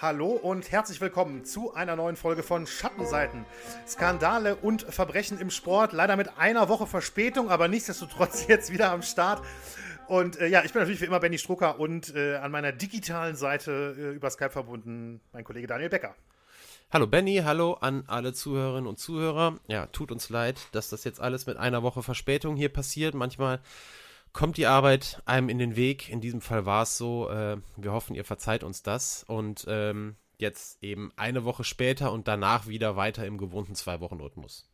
Hallo und herzlich willkommen zu einer neuen Folge von Schattenseiten. Skandale und Verbrechen im Sport. Leider mit einer Woche Verspätung, aber nichtsdestotrotz jetzt wieder am Start. Und äh, ja, ich bin natürlich wie immer Benny Strucker und äh, an meiner digitalen Seite äh, über Skype verbunden mein Kollege Daniel Becker. Hallo Benny, hallo an alle Zuhörerinnen und Zuhörer. Ja, tut uns leid, dass das jetzt alles mit einer Woche Verspätung hier passiert. Manchmal kommt die Arbeit einem in den Weg. In diesem Fall war es so. Äh, wir hoffen, ihr verzeiht uns das. Und ähm, jetzt eben eine Woche später und danach wieder weiter im gewohnten Zwei-Wochen-Rhythmus.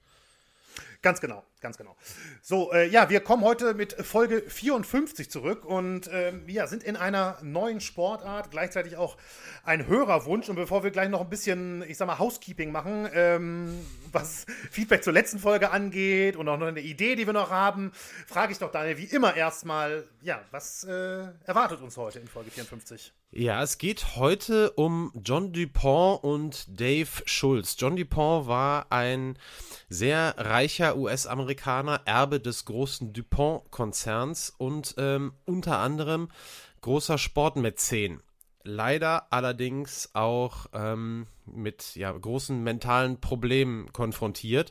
Ganz genau, ganz genau. So, äh, ja, wir kommen heute mit Folge 54 zurück und äh, ja, sind in einer neuen Sportart, gleichzeitig auch ein Hörerwunsch. Und bevor wir gleich noch ein bisschen, ich sag mal, Housekeeping machen, ähm, was Feedback zur letzten Folge angeht und auch noch eine Idee, die wir noch haben, frage ich doch Daniel wie immer erstmal, ja, was äh, erwartet uns heute in Folge 54? Ja, es geht heute um John Dupont und Dave Schulz. John Dupont war ein sehr reicher US-Amerikaner, Erbe des großen Dupont-Konzerns und ähm, unter anderem großer Sportmäzen. Leider allerdings auch ähm, mit ja, großen mentalen Problemen konfrontiert,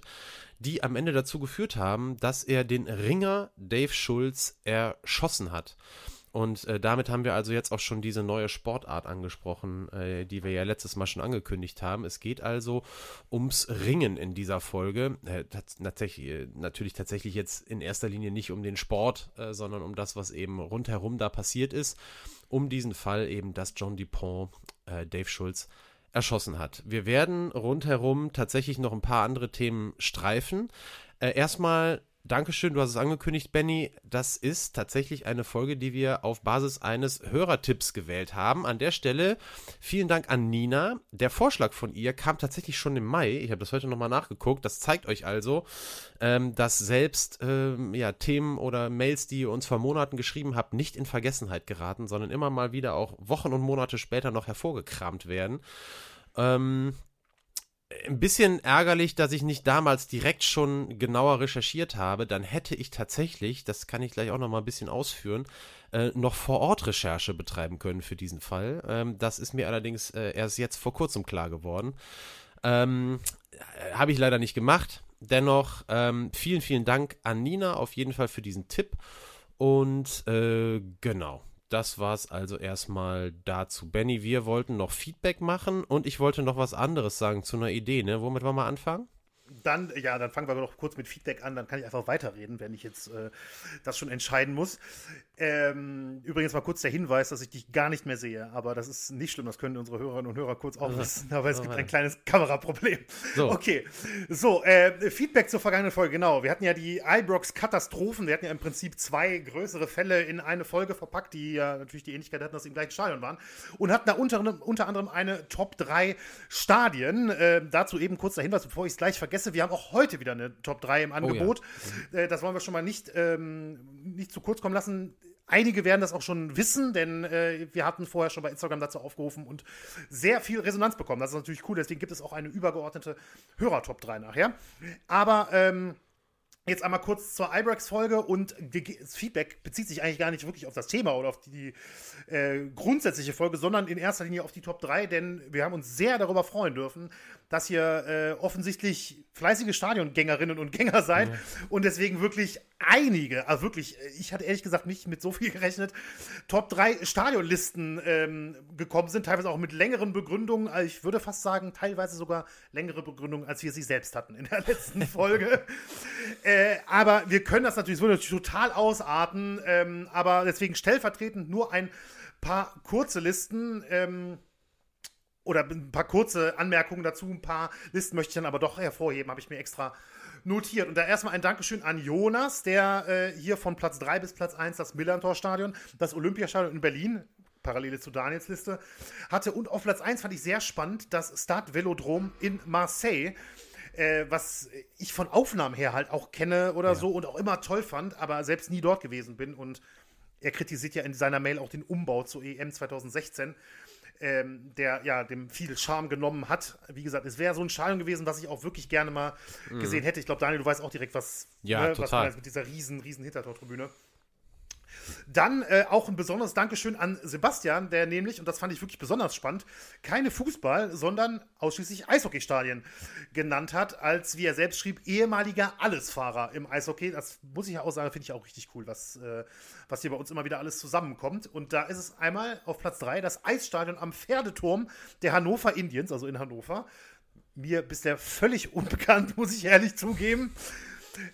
die am Ende dazu geführt haben, dass er den Ringer Dave Schulz erschossen hat. Und äh, damit haben wir also jetzt auch schon diese neue Sportart angesprochen, äh, die wir ja letztes Mal schon angekündigt haben. Es geht also ums Ringen in dieser Folge. Äh, tatsächlich, äh, natürlich tatsächlich jetzt in erster Linie nicht um den Sport, äh, sondern um das, was eben rundherum da passiert ist. Um diesen Fall eben, dass John Dupont äh, Dave Schulz erschossen hat. Wir werden rundherum tatsächlich noch ein paar andere Themen streifen. erstmal Dankeschön, du hast es angekündigt, Benny. Das ist tatsächlich eine Folge, die wir auf Basis eines Hörertipps gewählt haben. An der Stelle vielen Dank an Nina. Der Vorschlag von ihr kam tatsächlich schon im Mai. Ich habe das heute nochmal nachgeguckt. Das zeigt euch also, ähm, dass selbst ähm, ja, Themen oder Mails, die ihr uns vor Monaten geschrieben habt, nicht in Vergessenheit geraten, sondern immer mal wieder auch Wochen und Monate später noch hervorgekramt werden. Ähm, ein bisschen ärgerlich, dass ich nicht damals direkt schon genauer recherchiert habe. Dann hätte ich tatsächlich, das kann ich gleich auch noch mal ein bisschen ausführen, äh, noch vor Ort Recherche betreiben können für diesen Fall. Ähm, das ist mir allerdings äh, erst jetzt vor kurzem klar geworden. Ähm, äh, Habe ich leider nicht gemacht. Dennoch ähm, vielen, vielen Dank an Nina auf jeden Fall für diesen Tipp. Und äh, genau, das war es also erstmal dazu. Benny, wir wollten noch Feedback machen und ich wollte noch was anderes sagen zu einer Idee, ne? Womit wollen wir anfangen? Dann, ja, dann fangen wir noch kurz mit Feedback an, dann kann ich einfach weiterreden, wenn ich jetzt äh, das schon entscheiden muss. Ähm, übrigens mal kurz der Hinweis, dass ich dich gar nicht mehr sehe, aber das ist nicht schlimm, das können unsere Hörerinnen und Hörer kurz auch wissen, aber es gibt ein kleines Kameraproblem. So. Okay, so, äh, Feedback zur vergangenen Folge, genau. Wir hatten ja die Ibrox-Katastrophen, wir hatten ja im Prinzip zwei größere Fälle in eine Folge verpackt, die ja natürlich die Ähnlichkeit hatten, dass sie im gleichen Stadion waren und hatten da unter, unter anderem eine Top 3 Stadien. Äh, dazu eben kurz der Hinweis, bevor ich es gleich vergesse, wir haben auch heute wieder eine Top 3 im Angebot. Oh ja. äh, das wollen wir schon mal nicht, ähm, nicht zu kurz kommen lassen Einige werden das auch schon wissen, denn äh, wir hatten vorher schon bei Instagram dazu aufgerufen und sehr viel Resonanz bekommen. Das ist natürlich cool, deswegen gibt es auch eine übergeordnete Hörer-Top 3 nachher. Aber ähm, Jetzt einmal kurz zur Ibrex-Folge und das Feedback bezieht sich eigentlich gar nicht wirklich auf das Thema oder auf die äh, grundsätzliche Folge, sondern in erster Linie auf die Top 3, denn wir haben uns sehr darüber freuen dürfen, dass ihr äh, offensichtlich fleißige Stadiongängerinnen und Gänger seid ja. und deswegen wirklich einige, also wirklich, ich hatte ehrlich gesagt nicht mit so viel gerechnet, Top 3 Stadionlisten ähm, gekommen sind, teilweise auch mit längeren Begründungen, also ich würde fast sagen, teilweise sogar längere Begründungen, als wir sie selbst hatten in der letzten Folge. äh, aber wir können das natürlich, das würde natürlich total ausarten, ähm, aber deswegen stellvertretend nur ein paar kurze Listen. Ähm, oder ein paar kurze Anmerkungen dazu, ein paar Listen möchte ich dann aber doch hervorheben, habe ich mir extra notiert. Und da erstmal ein Dankeschön an Jonas, der äh, hier von Platz 3 bis Platz 1 das Millantor-Stadion, das Olympiastadion in Berlin, Parallele zu Daniels Liste, hatte. Und auf Platz 1 fand ich sehr spannend das Stade Velodrom in Marseille. Äh, was ich von Aufnahmen her halt auch kenne oder ja. so und auch immer toll fand, aber selbst nie dort gewesen bin. Und er kritisiert ja in seiner Mail auch den Umbau zur EM 2016 ähm, der ja dem viel Charme genommen hat. Wie gesagt, es wäre so ein Stadion gewesen, was ich auch wirklich gerne mal mhm. gesehen hätte. Ich glaube, Daniel, du weißt auch direkt, was, ja, ne, was mit dieser riesen, riesen Hintertortribüne. Dann äh, auch ein besonderes Dankeschön an Sebastian, der nämlich, und das fand ich wirklich besonders spannend, keine Fußball, sondern ausschließlich Eishockeystadien genannt hat, als, wie er selbst schrieb, ehemaliger Allesfahrer im Eishockey. Das muss ich ja auch sagen, finde ich auch richtig cool, was, äh, was hier bei uns immer wieder alles zusammenkommt. Und da ist es einmal auf Platz 3 das Eisstadion am Pferdeturm der Hannover Indians, also in Hannover. Mir bisher völlig unbekannt, muss ich ehrlich zugeben.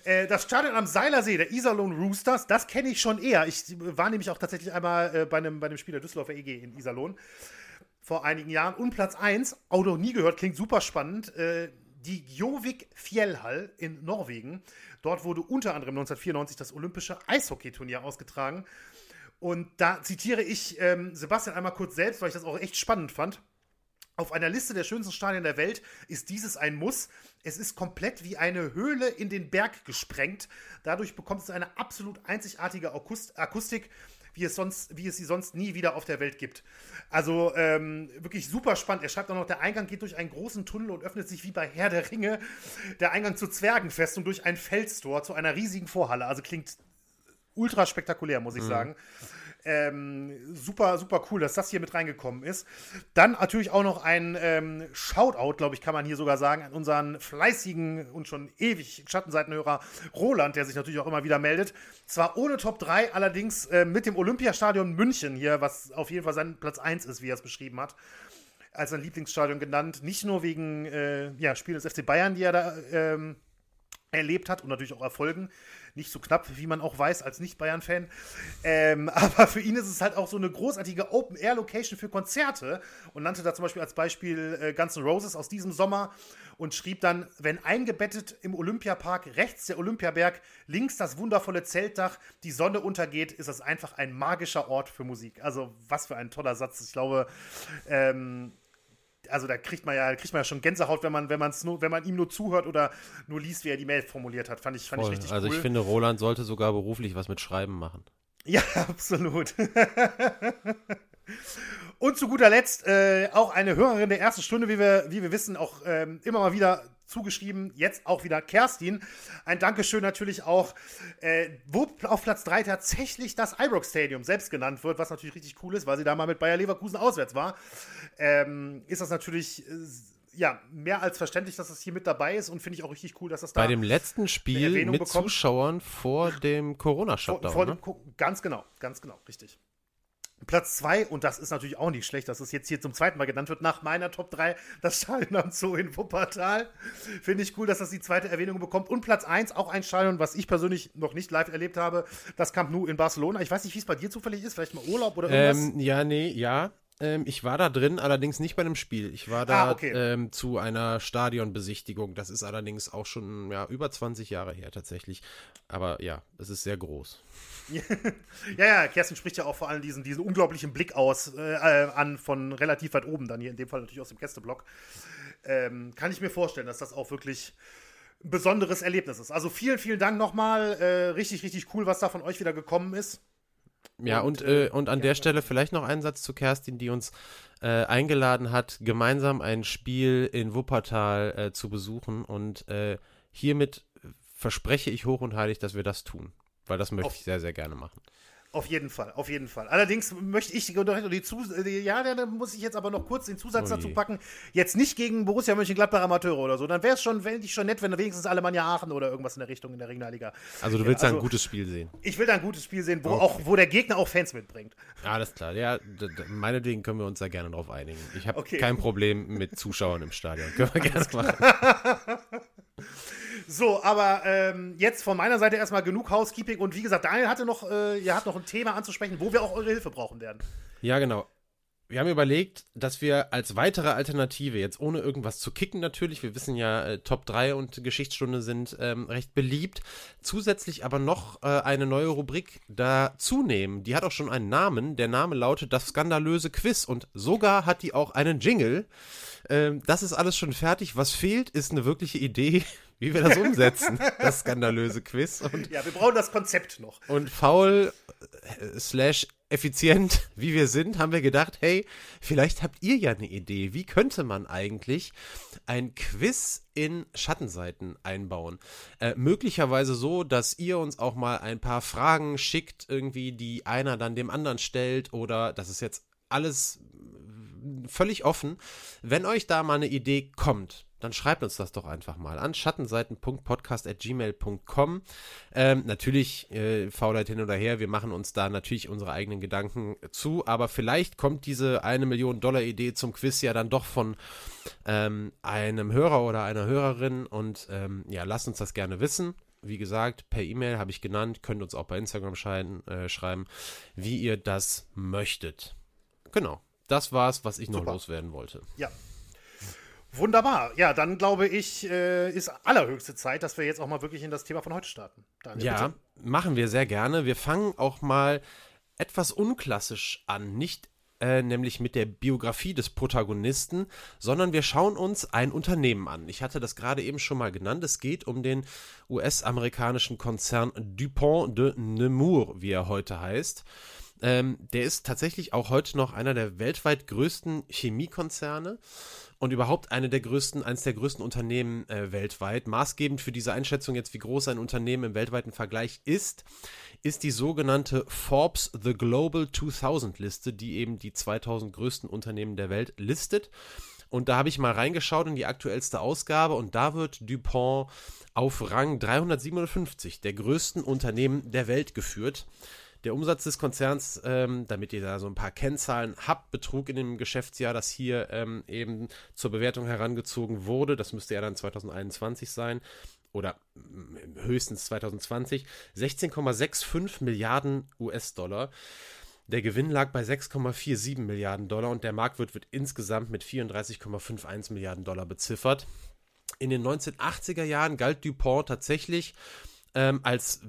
Äh, das Stadion am Seilersee, der Iserlohn Roosters, das kenne ich schon eher. Ich war nämlich auch tatsächlich einmal äh, bei, einem, bei einem Spiel der Düsseldorfer EG in Iserlohn vor einigen Jahren. Und Platz 1, auch noch nie gehört, klingt super spannend, äh, die Jovik Fjellhall in Norwegen. Dort wurde unter anderem 1994 das Olympische Eishockeyturnier ausgetragen. Und da zitiere ich ähm, Sebastian einmal kurz selbst, weil ich das auch echt spannend fand. Auf einer Liste der schönsten Stadien der Welt ist dieses ein Muss. Es ist komplett wie eine Höhle in den Berg gesprengt. Dadurch bekommt es eine absolut einzigartige Akustik, wie es, sonst, wie es sie sonst nie wieder auf der Welt gibt. Also ähm, wirklich super spannend. Er schreibt auch noch, der Eingang geht durch einen großen Tunnel und öffnet sich wie bei Herr der Ringe. Der Eingang zur Zwergenfestung durch ein Felstor zu einer riesigen Vorhalle. Also klingt ultra spektakulär, muss ich mhm. sagen. Ähm, super, super cool, dass das hier mit reingekommen ist. Dann natürlich auch noch ein ähm, Shoutout, glaube ich, kann man hier sogar sagen, an unseren fleißigen und schon ewig Schattenseitenhörer Roland, der sich natürlich auch immer wieder meldet. Zwar ohne Top 3, allerdings äh, mit dem Olympiastadion München hier, was auf jeden Fall sein Platz 1 ist, wie er es beschrieben hat als sein Lieblingsstadion genannt. Nicht nur wegen äh, ja, Spielen des FC Bayern, die er da ähm, erlebt hat und natürlich auch Erfolgen, nicht so knapp, wie man auch weiß, als Nicht-Bayern-Fan. Ähm, aber für ihn ist es halt auch so eine großartige Open-Air-Location für Konzerte und nannte da zum Beispiel als Beispiel äh, Guns N' Roses aus diesem Sommer und schrieb dann, wenn eingebettet im Olympiapark rechts der Olympiaberg, links das wundervolle Zeltdach, die Sonne untergeht, ist das einfach ein magischer Ort für Musik. Also was für ein toller Satz. Ich glaube, ähm, also da kriegt man ja, kriegt man ja schon Gänsehaut, wenn man, wenn man nur, wenn man ihm nur zuhört oder nur liest, wie er die Mail formuliert hat. Fand ich, fand ich richtig also cool. Also ich finde, Roland sollte sogar beruflich was mit Schreiben machen. Ja, absolut. Und zu guter Letzt äh, auch eine Hörerin der ersten Stunde, wie wir, wie wir wissen, auch ähm, immer mal wieder zugeschrieben. Jetzt auch wieder Kerstin. Ein Dankeschön natürlich auch, äh, wo auf Platz 3 tatsächlich das Ibrox Stadium selbst genannt wird, was natürlich richtig cool ist, weil sie da mal mit Bayer Leverkusen auswärts war. Ähm, ist das natürlich. Äh, ja, mehr als verständlich, dass das hier mit dabei ist und finde ich auch richtig cool, dass das da bei dem letzten Spiel mit bekommt. Zuschauern vor dem Corona-Shutdown. Ne? Ganz genau, ganz genau, richtig. Platz 2, und das ist natürlich auch nicht schlecht, dass es jetzt hier zum zweiten Mal genannt wird, nach meiner Top 3, das Stadion am Zoo in Wuppertal. Finde ich cool, dass das die zweite Erwähnung bekommt. Und Platz 1, auch ein Stadion, was ich persönlich noch nicht live erlebt habe, das Camp Nou in Barcelona. Ich weiß nicht, wie es bei dir zufällig ist, vielleicht mal Urlaub oder irgendwas. Ähm, ja, nee, ja. Ähm, ich war da drin, allerdings nicht bei einem Spiel. Ich war da ah, okay. ähm, zu einer Stadionbesichtigung. Das ist allerdings auch schon ja, über 20 Jahre her tatsächlich. Aber ja, es ist sehr groß. ja, ja, Kerstin spricht ja auch vor allem diesen, diesen unglaublichen Blick aus äh, an von relativ weit oben, dann hier in dem Fall natürlich aus dem Gästeblock. Ähm, kann ich mir vorstellen, dass das auch wirklich ein besonderes Erlebnis ist. Also vielen, vielen Dank nochmal. Äh, richtig, richtig cool, was da von euch wieder gekommen ist. Ja, und, und, äh, und an der Stelle vielleicht noch ein Satz zu Kerstin, die uns äh, eingeladen hat, gemeinsam ein Spiel in Wuppertal äh, zu besuchen. Und äh, hiermit verspreche ich hoch und heilig, dass wir das tun. Weil das möchte Auf ich sehr, sehr gerne machen. Auf jeden Fall, auf jeden Fall. Allerdings möchte ich die Zus ja, da muss ich jetzt aber noch kurz den Zusatz oh dazu packen. Jetzt nicht gegen Borussia Mönchengladbach Amateure oder so. Dann wäre es schon, wenn ich schon nett, wenn wenigstens Alemannia Aachen oder irgendwas in der Richtung in der Regionalliga. Also du willst ja, also, da ein gutes Spiel sehen. Ich will da ein gutes Spiel sehen, wo okay. auch wo der Gegner auch Fans mitbringt. Alles klar. Ja, meinetwegen können wir uns da gerne drauf einigen. Ich habe okay. kein Problem mit Zuschauern im Stadion. Können wir gerne machen. So, aber ähm, jetzt von meiner Seite erstmal genug Housekeeping. Und wie gesagt, Daniel hatte noch, äh, ihr habt noch ein Thema anzusprechen, wo wir auch eure Hilfe brauchen werden. Ja, genau. Wir haben überlegt, dass wir als weitere Alternative, jetzt ohne irgendwas zu kicken natürlich, wir wissen ja, äh, Top 3 und Geschichtsstunde sind ähm, recht beliebt, zusätzlich aber noch äh, eine neue Rubrik dazu nehmen. Die hat auch schon einen Namen. Der Name lautet Das skandalöse Quiz und sogar hat die auch einen Jingle. Ähm, das ist alles schon fertig. Was fehlt, ist eine wirkliche Idee, wie wir das umsetzen, das skandalöse Quiz. Und, ja, wir brauchen das Konzept noch. Und faul äh, slash effizient wie wir sind, haben wir gedacht, hey, vielleicht habt ihr ja eine Idee. Wie könnte man eigentlich ein Quiz in Schattenseiten einbauen? Äh, möglicherweise so, dass ihr uns auch mal ein paar Fragen schickt, irgendwie, die einer dann dem anderen stellt oder das ist jetzt alles völlig offen. Wenn euch da mal eine Idee kommt, dann schreibt uns das doch einfach mal an schattenseiten.podcast.gmail.com. Ähm, natürlich, äh, Faulheit hin oder her, wir machen uns da natürlich unsere eigenen Gedanken zu, aber vielleicht kommt diese eine Million Dollar Idee zum Quiz ja dann doch von ähm, einem Hörer oder einer Hörerin und ähm, ja, lasst uns das gerne wissen. Wie gesagt, per E-Mail habe ich genannt, könnt uns auch bei Instagram scheiden, äh, schreiben, wie ihr das möchtet. Genau, das war's, was ich noch Super. loswerden wollte. Ja, Wunderbar. Ja, dann glaube ich, äh, ist allerhöchste Zeit, dass wir jetzt auch mal wirklich in das Thema von heute starten. Daniel, ja, bitte. machen wir sehr gerne. Wir fangen auch mal etwas unklassisch an. Nicht äh, nämlich mit der Biografie des Protagonisten, sondern wir schauen uns ein Unternehmen an. Ich hatte das gerade eben schon mal genannt. Es geht um den US-amerikanischen Konzern Dupont de Nemours, wie er heute heißt. Ähm, der ist tatsächlich auch heute noch einer der weltweit größten Chemiekonzerne und überhaupt eine der größten, eines der größten Unternehmen äh, weltweit. Maßgebend für diese Einschätzung jetzt, wie groß ein Unternehmen im weltweiten Vergleich ist, ist die sogenannte Forbes The Global 2000 Liste, die eben die 2000 größten Unternehmen der Welt listet. Und da habe ich mal reingeschaut in die aktuellste Ausgabe und da wird Dupont auf Rang 357 der größten Unternehmen der Welt geführt. Der Umsatz des Konzerns, ähm, damit ihr da so ein paar Kennzahlen habt, betrug in dem Geschäftsjahr, das hier ähm, eben zur Bewertung herangezogen wurde, das müsste ja dann 2021 sein, oder mm, höchstens 2020, 16,65 Milliarden US-Dollar. Der Gewinn lag bei 6,47 Milliarden Dollar und der Marktwert wird insgesamt mit 34,51 Milliarden Dollar beziffert. In den 1980er Jahren galt DuPont tatsächlich ähm, als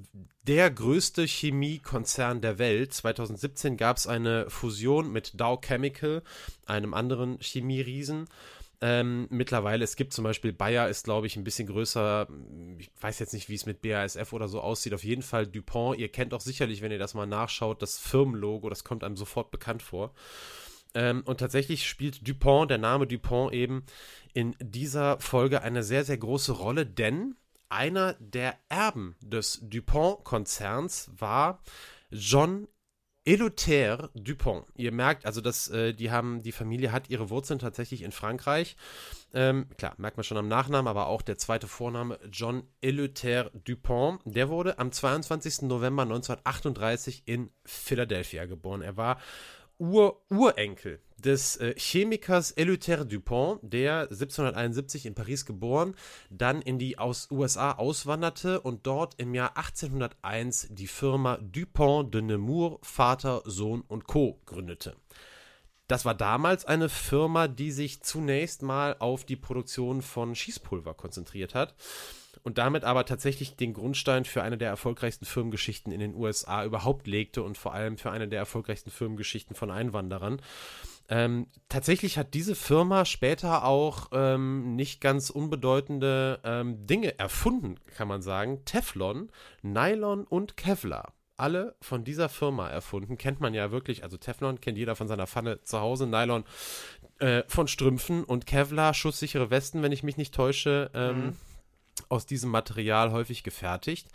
der größte Chemiekonzern der Welt. 2017 gab es eine Fusion mit Dow Chemical, einem anderen Chemieriesen. Ähm, mittlerweile, es gibt zum Beispiel Bayer, ist glaube ich ein bisschen größer. Ich weiß jetzt nicht, wie es mit BASF oder so aussieht. Auf jeden Fall Dupont. Ihr kennt auch sicherlich, wenn ihr das mal nachschaut, das Firmenlogo, das kommt einem sofort bekannt vor. Ähm, und tatsächlich spielt Dupont, der Name Dupont eben in dieser Folge eine sehr, sehr große Rolle, denn einer der Erben des Dupont-Konzerns war John Eleuthère Dupont. Ihr merkt, also dass äh, die haben, die Familie hat ihre Wurzeln tatsächlich in Frankreich. Ähm, klar, merkt man schon am Nachnamen, aber auch der zweite Vorname John Eleuthère Dupont. Der wurde am 22. November 1938 in Philadelphia geboren. Er war Ur-Urenkel des äh, Chemikers Eleuthère Dupont, der 1771 in Paris geboren, dann in die aus USA auswanderte und dort im Jahr 1801 die Firma Dupont de Nemours Vater, Sohn und Co. gründete. Das war damals eine Firma, die sich zunächst mal auf die Produktion von Schießpulver konzentriert hat und damit aber tatsächlich den Grundstein für eine der erfolgreichsten Firmengeschichten in den USA überhaupt legte und vor allem für eine der erfolgreichsten Firmengeschichten von Einwanderern. Ähm, tatsächlich hat diese Firma später auch ähm, nicht ganz unbedeutende ähm, Dinge erfunden, kann man sagen. Teflon, Nylon und Kevlar alle von dieser Firma erfunden. Kennt man ja wirklich, also Teflon kennt jeder von seiner Pfanne zu Hause, Nylon äh, von Strümpfen und Kevlar, schusssichere Westen, wenn ich mich nicht täusche. Ähm, mhm aus diesem Material häufig gefertigt.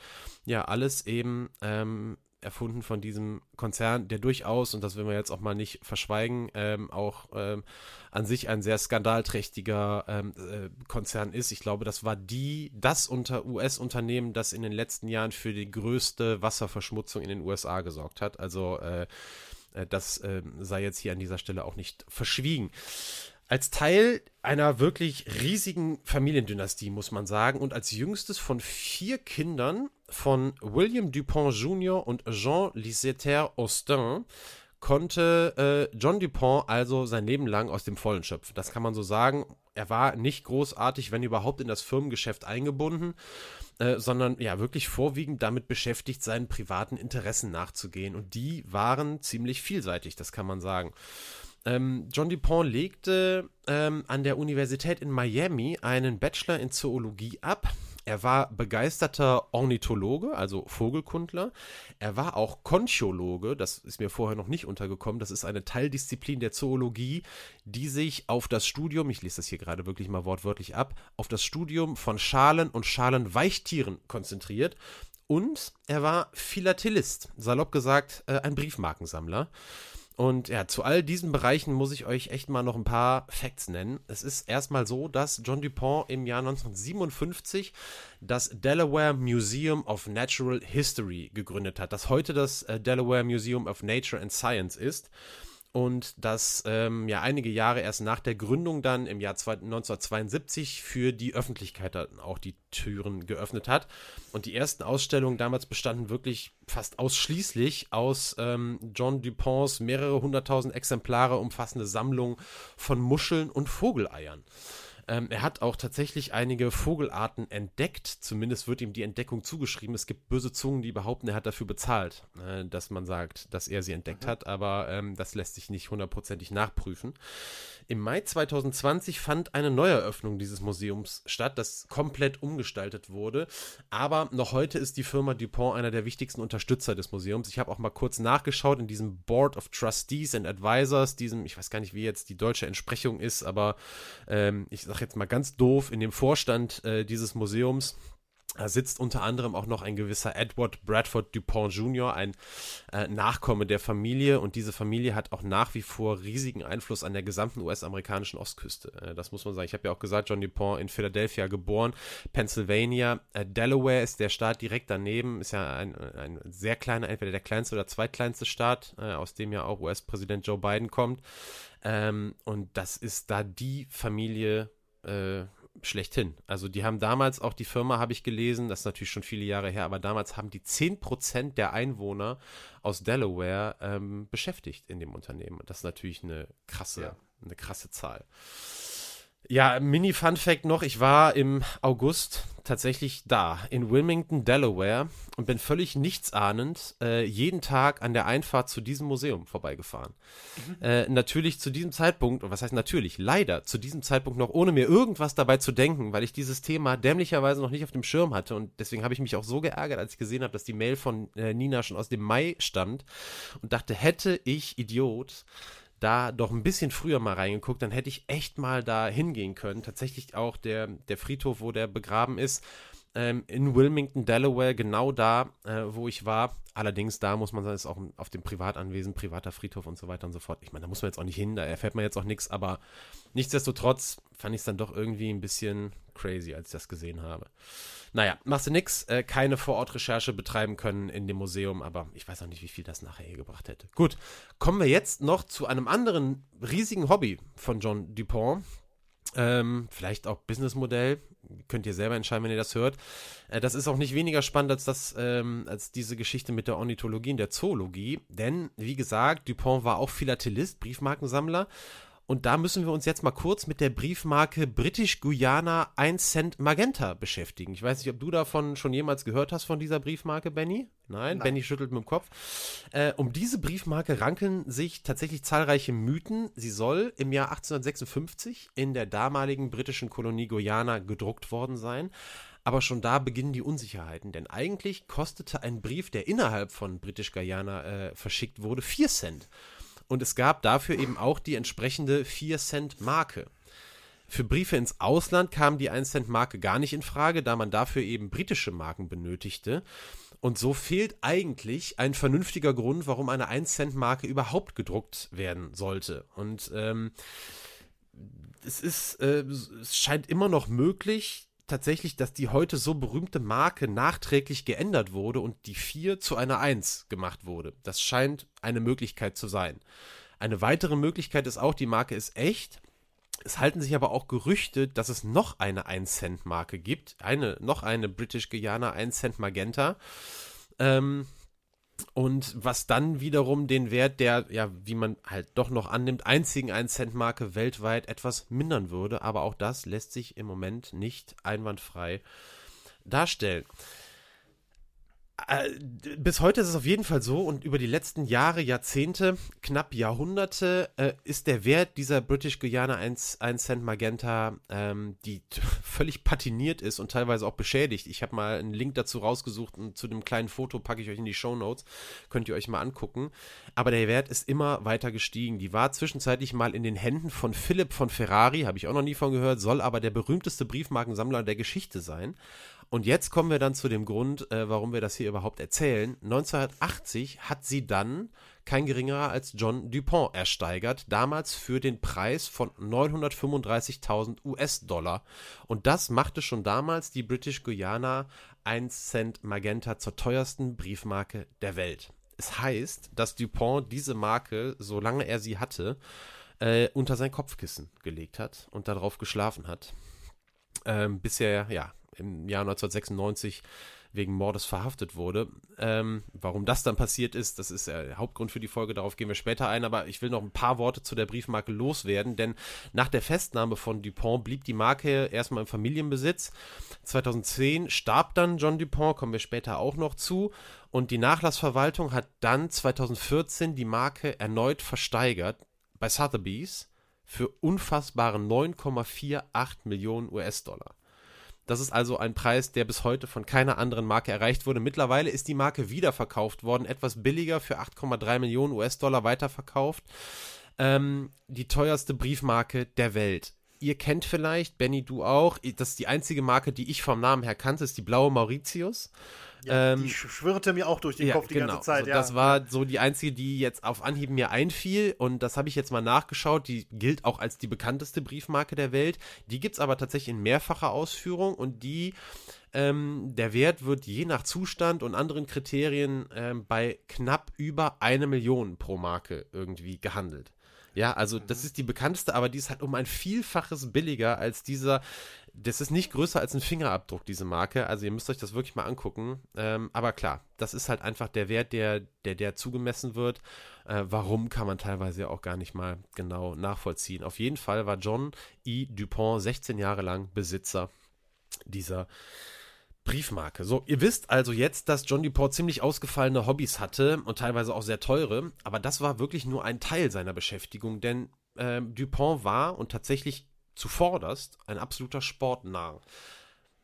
Ja, alles eben ähm, erfunden von diesem Konzern, der durchaus, und das will man jetzt auch mal nicht verschweigen, ähm, auch ähm, an sich ein sehr skandalträchtiger ähm, äh, Konzern ist. Ich glaube, das war die, das unter US-Unternehmen, das in den letzten Jahren für die größte Wasserverschmutzung in den USA gesorgt hat. Also äh, äh das äh, sei jetzt hier an dieser Stelle auch nicht verschwiegen als Teil einer wirklich riesigen Familiendynastie, muss man sagen, und als jüngstes von vier Kindern von William Dupont Jr. und Jean Liseter Austin konnte äh, John Dupont also sein Leben lang aus dem Vollen schöpfen. Das kann man so sagen. Er war nicht großartig, wenn überhaupt, in das Firmengeschäft eingebunden, äh, sondern ja wirklich vorwiegend damit beschäftigt, seinen privaten Interessen nachzugehen. Und die waren ziemlich vielseitig, das kann man sagen. Ähm, John DuPont legte ähm, an der Universität in Miami einen Bachelor in Zoologie ab Er war begeisterter Ornithologe, also Vogelkundler. Er war auch Konchologe, das ist mir vorher noch nicht untergekommen. Das ist eine Teildisziplin der Zoologie, die sich auf das Studium, ich lese das hier gerade wirklich mal wortwörtlich ab, auf das Studium von Schalen und Schalenweichtieren konzentriert. Und er war Philatelist, salopp gesagt, äh, ein Briefmarkensammler. Und ja, zu all diesen Bereichen muss ich euch echt mal noch ein paar Facts nennen. Es ist erstmal so, dass John Dupont im Jahr 1957 das Delaware Museum of Natural History gegründet hat, das heute das äh, Delaware Museum of Nature and Science ist und das ähm, ja einige Jahre erst nach der Gründung dann im Jahr 1972 für die Öffentlichkeit dann auch die Türen geöffnet hat. Und die ersten Ausstellungen damals bestanden wirklich fast ausschließlich aus ähm, John Duponts mehrere hunderttausend Exemplare umfassende Sammlung von Muscheln und Vogeleiern. Ähm, er hat auch tatsächlich einige Vogelarten entdeckt. Zumindest wird ihm die Entdeckung zugeschrieben. Es gibt böse Zungen, die behaupten, er hat dafür bezahlt, äh, dass man sagt, dass er sie entdeckt mhm. hat. Aber ähm, das lässt sich nicht hundertprozentig nachprüfen. Im Mai 2020 fand eine Neueröffnung dieses Museums statt, das komplett umgestaltet wurde. Aber noch heute ist die Firma Dupont einer der wichtigsten Unterstützer des Museums. Ich habe auch mal kurz nachgeschaut in diesem Board of Trustees and Advisors, diesem, ich weiß gar nicht, wie jetzt die deutsche Entsprechung ist, aber ähm, ich sage jetzt mal ganz doof, in dem Vorstand äh, dieses Museums da sitzt unter anderem auch noch ein gewisser Edward Bradford Dupont Jr., ein äh, Nachkomme der Familie. Und diese Familie hat auch nach wie vor riesigen Einfluss an der gesamten US-amerikanischen Ostküste. Äh, das muss man sagen. Ich habe ja auch gesagt, John Dupont in Philadelphia geboren, Pennsylvania. Äh, Delaware ist der Staat direkt daneben. Ist ja ein, ein sehr kleiner, entweder der kleinste oder zweitkleinste Staat, äh, aus dem ja auch US-Präsident Joe Biden kommt. Ähm, und das ist da die Familie äh, schlechthin. Also die haben damals auch die Firma, habe ich gelesen, das ist natürlich schon viele Jahre her, aber damals haben die 10% der Einwohner aus Delaware ähm, beschäftigt in dem Unternehmen. Und das ist natürlich eine krasse, ja. eine krasse Zahl. Ja, Mini-Fun-Fact noch: Ich war im August tatsächlich da, in Wilmington, Delaware, und bin völlig nichtsahnend äh, jeden Tag an der Einfahrt zu diesem Museum vorbeigefahren. Mhm. Äh, natürlich zu diesem Zeitpunkt, und was heißt natürlich, leider zu diesem Zeitpunkt noch, ohne mir irgendwas dabei zu denken, weil ich dieses Thema dämlicherweise noch nicht auf dem Schirm hatte. Und deswegen habe ich mich auch so geärgert, als ich gesehen habe, dass die Mail von äh, Nina schon aus dem Mai stammt und dachte, hätte ich Idiot da doch ein bisschen früher mal reingeguckt, dann hätte ich echt mal da hingehen können. Tatsächlich auch der, der Friedhof, wo der begraben ist, ähm, in Wilmington, Delaware, genau da, äh, wo ich war. Allerdings, da muss man sagen, ist auch auf dem Privatanwesen, privater Friedhof und so weiter und so fort. Ich meine, da muss man jetzt auch nicht hin, da erfährt man jetzt auch nichts, aber nichtsdestotrotz fand ich es dann doch irgendwie ein bisschen crazy, als ich das gesehen habe. Naja, machst du nix, äh, keine Vorortrecherche betreiben können in dem Museum, aber ich weiß auch nicht, wie viel das nachher hier gebracht hätte. Gut, kommen wir jetzt noch zu einem anderen riesigen Hobby von John Dupont. Ähm, vielleicht auch Businessmodell. Könnt ihr selber entscheiden, wenn ihr das hört. Äh, das ist auch nicht weniger spannend als, das, ähm, als diese Geschichte mit der Ornithologie und der Zoologie. Denn, wie gesagt, Dupont war auch Philatelist, Briefmarkensammler und da müssen wir uns jetzt mal kurz mit der Briefmarke British Guyana 1 Cent Magenta beschäftigen. Ich weiß nicht, ob du davon schon jemals gehört hast von dieser Briefmarke, Benny? Nein, Nein. Benny schüttelt mit dem Kopf. Äh, um diese Briefmarke ranken sich tatsächlich zahlreiche Mythen. Sie soll im Jahr 1856 in der damaligen britischen Kolonie Guyana gedruckt worden sein. Aber schon da beginnen die Unsicherheiten, denn eigentlich kostete ein Brief, der innerhalb von British Guyana äh, verschickt wurde, 4 Cent. Und es gab dafür eben auch die entsprechende 4-Cent-Marke. Für Briefe ins Ausland kam die 1-Cent-Marke gar nicht in Frage, da man dafür eben britische Marken benötigte. Und so fehlt eigentlich ein vernünftiger Grund, warum eine 1-Cent-Marke überhaupt gedruckt werden sollte. Und ähm, es ist, äh, es scheint immer noch möglich, tatsächlich, dass die heute so berühmte Marke nachträglich geändert wurde und die 4 zu einer 1 gemacht wurde. Das scheint eine Möglichkeit zu sein. Eine weitere Möglichkeit ist auch, die Marke ist echt. Es halten sich aber auch Gerüchte, dass es noch eine 1-Cent-Marke gibt. Eine, noch eine British Guyana 1 Cent Magenta. Ähm, und was dann wiederum den Wert der, ja, wie man halt doch noch annimmt, einzigen 1-Cent-Marke weltweit etwas mindern würde. Aber auch das lässt sich im Moment nicht einwandfrei darstellen. Äh, bis heute ist es auf jeden Fall so und über die letzten Jahre, Jahrzehnte, knapp Jahrhunderte äh, ist der Wert dieser British Guyana 1, 1 Cent Magenta, ähm, die völlig patiniert ist und teilweise auch beschädigt. Ich habe mal einen Link dazu rausgesucht und zu dem kleinen Foto packe ich euch in die Show Notes. Könnt ihr euch mal angucken. Aber der Wert ist immer weiter gestiegen. Die war zwischenzeitlich mal in den Händen von Philipp von Ferrari, habe ich auch noch nie von gehört, soll aber der berühmteste Briefmarkensammler der Geschichte sein. Und jetzt kommen wir dann zu dem Grund, äh, warum wir das hier überhaupt erzählen. 1980 hat sie dann kein geringerer als John Dupont ersteigert, damals für den Preis von 935.000 US-Dollar. Und das machte schon damals die British Guyana 1 Cent Magenta zur teuersten Briefmarke der Welt. Es heißt, dass Dupont diese Marke, solange er sie hatte, äh, unter sein Kopfkissen gelegt hat und darauf geschlafen hat. Ähm, bis er, ja, im Jahr 1996 wegen Mordes verhaftet wurde. Ähm, warum das dann passiert ist, das ist der Hauptgrund für die Folge, darauf gehen wir später ein, aber ich will noch ein paar Worte zu der Briefmarke loswerden, denn nach der Festnahme von Dupont blieb die Marke erstmal im Familienbesitz. 2010 starb dann John Dupont, kommen wir später auch noch zu, und die Nachlassverwaltung hat dann 2014 die Marke erneut versteigert bei Sotheby's für unfassbare 9,48 Millionen US-Dollar. Das ist also ein Preis, der bis heute von keiner anderen Marke erreicht wurde. Mittlerweile ist die Marke wiederverkauft worden, etwas billiger für 8,3 Millionen US-Dollar weiterverkauft. Ähm, die teuerste Briefmarke der Welt. Ihr kennt vielleicht, Benny, du auch, das ist die einzige Marke, die ich vom Namen her kannte, ist die blaue Mauritius. Ja, ähm, die schwirrte mir auch durch den ja, Kopf die genau. ganze Zeit. Also ja. Das war so die einzige, die jetzt auf Anhieb mir einfiel und das habe ich jetzt mal nachgeschaut. Die gilt auch als die bekannteste Briefmarke der Welt. Die gibt es aber tatsächlich in mehrfacher Ausführung und die ähm, der Wert wird je nach Zustand und anderen Kriterien ähm, bei knapp über eine Million pro Marke irgendwie gehandelt. Ja, also das mhm. ist die bekannteste, aber die ist halt um ein Vielfaches billiger als dieser das ist nicht größer als ein Fingerabdruck, diese Marke. Also ihr müsst euch das wirklich mal angucken. Ähm, aber klar, das ist halt einfach der Wert, der, der, der zugemessen wird. Äh, warum kann man teilweise auch gar nicht mal genau nachvollziehen. Auf jeden Fall war John E. Dupont 16 Jahre lang Besitzer dieser Briefmarke. So, ihr wisst also jetzt, dass John Dupont ziemlich ausgefallene Hobbys hatte und teilweise auch sehr teure, aber das war wirklich nur ein Teil seiner Beschäftigung, denn äh, Dupont war und tatsächlich zuvorderst ein absoluter Sportnarr.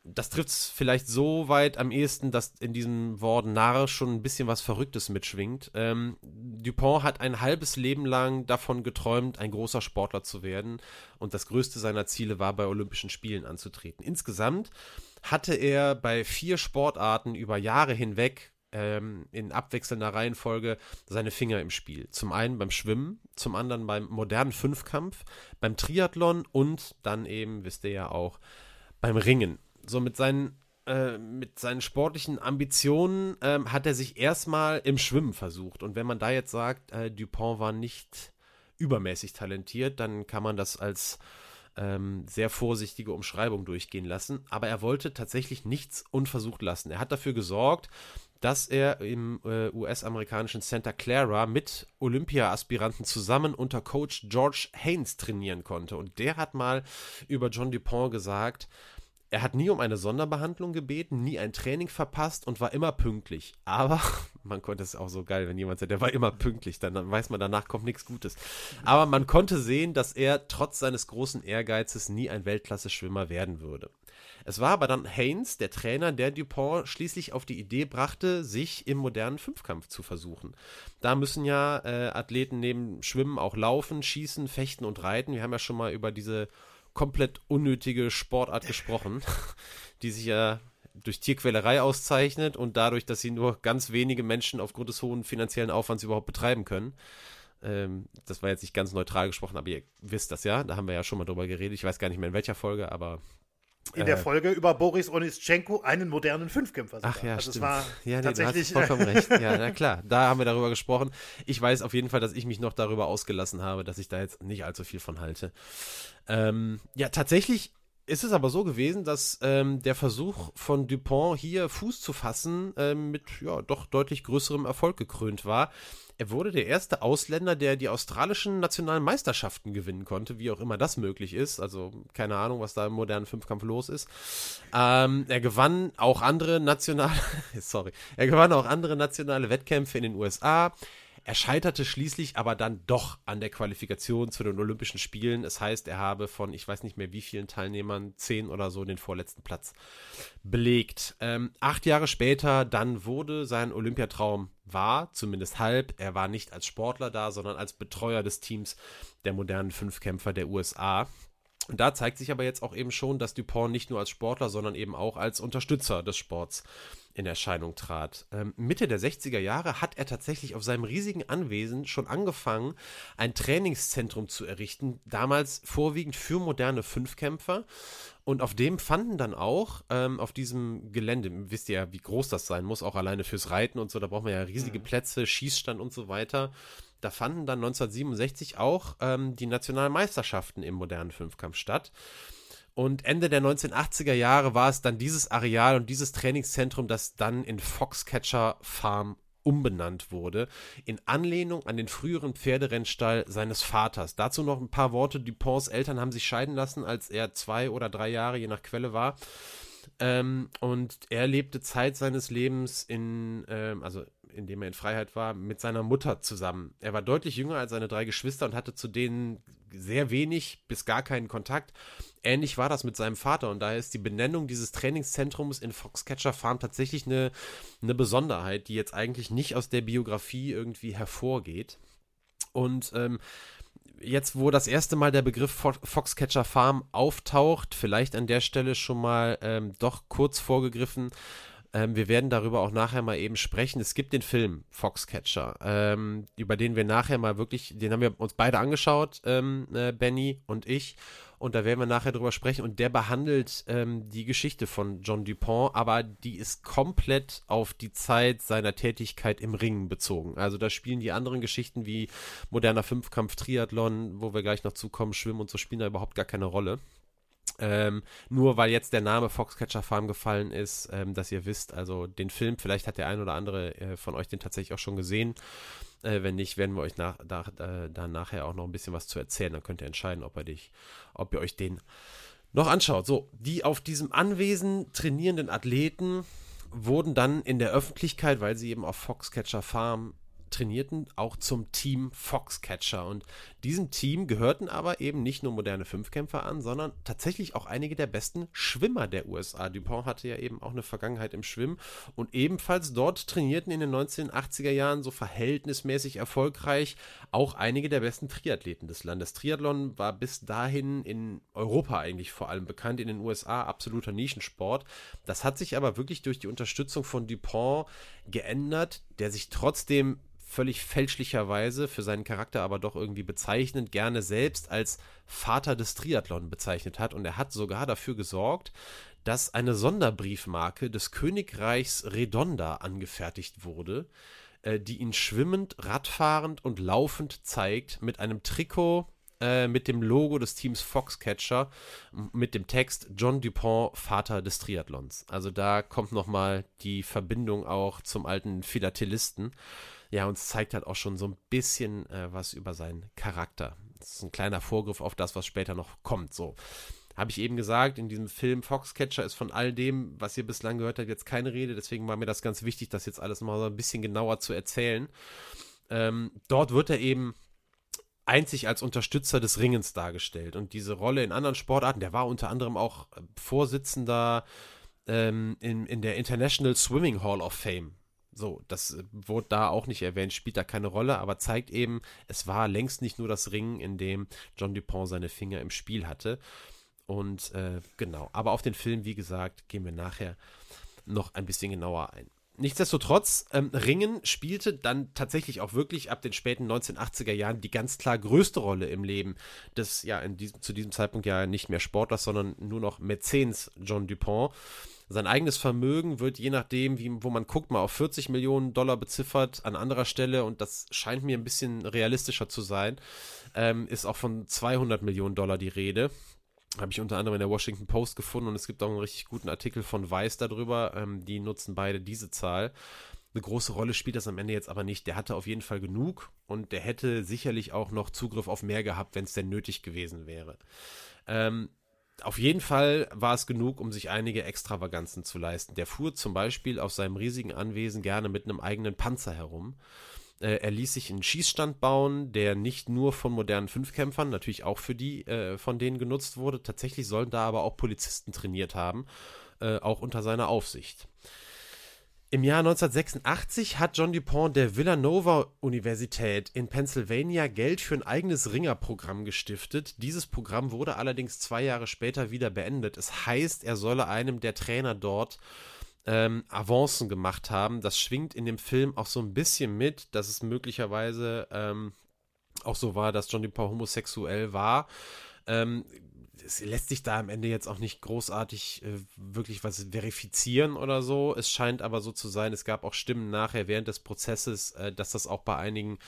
Das trifft es vielleicht so weit am ehesten, dass in diesem Wort Narr schon ein bisschen was Verrücktes mitschwingt. Ähm, Dupont hat ein halbes Leben lang davon geträumt, ein großer Sportler zu werden und das größte seiner Ziele war, bei Olympischen Spielen anzutreten. Insgesamt hatte er bei vier Sportarten über Jahre hinweg ähm, in abwechselnder Reihenfolge seine Finger im Spiel. Zum einen beim Schwimmen, zum anderen beim modernen Fünfkampf, beim Triathlon und dann eben, wisst ihr ja auch, beim Ringen. So mit seinen äh, mit seinen sportlichen Ambitionen ähm, hat er sich erstmal im Schwimmen versucht. Und wenn man da jetzt sagt, äh, Dupont war nicht übermäßig talentiert, dann kann man das als ähm, sehr vorsichtige Umschreibung durchgehen lassen. Aber er wollte tatsächlich nichts unversucht lassen. Er hat dafür gesorgt, dass er im äh, US-amerikanischen Santa Clara mit Olympia-Aspiranten zusammen unter Coach George Haynes trainieren konnte. Und der hat mal über John Dupont gesagt, er hat nie um eine Sonderbehandlung gebeten, nie ein Training verpasst und war immer pünktlich. Aber man konnte es auch so geil, wenn jemand sagt, der war immer pünktlich, dann weiß man, danach kommt nichts Gutes. Aber man konnte sehen, dass er trotz seines großen Ehrgeizes nie ein Weltklasse-Schwimmer werden würde. Es war aber dann Haynes, der Trainer, der Dupont schließlich auf die Idee brachte, sich im modernen Fünfkampf zu versuchen. Da müssen ja äh, Athleten neben Schwimmen auch laufen, schießen, fechten und reiten. Wir haben ja schon mal über diese komplett unnötige Sportart gesprochen, die sich ja durch Tierquälerei auszeichnet und dadurch, dass sie nur ganz wenige Menschen aufgrund des hohen finanziellen Aufwands überhaupt betreiben können. Ähm, das war jetzt nicht ganz neutral gesprochen, aber ihr wisst das ja, da haben wir ja schon mal drüber geredet. Ich weiß gar nicht mehr in welcher Folge, aber in der äh. Folge über Boris Onischenko einen modernen Fünfkämpfer. Sogar. Ach ja, also stimmt. Ja, nee, tatsächlich du hast vollkommen recht. Ja, na klar, da haben wir darüber gesprochen. Ich weiß auf jeden Fall, dass ich mich noch darüber ausgelassen habe, dass ich da jetzt nicht allzu viel von halte. Ähm, ja, tatsächlich ist es aber so gewesen, dass ähm, der Versuch von Dupont hier Fuß zu fassen ähm, mit ja doch deutlich größerem Erfolg gekrönt war. er wurde der erste Ausländer, der die australischen nationalen Meisterschaften gewinnen konnte, wie auch immer das möglich ist. Also keine Ahnung, was da im modernen Fünfkampf los ist. Ähm, er gewann auch andere nationale, sorry, er gewann auch andere nationale Wettkämpfe in den USA. Er scheiterte schließlich aber dann doch an der Qualifikation zu den Olympischen Spielen. Es heißt, er habe von, ich weiß nicht mehr wie vielen Teilnehmern, zehn oder so, den vorletzten Platz belegt. Ähm, acht Jahre später, dann wurde sein Olympiatraum wahr, zumindest halb. Er war nicht als Sportler da, sondern als Betreuer des Teams der modernen Fünfkämpfer der USA. Und da zeigt sich aber jetzt auch eben schon, dass Dupont nicht nur als Sportler, sondern eben auch als Unterstützer des Sports in Erscheinung trat. Ähm, Mitte der 60er Jahre hat er tatsächlich auf seinem riesigen Anwesen schon angefangen, ein Trainingszentrum zu errichten, damals vorwiegend für moderne Fünfkämpfer. Und auf dem fanden dann auch, ähm, auf diesem Gelände, wisst ihr ja, wie groß das sein muss, auch alleine fürs Reiten und so, da braucht man ja riesige mhm. Plätze, Schießstand und so weiter. Da fanden dann 1967 auch ähm, die Nationalmeisterschaften im modernen Fünfkampf statt. Und Ende der 1980er Jahre war es dann dieses Areal und dieses Trainingszentrum, das dann in Foxcatcher Farm umbenannt wurde, in Anlehnung an den früheren Pferderennstall seines Vaters. Dazu noch ein paar Worte. Duponts Eltern haben sich scheiden lassen, als er zwei oder drei Jahre, je nach Quelle war. Ähm, und er lebte Zeit seines Lebens in, ähm, also in dem er in Freiheit war, mit seiner Mutter zusammen. Er war deutlich jünger als seine drei Geschwister und hatte zu denen sehr wenig bis gar keinen Kontakt. Ähnlich war das mit seinem Vater und daher ist die Benennung dieses Trainingszentrums in Foxcatcher Farm tatsächlich eine, eine Besonderheit, die jetzt eigentlich nicht aus der Biografie irgendwie hervorgeht. Und ähm, jetzt, wo das erste Mal der Begriff Foxcatcher Farm auftaucht, vielleicht an der Stelle schon mal ähm, doch kurz vorgegriffen, ähm, wir werden darüber auch nachher mal eben sprechen. Es gibt den Film Foxcatcher, ähm, über den wir nachher mal wirklich, den haben wir uns beide angeschaut, ähm, äh, Benny und ich. Und da werden wir nachher drüber sprechen. Und der behandelt ähm, die Geschichte von John Dupont, aber die ist komplett auf die Zeit seiner Tätigkeit im Ringen bezogen. Also da spielen die anderen Geschichten wie moderner Fünfkampf, Triathlon, wo wir gleich noch zukommen, Schwimmen und so spielen da überhaupt gar keine Rolle. Ähm, nur weil jetzt der Name Foxcatcher Farm gefallen ist, ähm, dass ihr wisst, also den Film, vielleicht hat der ein oder andere äh, von euch den tatsächlich auch schon gesehen. Äh, wenn nicht, werden wir euch nach, da, da, da, nachher auch noch ein bisschen was zu erzählen. Dann könnt ihr entscheiden, ob dich, ob ihr euch den noch anschaut. So, die auf diesem Anwesen trainierenden Athleten wurden dann in der Öffentlichkeit, weil sie eben auf Foxcatcher Farm trainierten auch zum Team Foxcatcher. Und diesem Team gehörten aber eben nicht nur moderne Fünfkämpfer an, sondern tatsächlich auch einige der besten Schwimmer der USA. Dupont hatte ja eben auch eine Vergangenheit im Schwimmen und ebenfalls dort trainierten in den 1980er Jahren so verhältnismäßig erfolgreich auch einige der besten Triathleten des Landes. Triathlon war bis dahin in Europa eigentlich vor allem bekannt, in den USA absoluter Nischensport. Das hat sich aber wirklich durch die Unterstützung von Dupont geändert, der sich trotzdem völlig fälschlicherweise, für seinen Charakter aber doch irgendwie bezeichnend, gerne selbst als Vater des Triathlon bezeichnet hat. Und er hat sogar dafür gesorgt, dass eine Sonderbriefmarke des Königreichs Redonda angefertigt wurde, äh, die ihn schwimmend, radfahrend und laufend zeigt, mit einem Trikot äh, mit dem Logo des Teams Foxcatcher, mit dem Text John Dupont, Vater des Triathlons. Also da kommt nochmal die Verbindung auch zum alten Philatelisten. Ja, und es zeigt halt auch schon so ein bisschen äh, was über seinen Charakter. Das ist ein kleiner Vorgriff auf das, was später noch kommt. So. Habe ich eben gesagt, in diesem Film Foxcatcher ist von all dem, was ihr bislang gehört habt, jetzt keine Rede. Deswegen war mir das ganz wichtig, das jetzt alles mal so ein bisschen genauer zu erzählen. Ähm, dort wird er eben einzig als Unterstützer des Ringens dargestellt. Und diese Rolle in anderen Sportarten, der war unter anderem auch Vorsitzender ähm, in, in der International Swimming Hall of Fame. So, das äh, wurde da auch nicht erwähnt, spielt da keine Rolle, aber zeigt eben, es war längst nicht nur das Ringen, in dem John Dupont seine Finger im Spiel hatte. Und äh, genau, aber auf den Film, wie gesagt, gehen wir nachher noch ein bisschen genauer ein. Nichtsdestotrotz, ähm, Ringen spielte dann tatsächlich auch wirklich ab den späten 1980er Jahren die ganz klar größte Rolle im Leben des, ja, in diesem, zu diesem Zeitpunkt ja nicht mehr Sportlers, sondern nur noch Mäzens John Dupont. Sein eigenes Vermögen wird je nachdem, wie, wo man guckt, mal auf 40 Millionen Dollar beziffert an anderer Stelle und das scheint mir ein bisschen realistischer zu sein. Ähm, ist auch von 200 Millionen Dollar die Rede. Habe ich unter anderem in der Washington Post gefunden und es gibt auch einen richtig guten Artikel von Weiß darüber. Ähm, die nutzen beide diese Zahl. Eine große Rolle spielt das am Ende jetzt aber nicht. Der hatte auf jeden Fall genug und der hätte sicherlich auch noch Zugriff auf mehr gehabt, wenn es denn nötig gewesen wäre. Ähm, auf jeden Fall war es genug, um sich einige Extravaganzen zu leisten. Der fuhr zum Beispiel auf seinem riesigen Anwesen gerne mit einem eigenen Panzer herum. Äh, er ließ sich einen Schießstand bauen, der nicht nur von modernen Fünfkämpfern, natürlich auch für die äh, von denen genutzt wurde. Tatsächlich sollen da aber auch Polizisten trainiert haben, äh, auch unter seiner Aufsicht. Im Jahr 1986 hat John Dupont der Villanova-Universität in Pennsylvania Geld für ein eigenes Ringerprogramm gestiftet. Dieses Programm wurde allerdings zwei Jahre später wieder beendet. Es heißt, er solle einem der Trainer dort ähm, Avancen gemacht haben. Das schwingt in dem Film auch so ein bisschen mit, dass es möglicherweise ähm, auch so war, dass John Dupont homosexuell war. Ähm, es lässt sich da am Ende jetzt auch nicht großartig äh, wirklich was verifizieren oder so. Es scheint aber so zu sein, es gab auch Stimmen nachher während des Prozesses, äh, dass das auch bei einigen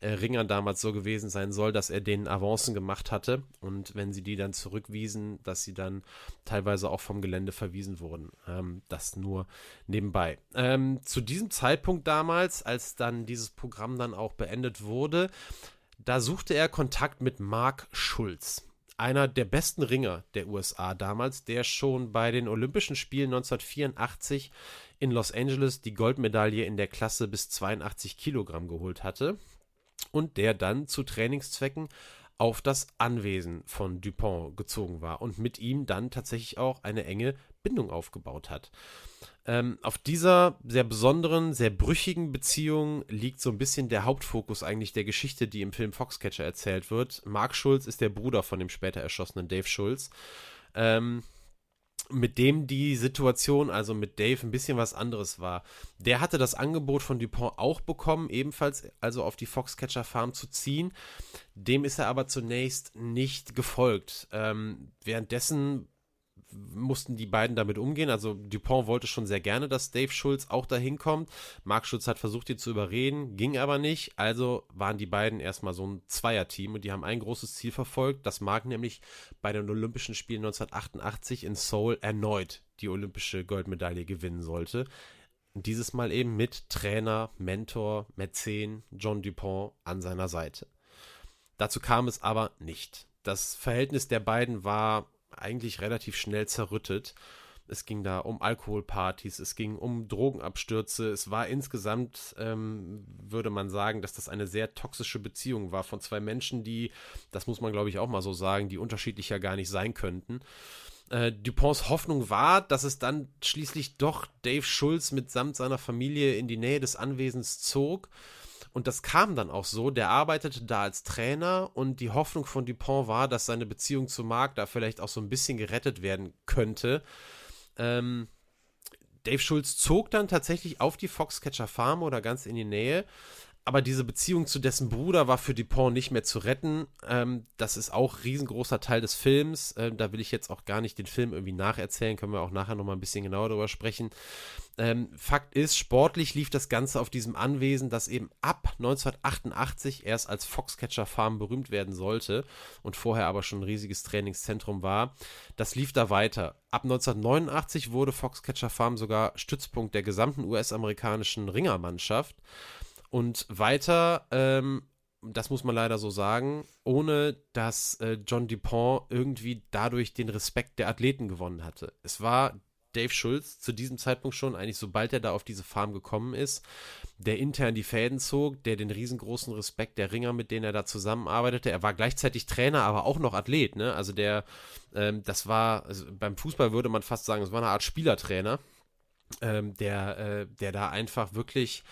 äh, Ringern damals so gewesen sein soll, dass er denen Avancen gemacht hatte und wenn sie die dann zurückwiesen, dass sie dann teilweise auch vom Gelände verwiesen wurden. Ähm, das nur nebenbei. Ähm, zu diesem Zeitpunkt damals, als dann dieses Programm dann auch beendet wurde, da suchte er Kontakt mit Mark Schulz einer der besten Ringer der USA damals, der schon bei den Olympischen Spielen 1984 in Los Angeles die Goldmedaille in der Klasse bis 82 Kilogramm geholt hatte und der dann zu Trainingszwecken auf das Anwesen von Dupont gezogen war und mit ihm dann tatsächlich auch eine enge Bindung aufgebaut hat. Ähm, auf dieser sehr besonderen, sehr brüchigen Beziehung liegt so ein bisschen der Hauptfokus eigentlich der Geschichte, die im Film Foxcatcher erzählt wird. Mark Schulz ist der Bruder von dem später erschossenen Dave Schulz. Ähm, mit dem die Situation, also mit Dave, ein bisschen was anderes war. Der hatte das Angebot von Dupont auch bekommen, ebenfalls also auf die Foxcatcher Farm zu ziehen. Dem ist er aber zunächst nicht gefolgt. Ähm, währenddessen mussten die beiden damit umgehen. Also Dupont wollte schon sehr gerne, dass Dave Schulz auch dahin kommt. Mark Schulz hat versucht, ihn zu überreden, ging aber nicht. Also waren die beiden erstmal so ein Zweierteam und die haben ein großes Ziel verfolgt, dass Mark nämlich bei den Olympischen Spielen 1988 in Seoul erneut die olympische Goldmedaille gewinnen sollte. dieses Mal eben mit Trainer, Mentor, Mäzen John Dupont an seiner Seite. Dazu kam es aber nicht. Das Verhältnis der beiden war eigentlich relativ schnell zerrüttet. Es ging da um Alkoholpartys, es ging um Drogenabstürze. Es war insgesamt, ähm, würde man sagen, dass das eine sehr toxische Beziehung war von zwei Menschen, die, das muss man glaube ich auch mal so sagen, die unterschiedlicher gar nicht sein könnten. Äh, Duponts Hoffnung war, dass es dann schließlich doch Dave Schulz mitsamt seiner Familie in die Nähe des Anwesens zog und das kam dann auch so. Der arbeitete da als Trainer und die Hoffnung von Dupont war, dass seine Beziehung zu Marc da vielleicht auch so ein bisschen gerettet werden könnte. Ähm, Dave Schulz zog dann tatsächlich auf die Foxcatcher Farm oder ganz in die Nähe aber diese Beziehung zu dessen Bruder war für Dupont nicht mehr zu retten. Ähm, das ist auch riesengroßer Teil des Films. Ähm, da will ich jetzt auch gar nicht den Film irgendwie nacherzählen, können wir auch nachher nochmal ein bisschen genauer darüber sprechen. Ähm, Fakt ist, sportlich lief das Ganze auf diesem Anwesen, das eben ab 1988 erst als Foxcatcher Farm berühmt werden sollte und vorher aber schon ein riesiges Trainingszentrum war. Das lief da weiter. Ab 1989 wurde Foxcatcher Farm sogar Stützpunkt der gesamten US-amerikanischen Ringermannschaft. Und weiter, ähm, das muss man leider so sagen, ohne dass äh, John Dupont irgendwie dadurch den Respekt der Athleten gewonnen hatte. Es war Dave Schulz zu diesem Zeitpunkt schon, eigentlich sobald er da auf diese Farm gekommen ist, der intern die Fäden zog, der den riesengroßen Respekt der Ringer, mit denen er da zusammenarbeitete. Er war gleichzeitig Trainer, aber auch noch Athlet, ne? Also der, ähm, das war, also beim Fußball würde man fast sagen, es war eine Art Spielertrainer, ähm, der, äh, der da einfach wirklich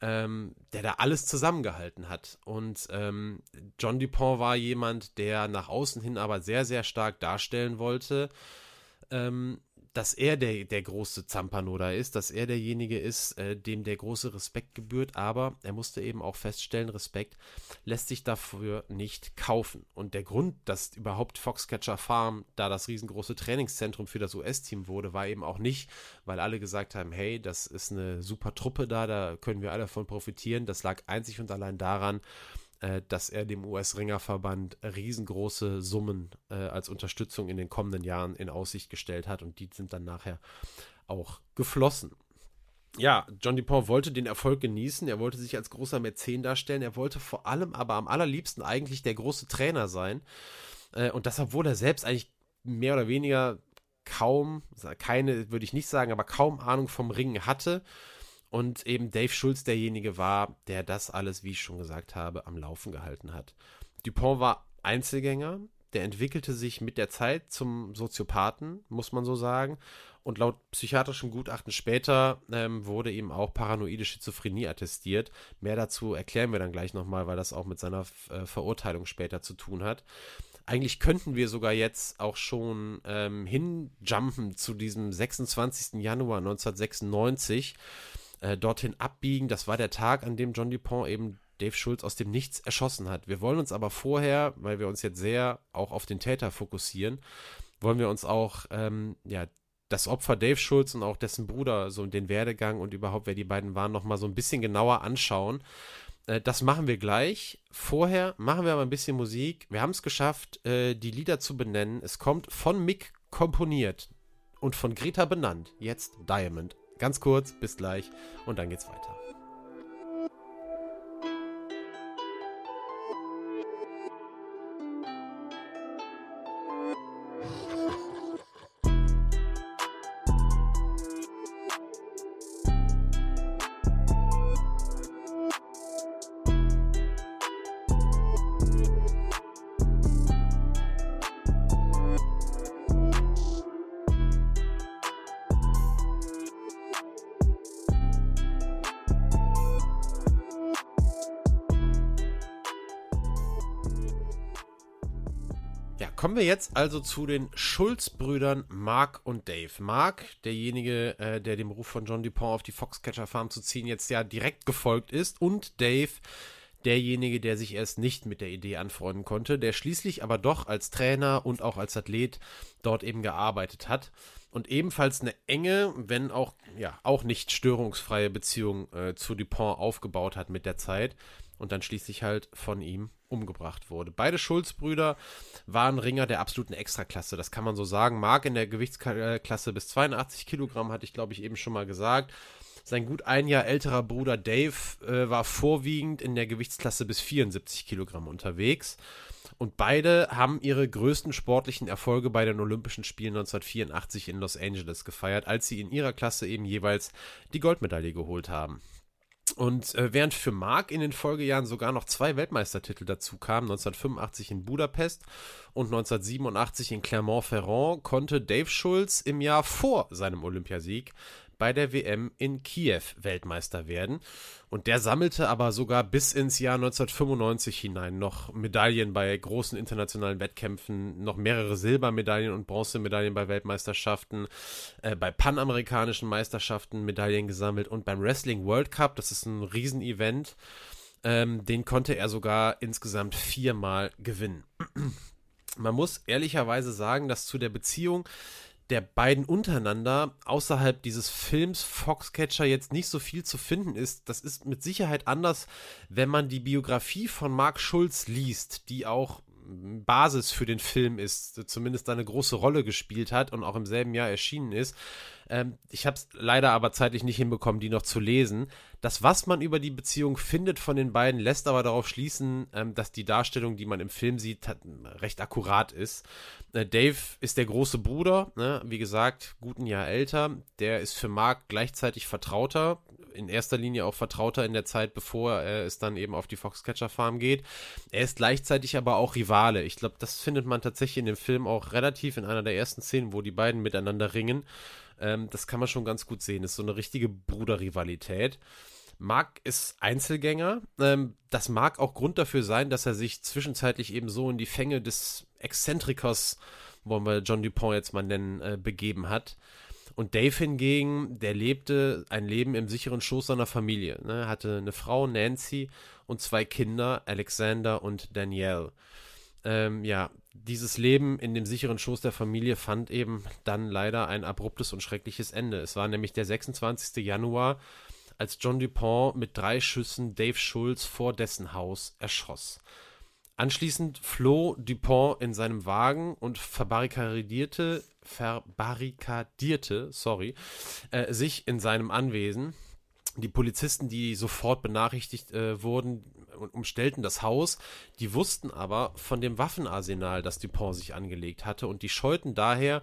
ähm, der da alles zusammengehalten hat. Und ähm, John Dupont war jemand, der nach außen hin aber sehr, sehr stark darstellen wollte, ähm, dass er der, der große Zampano ist, dass er derjenige ist, äh, dem der große Respekt gebührt, aber er musste eben auch feststellen, Respekt lässt sich dafür nicht kaufen. Und der Grund, dass überhaupt Foxcatcher Farm da das riesengroße Trainingszentrum für das US-Team wurde, war eben auch nicht, weil alle gesagt haben, hey, das ist eine super Truppe da, da können wir alle davon profitieren. Das lag einzig und allein daran, äh, dass er dem US-Ringerverband riesengroße Summen äh, als Unterstützung in den kommenden Jahren in Aussicht gestellt hat und die sind dann nachher auch geflossen. ja, John DuPont wollte den Erfolg genießen, er wollte sich als großer Mäzen darstellen, er wollte vor allem aber am allerliebsten eigentlich der große Trainer sein. Äh, und das, obwohl er selbst eigentlich mehr oder weniger kaum, keine würde ich nicht sagen, aber kaum Ahnung vom Ringen hatte. Und eben Dave Schulz derjenige war, der das alles, wie ich schon gesagt habe, am Laufen gehalten hat. Dupont war Einzelgänger, der entwickelte sich mit der Zeit zum Soziopathen, muss man so sagen. Und laut psychiatrischem Gutachten später ähm, wurde ihm auch paranoide Schizophrenie attestiert. Mehr dazu erklären wir dann gleich nochmal, weil das auch mit seiner äh, Verurteilung später zu tun hat eigentlich könnten wir sogar jetzt auch schon ähm, hinjumpen zu diesem 26. Januar 1996, äh, dorthin abbiegen. Das war der Tag, an dem John Dupont eben Dave Schulz aus dem Nichts erschossen hat. Wir wollen uns aber vorher, weil wir uns jetzt sehr auch auf den Täter fokussieren, wollen wir uns auch ähm, ja, das Opfer Dave Schulz und auch dessen Bruder, so den Werdegang und überhaupt, wer die beiden waren, nochmal so ein bisschen genauer anschauen. Äh, das machen wir gleich. Vorher machen wir aber ein bisschen Musik. Wir haben es geschafft, äh, die Lieder zu benennen. Es kommt von Mick komponiert und von Greta benannt. Jetzt Diamond. Ganz kurz, bis gleich und dann geht's weiter. Wir jetzt also zu den Schulz-Brüdern Mark und Dave. Mark, derjenige, äh, der dem Ruf von John Dupont auf die Foxcatcher Farm zu ziehen jetzt ja direkt gefolgt ist, und Dave, derjenige, der sich erst nicht mit der Idee anfreunden konnte, der schließlich aber doch als Trainer und auch als Athlet dort eben gearbeitet hat. Und ebenfalls eine enge, wenn auch ja auch nicht störungsfreie Beziehung äh, zu Dupont aufgebaut hat mit der Zeit und dann schließlich halt von ihm umgebracht wurde. Beide Schulz-Brüder waren Ringer der absoluten Extraklasse, das kann man so sagen. Mark in der Gewichtsklasse bis 82 Kilogramm, hatte ich glaube ich eben schon mal gesagt. Sein gut ein Jahr älterer Bruder Dave äh, war vorwiegend in der Gewichtsklasse bis 74 Kilogramm unterwegs. Und beide haben ihre größten sportlichen Erfolge bei den Olympischen Spielen 1984 in Los Angeles gefeiert, als sie in ihrer Klasse eben jeweils die Goldmedaille geholt haben. Und äh, während für Mark in den Folgejahren sogar noch zwei Weltmeistertitel dazu kamen, 1985 in Budapest und 1987 in Clermont-Ferrand, konnte Dave Schulz im Jahr vor seinem Olympiasieg bei der WM in Kiew Weltmeister werden. Und der sammelte aber sogar bis ins Jahr 1995 hinein noch Medaillen bei großen internationalen Wettkämpfen, noch mehrere Silbermedaillen und Bronzemedaillen bei Weltmeisterschaften, äh, bei panamerikanischen Meisterschaften Medaillen gesammelt und beim Wrestling World Cup, das ist ein Riesenevent, ähm, den konnte er sogar insgesamt viermal gewinnen. Man muss ehrlicherweise sagen, dass zu der Beziehung der beiden untereinander außerhalb dieses Films Foxcatcher jetzt nicht so viel zu finden ist. Das ist mit Sicherheit anders, wenn man die Biografie von Mark Schulz liest, die auch Basis für den Film ist, zumindest eine große Rolle gespielt hat und auch im selben Jahr erschienen ist. Ähm, ich habe es leider aber zeitlich nicht hinbekommen, die noch zu lesen. Das, was man über die Beziehung findet von den beiden, lässt aber darauf schließen, ähm, dass die Darstellung, die man im Film sieht, recht akkurat ist. Äh, Dave ist der große Bruder, ne? wie gesagt, guten Jahr älter. Der ist für Mark gleichzeitig Vertrauter, in erster Linie auch Vertrauter in der Zeit, bevor er es dann eben auf die Foxcatcher Farm geht. Er ist gleichzeitig aber auch Rivale. Ich glaube, das findet man tatsächlich in dem Film auch relativ in einer der ersten Szenen, wo die beiden miteinander ringen. Ähm, das kann man schon ganz gut sehen. Das ist so eine richtige Bruderrivalität. Mark ist Einzelgänger. Ähm, das mag auch Grund dafür sein, dass er sich zwischenzeitlich eben so in die Fänge des Exzentrikers, wollen wir John Dupont jetzt mal nennen, äh, begeben hat. Und Dave hingegen, der lebte ein Leben im sicheren Schoß seiner Familie. Ne? hatte eine Frau, Nancy, und zwei Kinder, Alexander und Danielle. Ähm, ja, dieses Leben in dem sicheren Schoß der Familie fand eben dann leider ein abruptes und schreckliches Ende. Es war nämlich der 26. Januar, als John Dupont mit drei Schüssen Dave Schulz vor dessen Haus erschoss. Anschließend floh Dupont in seinem Wagen und verbarrikadierte, verbarrikadierte, sorry, äh, sich in seinem Anwesen. Die Polizisten, die sofort benachrichtigt äh, wurden, und umstellten das Haus. Die wussten aber von dem Waffenarsenal, das Dupont sich angelegt hatte und die scheuten daher,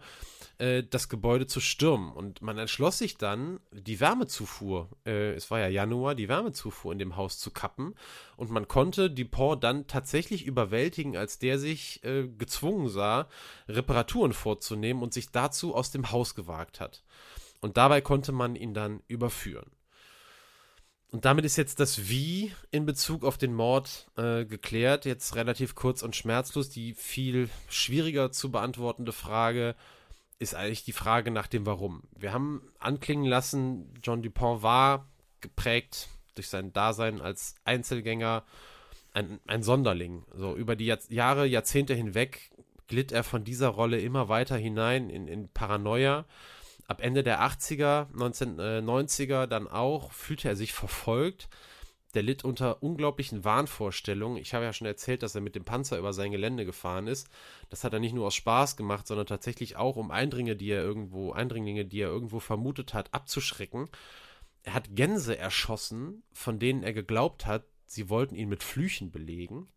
äh, das Gebäude zu stürmen. Und man entschloss sich dann, die Wärmezufuhr, äh, es war ja Januar, die Wärmezufuhr in dem Haus zu kappen. Und man konnte Dupont dann tatsächlich überwältigen, als der sich äh, gezwungen sah, Reparaturen vorzunehmen und sich dazu aus dem Haus gewagt hat. Und dabei konnte man ihn dann überführen. Und damit ist jetzt das Wie in Bezug auf den Mord äh, geklärt. Jetzt relativ kurz und schmerzlos. Die viel schwieriger zu beantwortende Frage ist eigentlich die Frage nach dem Warum. Wir haben anklingen lassen, John Dupont war geprägt durch sein Dasein als Einzelgänger, ein, ein Sonderling. So über die Jahr Jahre, Jahrzehnte hinweg glitt er von dieser Rolle immer weiter hinein in, in Paranoia ab Ende der 80er, 1990er dann auch, fühlte er sich verfolgt. Der litt unter unglaublichen Wahnvorstellungen. Ich habe ja schon erzählt, dass er mit dem Panzer über sein Gelände gefahren ist. Das hat er nicht nur aus Spaß gemacht, sondern tatsächlich auch, um Eindringe, die er irgendwo, Eindringlinge, die er irgendwo vermutet hat, abzuschrecken. Er hat Gänse erschossen, von denen er geglaubt hat, sie wollten ihn mit Flüchen belegen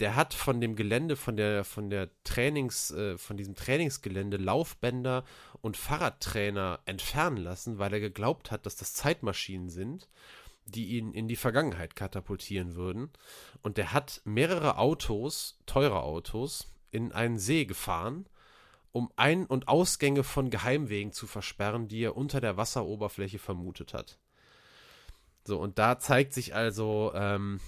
der hat von dem Gelände, von der, von der Trainings, äh, von diesem Trainingsgelände Laufbänder und Fahrradtrainer entfernen lassen, weil er geglaubt hat, dass das Zeitmaschinen sind, die ihn in die Vergangenheit katapultieren würden. Und der hat mehrere Autos, teure Autos, in einen See gefahren, um Ein- und Ausgänge von Geheimwegen zu versperren, die er unter der Wasseroberfläche vermutet hat. So, und da zeigt sich also, ähm,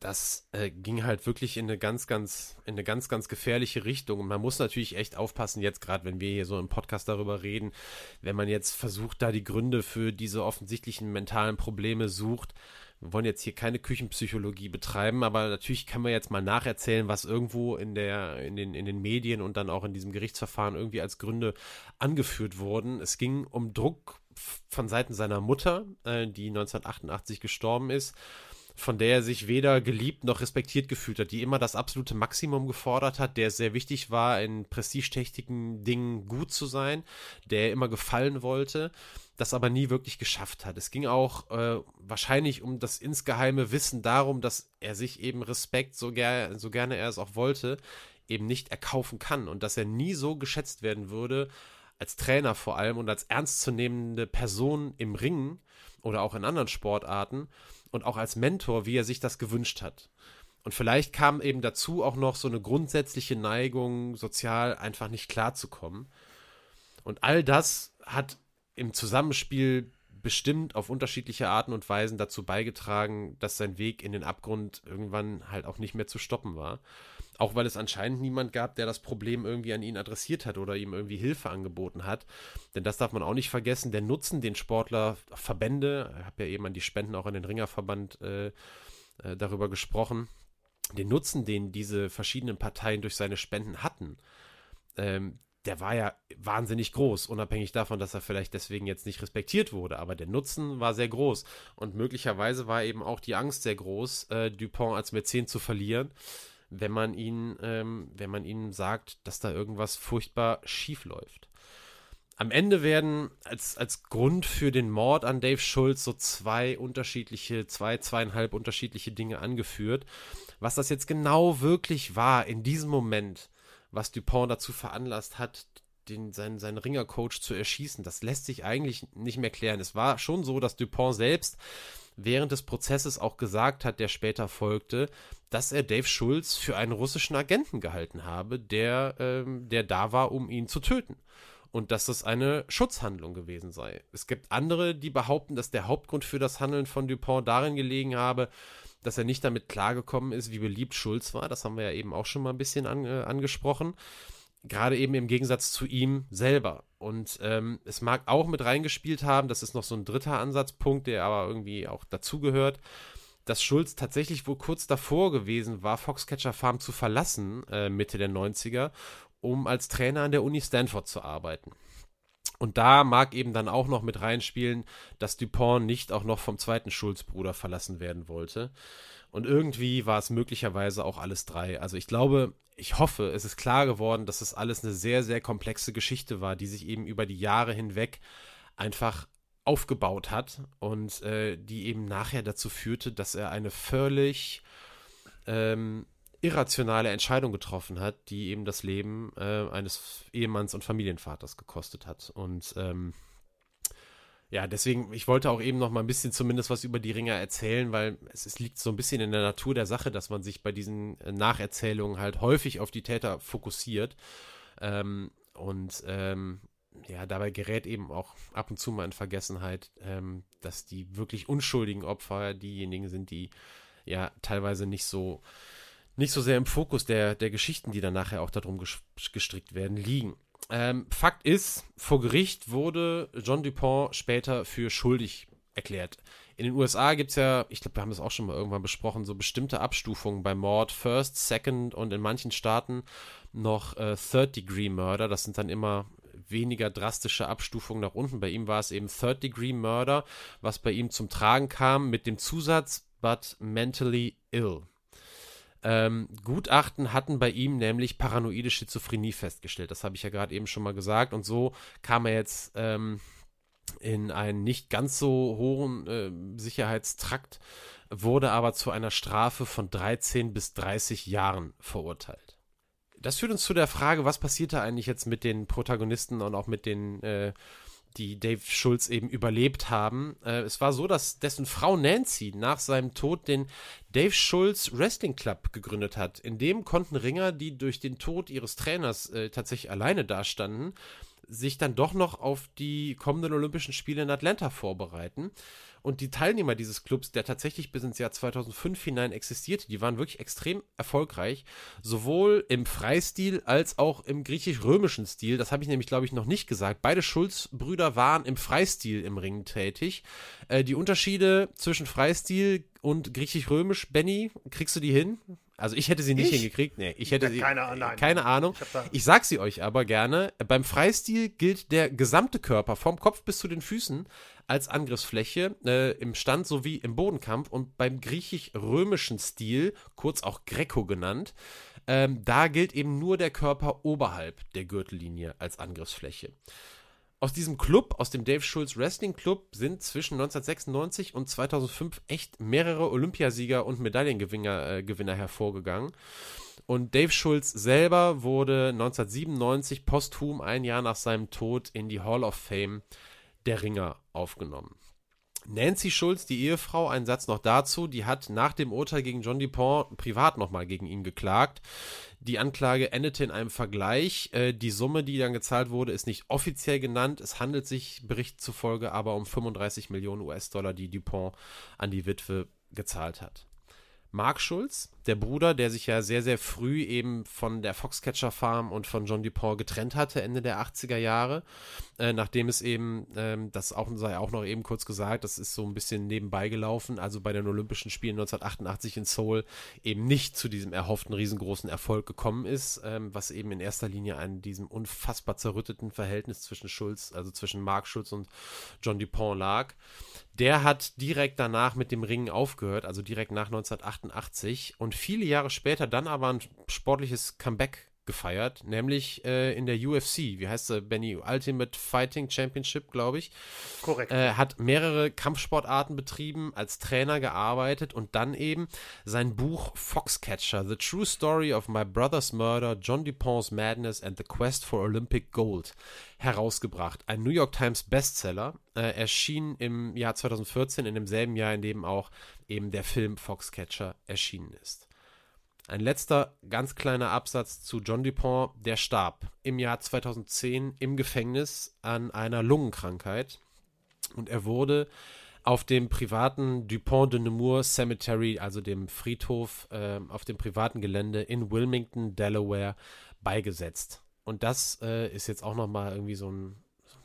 das äh, ging halt wirklich in eine ganz, ganz, in eine ganz, ganz gefährliche Richtung. Und man muss natürlich echt aufpassen, jetzt gerade, wenn wir hier so im Podcast darüber reden, wenn man jetzt versucht, da die Gründe für diese offensichtlichen mentalen Probleme sucht. Wir wollen jetzt hier keine Küchenpsychologie betreiben, aber natürlich kann man jetzt mal nacherzählen, was irgendwo in der, in den, in den Medien und dann auch in diesem Gerichtsverfahren irgendwie als Gründe angeführt wurden. Es ging um Druck von Seiten seiner Mutter, äh, die 1988 gestorben ist von der er sich weder geliebt noch respektiert gefühlt hat, die immer das absolute Maximum gefordert hat, der sehr wichtig war, in prestigeträchtigen Dingen gut zu sein, der immer gefallen wollte, das aber nie wirklich geschafft hat. Es ging auch äh, wahrscheinlich um das insgeheime Wissen darum, dass er sich eben Respekt, so, ger so gerne er es auch wollte, eben nicht erkaufen kann und dass er nie so geschätzt werden würde, als Trainer vor allem und als ernstzunehmende Person im Ringen oder auch in anderen Sportarten, und auch als Mentor, wie er sich das gewünscht hat. Und vielleicht kam eben dazu auch noch so eine grundsätzliche Neigung, sozial einfach nicht klarzukommen. Und all das hat im Zusammenspiel bestimmt auf unterschiedliche Arten und Weisen dazu beigetragen, dass sein Weg in den Abgrund irgendwann halt auch nicht mehr zu stoppen war. Auch weil es anscheinend niemand gab, der das Problem irgendwie an ihn adressiert hat oder ihm irgendwie Hilfe angeboten hat. Denn das darf man auch nicht vergessen. Der Nutzen, den Sportler, Verbände, ich habe ja eben an die Spenden auch an den Ringerverband äh, äh, darüber gesprochen, den Nutzen, den diese verschiedenen Parteien durch seine Spenden hatten, ähm, der war ja wahnsinnig groß, unabhängig davon, dass er vielleicht deswegen jetzt nicht respektiert wurde. Aber der Nutzen war sehr groß. Und möglicherweise war eben auch die Angst sehr groß, äh, Dupont als Mäzen zu verlieren wenn man ihn, ähm, wenn man ihnen sagt, dass da irgendwas furchtbar schief läuft. Am Ende werden als, als Grund für den Mord an Dave Schulz so zwei unterschiedliche, zwei, zweieinhalb unterschiedliche Dinge angeführt. Was das jetzt genau wirklich war in diesem Moment, was Dupont dazu veranlasst hat, den, seinen, seinen Ringercoach zu erschießen, das lässt sich eigentlich nicht mehr klären. Es war schon so, dass Dupont selbst während des Prozesses auch gesagt hat, der später folgte, dass er Dave Schulz für einen russischen Agenten gehalten habe, der, ähm, der da war, um ihn zu töten. Und dass das eine Schutzhandlung gewesen sei. Es gibt andere, die behaupten, dass der Hauptgrund für das Handeln von Dupont darin gelegen habe, dass er nicht damit klargekommen ist, wie beliebt Schulz war. Das haben wir ja eben auch schon mal ein bisschen an, äh, angesprochen. Gerade eben im Gegensatz zu ihm selber. Und ähm, es mag auch mit reingespielt haben, das ist noch so ein dritter Ansatzpunkt, der aber irgendwie auch dazugehört, dass Schulz tatsächlich wohl kurz davor gewesen war, Foxcatcher Farm zu verlassen, äh, Mitte der 90er, um als Trainer an der Uni Stanford zu arbeiten. Und da mag eben dann auch noch mit reinspielen, dass Dupont nicht auch noch vom zweiten Schulz-Bruder verlassen werden wollte. Und irgendwie war es möglicherweise auch alles drei. Also ich glaube, ich hoffe, es ist klar geworden, dass es alles eine sehr, sehr komplexe Geschichte war, die sich eben über die Jahre hinweg einfach aufgebaut hat und äh, die eben nachher dazu führte, dass er eine völlig ähm, irrationale Entscheidung getroffen hat, die eben das Leben äh, eines Ehemanns und Familienvaters gekostet hat. Und ähm, ja, deswegen, ich wollte auch eben noch mal ein bisschen zumindest was über die Ringer erzählen, weil es, es, liegt so ein bisschen in der Natur der Sache, dass man sich bei diesen äh, Nacherzählungen halt häufig auf die Täter fokussiert. Ähm, und ähm, ja, dabei gerät eben auch ab und zu mal in Vergessenheit, ähm, dass die wirklich unschuldigen Opfer diejenigen sind, die ja teilweise nicht so nicht so sehr im Fokus der, der Geschichten, die dann nachher auch darum gestrickt werden, liegen. Ähm, Fakt ist, vor Gericht wurde John Dupont später für schuldig erklärt. In den USA gibt es ja, ich glaube, wir haben das auch schon mal irgendwann besprochen, so bestimmte Abstufungen bei Mord, First, Second und in manchen Staaten noch äh, Third Degree Murder. Das sind dann immer weniger drastische Abstufungen nach unten. Bei ihm war es eben Third Degree Murder, was bei ihm zum Tragen kam mit dem Zusatz, but mentally ill. Ähm, Gutachten hatten bei ihm nämlich paranoide Schizophrenie festgestellt. Das habe ich ja gerade eben schon mal gesagt. Und so kam er jetzt ähm, in einen nicht ganz so hohen äh, Sicherheitstrakt, wurde aber zu einer Strafe von 13 bis 30 Jahren verurteilt. Das führt uns zu der Frage, was passierte eigentlich jetzt mit den Protagonisten und auch mit den äh, die Dave Schulz eben überlebt haben. Äh, es war so, dass dessen Frau Nancy nach seinem Tod den Dave Schulz Wrestling Club gegründet hat. In dem konnten Ringer, die durch den Tod ihres Trainers äh, tatsächlich alleine dastanden, sich dann doch noch auf die kommenden Olympischen Spiele in Atlanta vorbereiten. Und die Teilnehmer dieses Clubs, der tatsächlich bis ins Jahr 2005 hinein existierte, die waren wirklich extrem erfolgreich, sowohl im Freistil als auch im griechisch-römischen Stil. Das habe ich nämlich, glaube ich, noch nicht gesagt. Beide Schulz-Brüder waren im Freistil im Ring tätig. Äh, die Unterschiede zwischen Freistil und griechisch-römisch, Benny, kriegst du die hin? Also ich hätte sie nicht ich? hingekriegt. Nee, ich hätte ja, keine, sie, nein, keine Ahnung. Ich, ich sag sie euch aber gerne. Beim Freistil gilt der gesamte Körper vom Kopf bis zu den Füßen als Angriffsfläche äh, im Stand sowie im Bodenkampf und beim griechisch-römischen Stil, kurz auch Greco genannt, ähm, da gilt eben nur der Körper oberhalb der Gürtellinie als Angriffsfläche. Aus diesem Club, aus dem Dave Schulz Wrestling Club, sind zwischen 1996 und 2005 echt mehrere Olympiasieger und Medaillengewinner äh, Gewinner hervorgegangen. Und Dave Schulz selber wurde 1997 posthum ein Jahr nach seinem Tod in die Hall of Fame der Ringer aufgenommen. Nancy Schulz, die Ehefrau, ein Satz noch dazu, die hat nach dem Urteil gegen John Dupont privat nochmal gegen ihn geklagt. Die Anklage endete in einem Vergleich. Äh, die Summe, die dann gezahlt wurde, ist nicht offiziell genannt. Es handelt sich Bericht zufolge aber um 35 Millionen US-Dollar, die Dupont an die Witwe gezahlt hat. Mark Schulz, der Bruder, der sich ja sehr, sehr früh eben von der Foxcatcher Farm und von John DuPont getrennt hatte, Ende der 80er Jahre, äh, nachdem es eben, ähm, das auch, sei auch noch eben kurz gesagt, das ist so ein bisschen nebenbei gelaufen, also bei den Olympischen Spielen 1988 in Seoul eben nicht zu diesem erhofften riesengroßen Erfolg gekommen ist, ähm, was eben in erster Linie an diesem unfassbar zerrütteten Verhältnis zwischen Schulz, also zwischen Mark Schulz und John DuPont lag. Der hat direkt danach mit dem Ringen aufgehört, also direkt nach 1988 und viele Jahre später dann aber ein sportliches Comeback gefeiert, nämlich äh, in der UFC. Wie heißt sie, Benny? Ultimate Fighting Championship, glaube ich. Korrekt. Äh, hat mehrere Kampfsportarten betrieben, als Trainer gearbeitet und dann eben sein Buch Foxcatcher, The True Story of My Brother's Murder, John DuPont's Madness and the Quest for Olympic Gold herausgebracht. Ein New York Times Bestseller, äh, erschien im Jahr 2014, in demselben Jahr, in dem auch eben der Film Foxcatcher erschienen ist. Ein letzter ganz kleiner Absatz zu John Dupont, der starb im Jahr 2010 im Gefängnis an einer Lungenkrankheit und er wurde auf dem privaten Dupont de Nemours Cemetery, also dem Friedhof äh, auf dem privaten Gelände in Wilmington, Delaware, beigesetzt. Und das äh, ist jetzt auch nochmal irgendwie so ein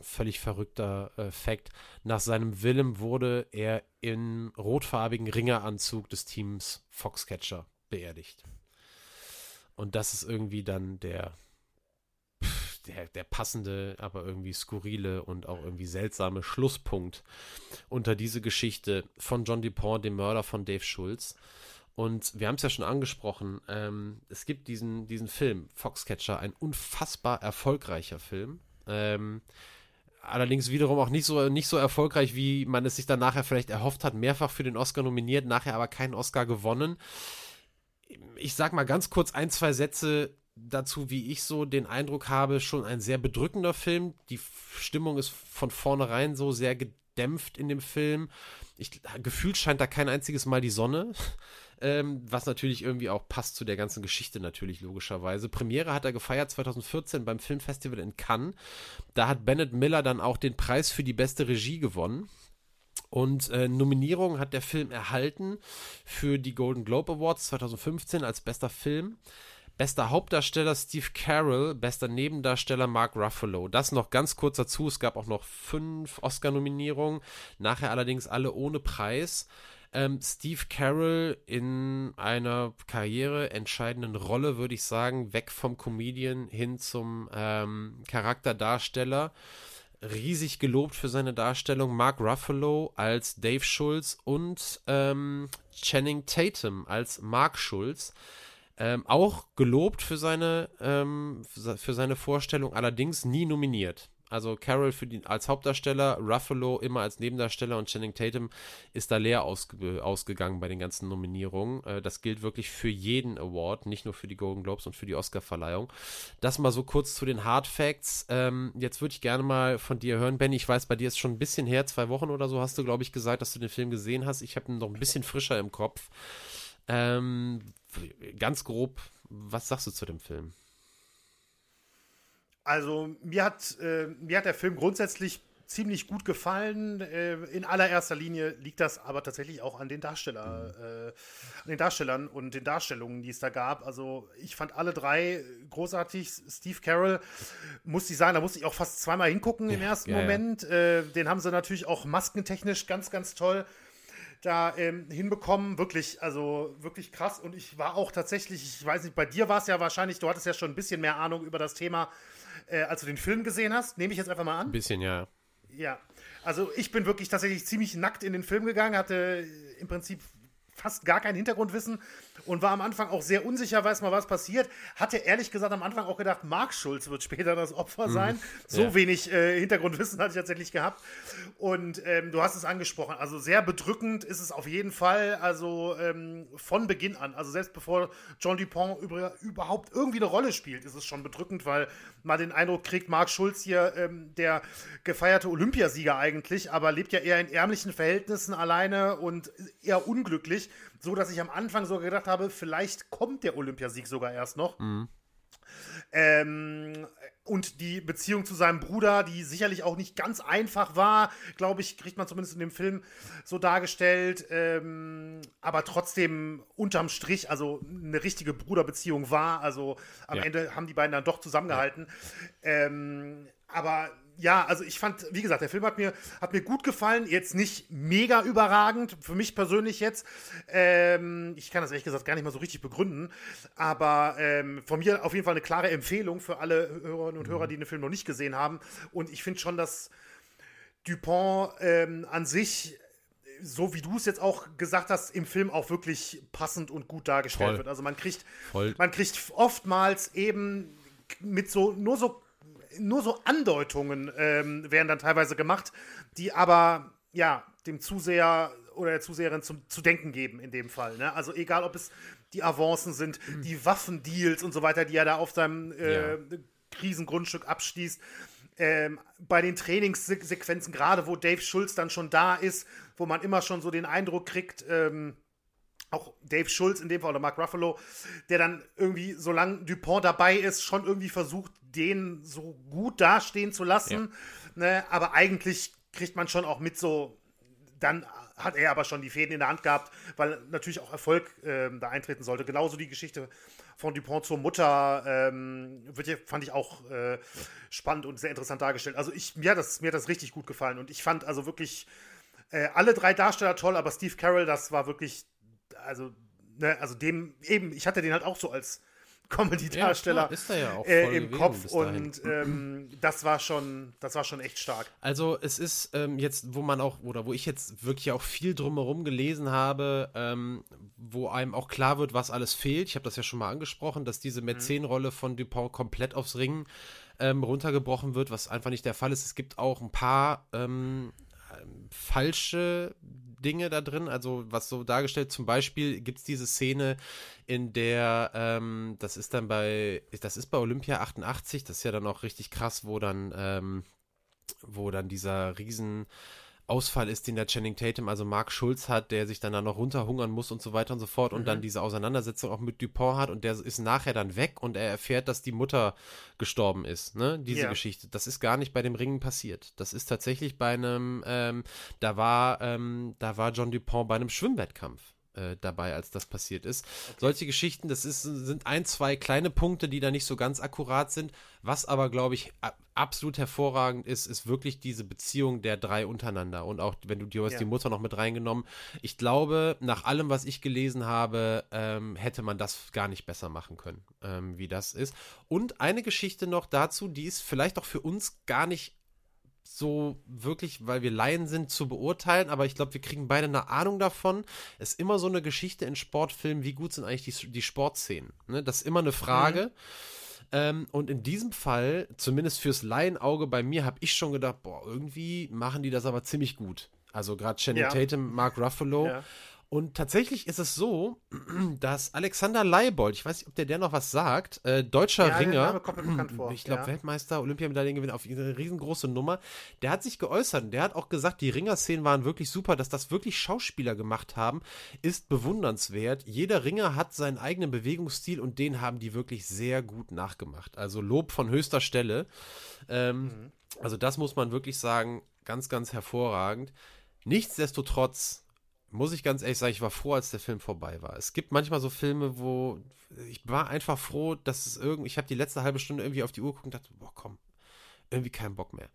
völlig verrückter äh, Fakt. Nach seinem Willen wurde er im rotfarbigen Ringeranzug des Teams Foxcatcher beerdigt. Und das ist irgendwie dann der, der, der passende, aber irgendwie skurrile und auch irgendwie seltsame Schlusspunkt unter diese Geschichte von John DuPont, dem Mörder von Dave Schulz. Und wir haben es ja schon angesprochen, ähm, es gibt diesen, diesen Film, Foxcatcher, ein unfassbar erfolgreicher Film. Ähm, allerdings wiederum auch nicht so, nicht so erfolgreich, wie man es sich dann nachher vielleicht erhofft hat. Mehrfach für den Oscar nominiert, nachher aber keinen Oscar gewonnen. Ich sag mal ganz kurz ein, zwei Sätze dazu, wie ich so den Eindruck habe, schon ein sehr bedrückender Film. Die Stimmung ist von vornherein so sehr gedämpft in dem Film. Ich, gefühlt scheint da kein einziges Mal die Sonne. Ähm, was natürlich irgendwie auch passt zu der ganzen Geschichte natürlich logischerweise. Premiere hat er gefeiert 2014 beim Filmfestival in Cannes. Da hat Bennett Miller dann auch den Preis für die beste Regie gewonnen. Und äh, Nominierung hat der Film erhalten für die Golden Globe Awards 2015 als bester Film. Bester Hauptdarsteller Steve Carroll, bester Nebendarsteller Mark Ruffalo. Das noch ganz kurz dazu. Es gab auch noch fünf Oscar-Nominierungen, nachher allerdings alle ohne Preis. Ähm, Steve Carroll in einer karriereentscheidenden Rolle, würde ich sagen, weg vom Comedian hin zum ähm, Charakterdarsteller. Riesig gelobt für seine Darstellung. Mark Ruffalo als Dave Schulz und ähm, Channing Tatum als Mark Schulz. Ähm, auch gelobt für seine, ähm, für seine Vorstellung, allerdings nie nominiert. Also Carol für die, als Hauptdarsteller, Ruffalo immer als Nebendarsteller und Channing Tatum ist da leer ausge, ausgegangen bei den ganzen Nominierungen. Äh, das gilt wirklich für jeden Award, nicht nur für die Golden Globes und für die Oscarverleihung. Das mal so kurz zu den Hard Facts. Ähm, jetzt würde ich gerne mal von dir hören, Benny. Ich weiß, bei dir ist schon ein bisschen her, zwei Wochen oder so hast du, glaube ich, gesagt, dass du den Film gesehen hast. Ich habe ihn noch ein bisschen frischer im Kopf. Ähm, ganz grob, was sagst du zu dem Film? Also mir hat, äh, mir hat der Film grundsätzlich ziemlich gut gefallen. Äh, in allererster Linie liegt das aber tatsächlich auch an den Darsteller, äh, an den Darstellern und den Darstellungen, die es da gab. Also ich fand alle drei großartig. Steve Carroll, muss ich sagen, da musste ich auch fast zweimal hingucken im ersten ja, Moment. Ja. Äh, den haben sie natürlich auch maskentechnisch ganz, ganz toll da ähm, hinbekommen. Wirklich, also wirklich krass. Und ich war auch tatsächlich, ich weiß nicht, bei dir war es ja wahrscheinlich, du hattest ja schon ein bisschen mehr Ahnung über das Thema, äh, als du den Film gesehen hast. Nehme ich jetzt einfach mal an. Ein bisschen, ja. Ja. Also ich bin wirklich tatsächlich ziemlich nackt in den Film gegangen, hatte im Prinzip fast gar kein Hintergrundwissen und war am Anfang auch sehr unsicher, weiß mal, was passiert. Hatte ehrlich gesagt am Anfang auch gedacht, Mark Schulz wird später das Opfer mhm. sein. So ja. wenig äh, Hintergrundwissen hatte ich tatsächlich gehabt. Und ähm, du hast es angesprochen, also sehr bedrückend ist es auf jeden Fall, also ähm, von Beginn an, also selbst bevor John Dupont über, überhaupt irgendwie eine Rolle spielt, ist es schon bedrückend, weil man den Eindruck kriegt, Mark Schulz hier, ähm, der gefeierte Olympiasieger eigentlich, aber lebt ja eher in ärmlichen Verhältnissen alleine und eher unglücklich so dass ich am Anfang sogar gedacht habe, vielleicht kommt der Olympiasieg sogar erst noch. Mhm. Ähm, und die Beziehung zu seinem Bruder, die sicherlich auch nicht ganz einfach war, glaube ich, kriegt man zumindest in dem Film so dargestellt, ähm, aber trotzdem unterm Strich, also eine richtige Bruderbeziehung war. Also am ja. Ende haben die beiden dann doch zusammengehalten. Ja. Ähm, aber ja, also ich fand, wie gesagt, der Film hat mir, hat mir gut gefallen. Jetzt nicht mega überragend, für mich persönlich jetzt. Ähm, ich kann das ehrlich gesagt gar nicht mal so richtig begründen. Aber ähm, von mir auf jeden Fall eine klare Empfehlung für alle Hörerinnen und Hörer, die den Film noch nicht gesehen haben. Und ich finde schon, dass Dupont ähm, an sich so wie du es jetzt auch gesagt hast, im Film auch wirklich passend und gut dargestellt Voll. wird. Also man kriegt, Voll. man kriegt oftmals eben mit so nur so nur so Andeutungen ähm, werden dann teilweise gemacht, die aber ja dem Zuseher oder der Zuseherin zum, zu denken geben in dem Fall. Ne? Also egal, ob es die Avancen sind, mhm. die Waffendeals und so weiter, die er da auf seinem äh, ja. Krisengrundstück abschließt. Ähm, bei den Trainingssequenzen, gerade wo Dave Schulz dann schon da ist, wo man immer schon so den Eindruck kriegt, ähm, auch Dave Schulz in dem Fall oder Mark Ruffalo, der dann irgendwie, solange Dupont dabei ist, schon irgendwie versucht, den so gut dastehen zu lassen. Ja. Ne? Aber eigentlich kriegt man schon auch mit so, dann hat er aber schon die Fäden in der Hand gehabt, weil natürlich auch Erfolg ähm, da eintreten sollte. Genauso die Geschichte von Dupont zur Mutter ähm, fand ich auch äh, spannend und sehr interessant dargestellt. Also ich, mir, hat das, mir hat das richtig gut gefallen und ich fand also wirklich äh, alle drei Darsteller toll, aber Steve Carroll, das war wirklich, also, ne, also dem eben, ich hatte den halt auch so als Comedy-Darsteller ja, ja äh, im Kopf und ähm, das war schon, das war schon echt stark. Also es ist ähm, jetzt, wo man auch, oder wo ich jetzt wirklich auch viel drumherum gelesen habe, ähm, wo einem auch klar wird, was alles fehlt. Ich habe das ja schon mal angesprochen, dass diese Mäzenrolle von Dupont komplett aufs Ringen ähm, runtergebrochen wird, was einfach nicht der Fall ist. Es gibt auch ein paar ähm, falsche Dinge da drin. Also was so dargestellt, zum Beispiel gibt es diese Szene, in der, ähm, das ist dann bei, das ist bei Olympia 88, das ist ja dann auch richtig krass, wo dann, ähm, wo dann dieser riesen Ausfall ist, den der Channing Tatum, also Mark Schulz hat, der sich dann da noch runterhungern muss und so weiter und so fort mhm. und dann mhm. diese Auseinandersetzung auch mit Dupont hat und der ist nachher dann weg und er erfährt, dass die Mutter gestorben ist, ne? Diese ja. Geschichte. Das ist gar nicht bei dem Ringen passiert. Das ist tatsächlich bei einem, ähm, da war, ähm, da war John Dupont bei einem Schwimmwettkampf. Äh, dabei, als das passiert ist. Okay. Solche Geschichten, das ist, sind ein, zwei kleine Punkte, die da nicht so ganz akkurat sind. Was aber, glaube ich, absolut hervorragend ist, ist wirklich diese Beziehung der drei untereinander. Und auch, wenn du dir hast ja. die Mutter noch mit reingenommen. Ich glaube, nach allem, was ich gelesen habe, ähm, hätte man das gar nicht besser machen können, ähm, wie das ist. Und eine Geschichte noch dazu, die ist vielleicht auch für uns gar nicht so wirklich, weil wir Laien sind, zu beurteilen, aber ich glaube, wir kriegen beide eine Ahnung davon. Es ist immer so eine Geschichte in Sportfilmen, wie gut sind eigentlich die, die Sportszenen. Ne? Das ist immer eine Frage. Mhm. Ähm, und in diesem Fall, zumindest fürs Laienauge bei mir, habe ich schon gedacht, boah, irgendwie machen die das aber ziemlich gut. Also gerade Channing ja. Tatum, Mark Ruffalo. Ja. Und tatsächlich ist es so, dass Alexander Leibold, ich weiß nicht, ob der der noch was sagt, äh, deutscher ja, Ringer, ich glaube ja. Weltmeister, Olympiamedaillengewinner auf eine riesengroße Nummer, der hat sich geäußert und der hat auch gesagt, die Ringerszenen waren wirklich super, dass das wirklich Schauspieler gemacht haben, ist bewundernswert. Jeder Ringer hat seinen eigenen Bewegungsstil und den haben die wirklich sehr gut nachgemacht. Also Lob von höchster Stelle. Ähm, mhm. Also das muss man wirklich sagen, ganz, ganz hervorragend. Nichtsdestotrotz muss ich ganz ehrlich sagen, ich war froh, als der Film vorbei war. Es gibt manchmal so Filme, wo ich war einfach froh, dass es irgendwie, ich habe die letzte halbe Stunde irgendwie auf die Uhr geguckt und dachte, boah, komm, irgendwie keinen Bock mehr.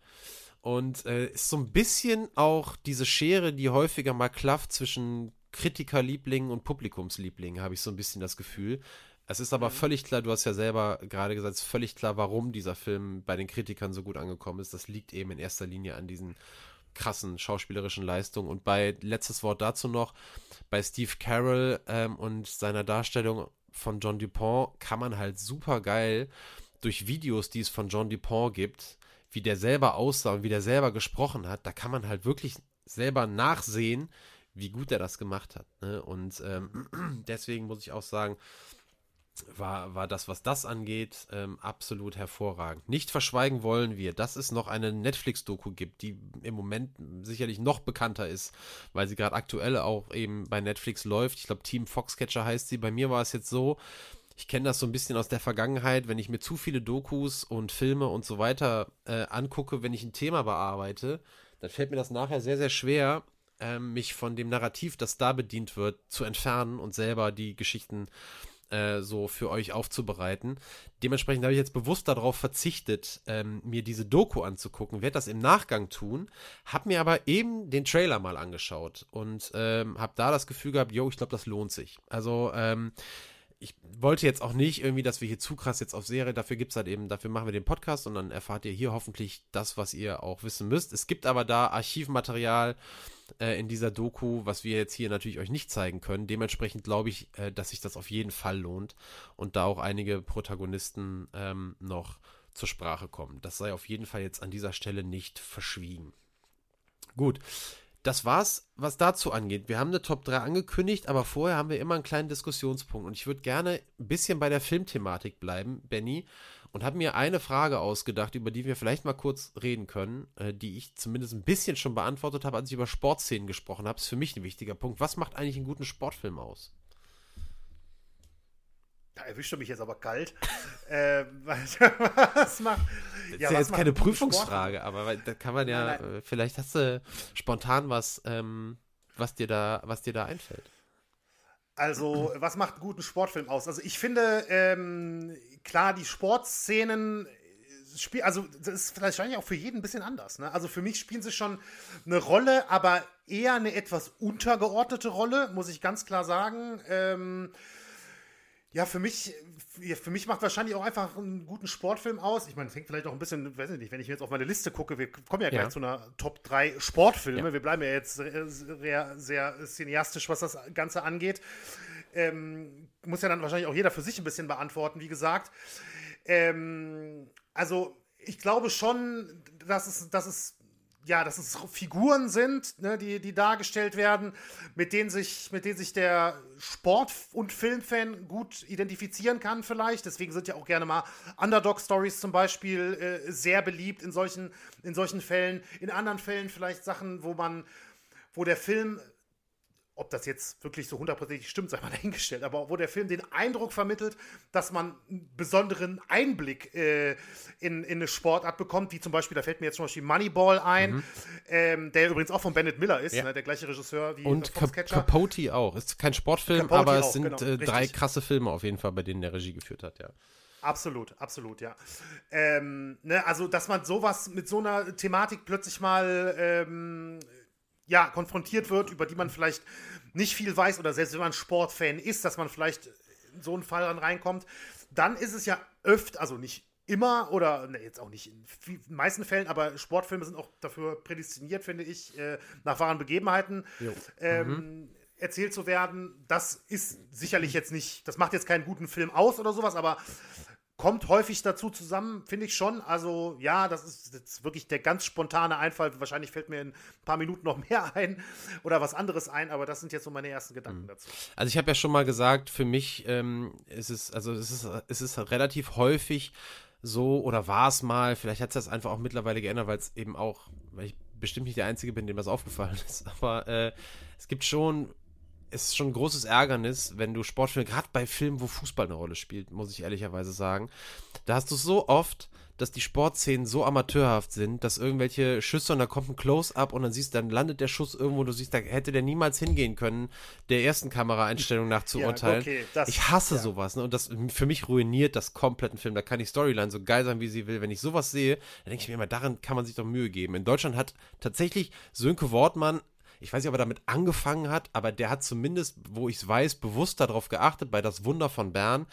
Und äh, ist so ein bisschen auch diese Schere, die häufiger mal klafft zwischen Kritikerlieblingen und Publikumslieblingen, habe ich so ein bisschen das Gefühl. Es ist aber mhm. völlig klar, du hast ja selber gerade gesagt, es ist völlig klar, warum dieser Film bei den Kritikern so gut angekommen ist. Das liegt eben in erster Linie an diesen krassen schauspielerischen Leistung. Und bei letztes Wort dazu noch, bei Steve Carroll ähm, und seiner Darstellung von John Dupont kann man halt super geil durch Videos, die es von John Dupont gibt, wie der selber aussah und wie der selber gesprochen hat, da kann man halt wirklich selber nachsehen, wie gut er das gemacht hat. Ne? Und ähm, deswegen muss ich auch sagen, war, war das, was das angeht, ähm, absolut hervorragend. Nicht verschweigen wollen wir, dass es noch eine Netflix-Doku gibt, die im Moment sicherlich noch bekannter ist, weil sie gerade aktuell auch eben bei Netflix läuft. Ich glaube, Team Foxcatcher heißt sie. Bei mir war es jetzt so, ich kenne das so ein bisschen aus der Vergangenheit, wenn ich mir zu viele Dokus und Filme und so weiter äh, angucke, wenn ich ein Thema bearbeite, dann fällt mir das nachher sehr, sehr schwer, äh, mich von dem Narrativ, das da bedient wird, zu entfernen und selber die Geschichten äh, so für euch aufzubereiten. Dementsprechend habe ich jetzt bewusst darauf verzichtet, ähm, mir diese Doku anzugucken, werde das im Nachgang tun, habe mir aber eben den Trailer mal angeschaut und ähm, habe da das Gefühl gehabt, yo, ich glaube, das lohnt sich. Also ähm, ich wollte jetzt auch nicht irgendwie, dass wir hier zu krass jetzt auf Serie, dafür gibt es halt eben, dafür machen wir den Podcast und dann erfahrt ihr hier hoffentlich das, was ihr auch wissen müsst. Es gibt aber da Archivmaterial äh, in dieser Doku, was wir jetzt hier natürlich euch nicht zeigen können. Dementsprechend glaube ich, äh, dass sich das auf jeden Fall lohnt und da auch einige Protagonisten ähm, noch zur Sprache kommen. Das sei auf jeden Fall jetzt an dieser Stelle nicht verschwiegen. Gut das war's, was dazu angeht. Wir haben eine Top 3 angekündigt, aber vorher haben wir immer einen kleinen Diskussionspunkt. Und ich würde gerne ein bisschen bei der Filmthematik bleiben, Benny, und habe mir eine Frage ausgedacht, über die wir vielleicht mal kurz reden können, äh, die ich zumindest ein bisschen schon beantwortet habe, als ich über Sportszenen gesprochen habe. Ist für mich ein wichtiger Punkt. Was macht eigentlich einen guten Sportfilm aus? Da erwischt du mich jetzt aber kalt. äh, was macht. Das ja, ist ja jetzt keine Prüfungsfrage, aber da kann man ja, nein, nein. Äh, vielleicht hast du spontan was, ähm, was, dir da, was dir da einfällt. Also, was macht einen guten Sportfilm aus? Also, ich finde, ähm, klar, die Sportszenen spielen, also, das ist wahrscheinlich auch für jeden ein bisschen anders. Ne? Also, für mich spielen sie schon eine Rolle, aber eher eine etwas untergeordnete Rolle, muss ich ganz klar sagen. Ähm, Ja, für mich, für mich macht wahrscheinlich auch einfach einen guten Sportfilm aus. Ich meine, es hängt vielleicht auch ein bisschen, weiß ich nicht, wenn ich jetzt auf meine Liste gucke, wir kommen ja gleich ja. zu einer Top 3 Sportfilme. Ja. Wir bleiben ja jetzt sehr, sehr cineastisch, was das Ganze angeht. Ähm, muss ja dann wahrscheinlich auch jeder für sich ein bisschen beantworten, wie gesagt. Ähm, also, ich glaube schon, dass es, dass es ja, dass es Figuren sind, ne, die, die dargestellt werden, mit denen sich, mit denen sich der Sport- und Filmfan gut identifizieren kann, vielleicht. Deswegen sind ja auch gerne mal Underdog-Stories zum Beispiel äh, sehr beliebt in solchen, in solchen Fällen. In anderen Fällen vielleicht Sachen, wo man, wo der Film ob das jetzt wirklich so hundertprozentig stimmt, sei mal dahingestellt, aber wo der Film den Eindruck vermittelt, dass man einen besonderen Einblick äh, in, in eine Sportart bekommt, wie zum Beispiel, da fällt mir jetzt zum Beispiel Moneyball ein, mhm. ähm, der übrigens auch von Bennett Miller ist, ja. ne, der gleiche Regisseur wie Und Capote auch. Ist kein Sportfilm, Capote aber es sind genau, äh, drei krasse Filme auf jeden Fall, bei denen der Regie geführt hat, ja. Absolut, absolut, ja. Ähm, ne, also, dass man sowas mit so einer Thematik plötzlich mal ähm, ja, konfrontiert wird, über die man vielleicht nicht viel weiß oder selbst wenn man Sportfan ist, dass man vielleicht in so einen Fall dann reinkommt, dann ist es ja öfter, also nicht immer oder ne, jetzt auch nicht in den meisten Fällen, aber Sportfilme sind auch dafür prädestiniert, finde ich, äh, nach wahren Begebenheiten ähm, mhm. erzählt zu werden. Das ist sicherlich jetzt nicht, das macht jetzt keinen guten Film aus oder sowas, aber kommt häufig dazu zusammen, finde ich schon. Also ja, das ist jetzt wirklich der ganz spontane Einfall. Wahrscheinlich fällt mir in ein paar Minuten noch mehr ein oder was anderes ein, aber das sind jetzt so meine ersten Gedanken mhm. dazu. Also ich habe ja schon mal gesagt, für mich ähm, ist es, also es ist, es ist relativ häufig so oder war es mal, vielleicht hat es das einfach auch mittlerweile geändert, weil es eben auch, weil ich bestimmt nicht der Einzige bin, dem das aufgefallen ist, aber äh, es gibt schon es ist schon ein großes Ärgernis, wenn du Sportfilme, gerade bei Filmen, wo Fußball eine Rolle spielt, muss ich ehrlicherweise sagen, da hast du so oft, dass die Sportszenen so amateurhaft sind, dass irgendwelche Schüsse und da kommt ein Close-up und dann siehst du, dann landet der Schuss irgendwo, du siehst, da hätte der niemals hingehen können, der ersten Kameraeinstellung nach zu urteilen. Ja, okay, das, ich hasse ja. sowas, ne? Und das für mich ruiniert das kompletten Film. Da kann die Storyline so geil sein, wie sie will. Wenn ich sowas sehe, dann denke ich mir immer, daran kann man sich doch Mühe geben. In Deutschland hat tatsächlich Sönke Wortmann ich weiß nicht, ob er damit angefangen hat, aber der hat zumindest, wo ich es weiß, bewusst darauf geachtet, bei Das Wunder von Bern,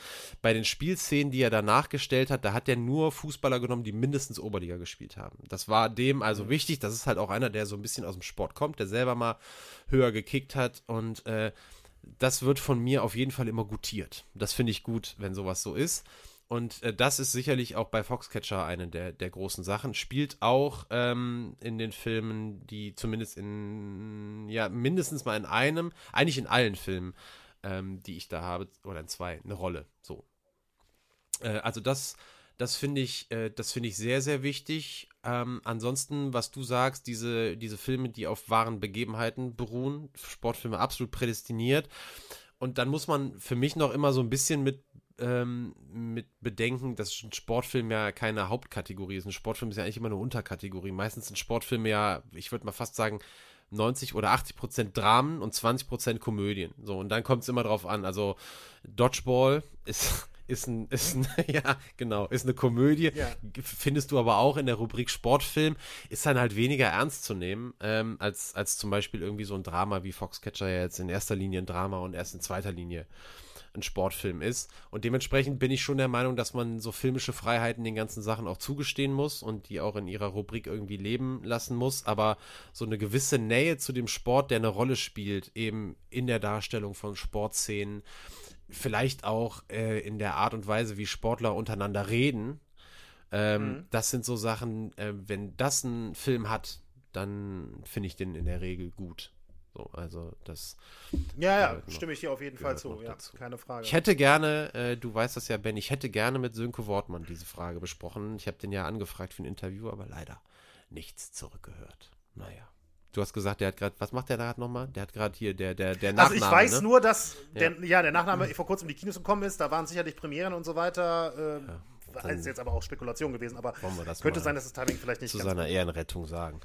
bei den Spielszenen, die er danach gestellt hat, da hat er nur Fußballer genommen, die mindestens Oberliga gespielt haben. Das war dem also mhm. wichtig. Das ist halt auch einer, der so ein bisschen aus dem Sport kommt, der selber mal höher gekickt hat und äh, das wird von mir auf jeden Fall immer gutiert. Das finde ich gut, wenn sowas so ist. Und äh, das ist sicherlich auch bei Foxcatcher eine der, der großen Sachen. Spielt auch ähm, in den Filmen, die zumindest in, ja, mindestens mal in einem, eigentlich in allen Filmen, ähm, die ich da habe, oder in zwei, eine Rolle. So. Äh, also das, das finde ich, äh, das ich sehr, sehr wichtig. Ähm, ansonsten, was du sagst, diese, diese Filme, die auf wahren Begebenheiten beruhen, Sportfilme absolut prädestiniert. Und dann muss man für mich noch immer so ein bisschen mit ähm, mit Bedenken, dass ein Sportfilm ja keine Hauptkategorie ist. Ein Sportfilm ist ja eigentlich immer eine Unterkategorie. Meistens sind Sportfilme ja, ich würde mal fast sagen, 90 oder 80 Prozent Dramen und 20 Prozent Komödien. So, und dann kommt es immer drauf an. Also, Dodgeball ist, ist ein, ist ein, ja, genau, ist eine Komödie. Ja. Findest du aber auch in der Rubrik Sportfilm, ist dann halt weniger ernst zu nehmen, ähm, als, als zum Beispiel irgendwie so ein Drama wie Foxcatcher ja jetzt in erster Linie ein Drama und erst in zweiter Linie ein Sportfilm ist. Und dementsprechend bin ich schon der Meinung, dass man so filmische Freiheiten den ganzen Sachen auch zugestehen muss und die auch in ihrer Rubrik irgendwie leben lassen muss. Aber so eine gewisse Nähe zu dem Sport, der eine Rolle spielt, eben in der Darstellung von Sportszenen, vielleicht auch äh, in der Art und Weise, wie Sportler untereinander reden. Ähm, mhm. Das sind so Sachen, äh, wenn das ein Film hat, dann finde ich den in der Regel gut. So, also das. Ja, ja, stimme ich dir auf jeden Fall zu. Ja, keine Frage. Ich hätte gerne, äh, du weißt das ja, Ben, ich hätte gerne mit Sönke Wortmann diese Frage besprochen. Ich habe den ja angefragt für ein Interview, aber leider nichts zurückgehört. Naja. Du hast gesagt, der hat gerade, was macht der da nochmal? Der hat gerade hier, der, der, der Nachname. Also ich weiß ne? nur, dass der, ja. ja. der Nachname vor kurzem in die Kinos gekommen ist, da waren sicherlich Premieren und so weiter. Äh, ja das ist jetzt aber auch Spekulation gewesen, aber könnte sein, dass das Timing vielleicht nicht zu seiner Ehrenrettung sagen.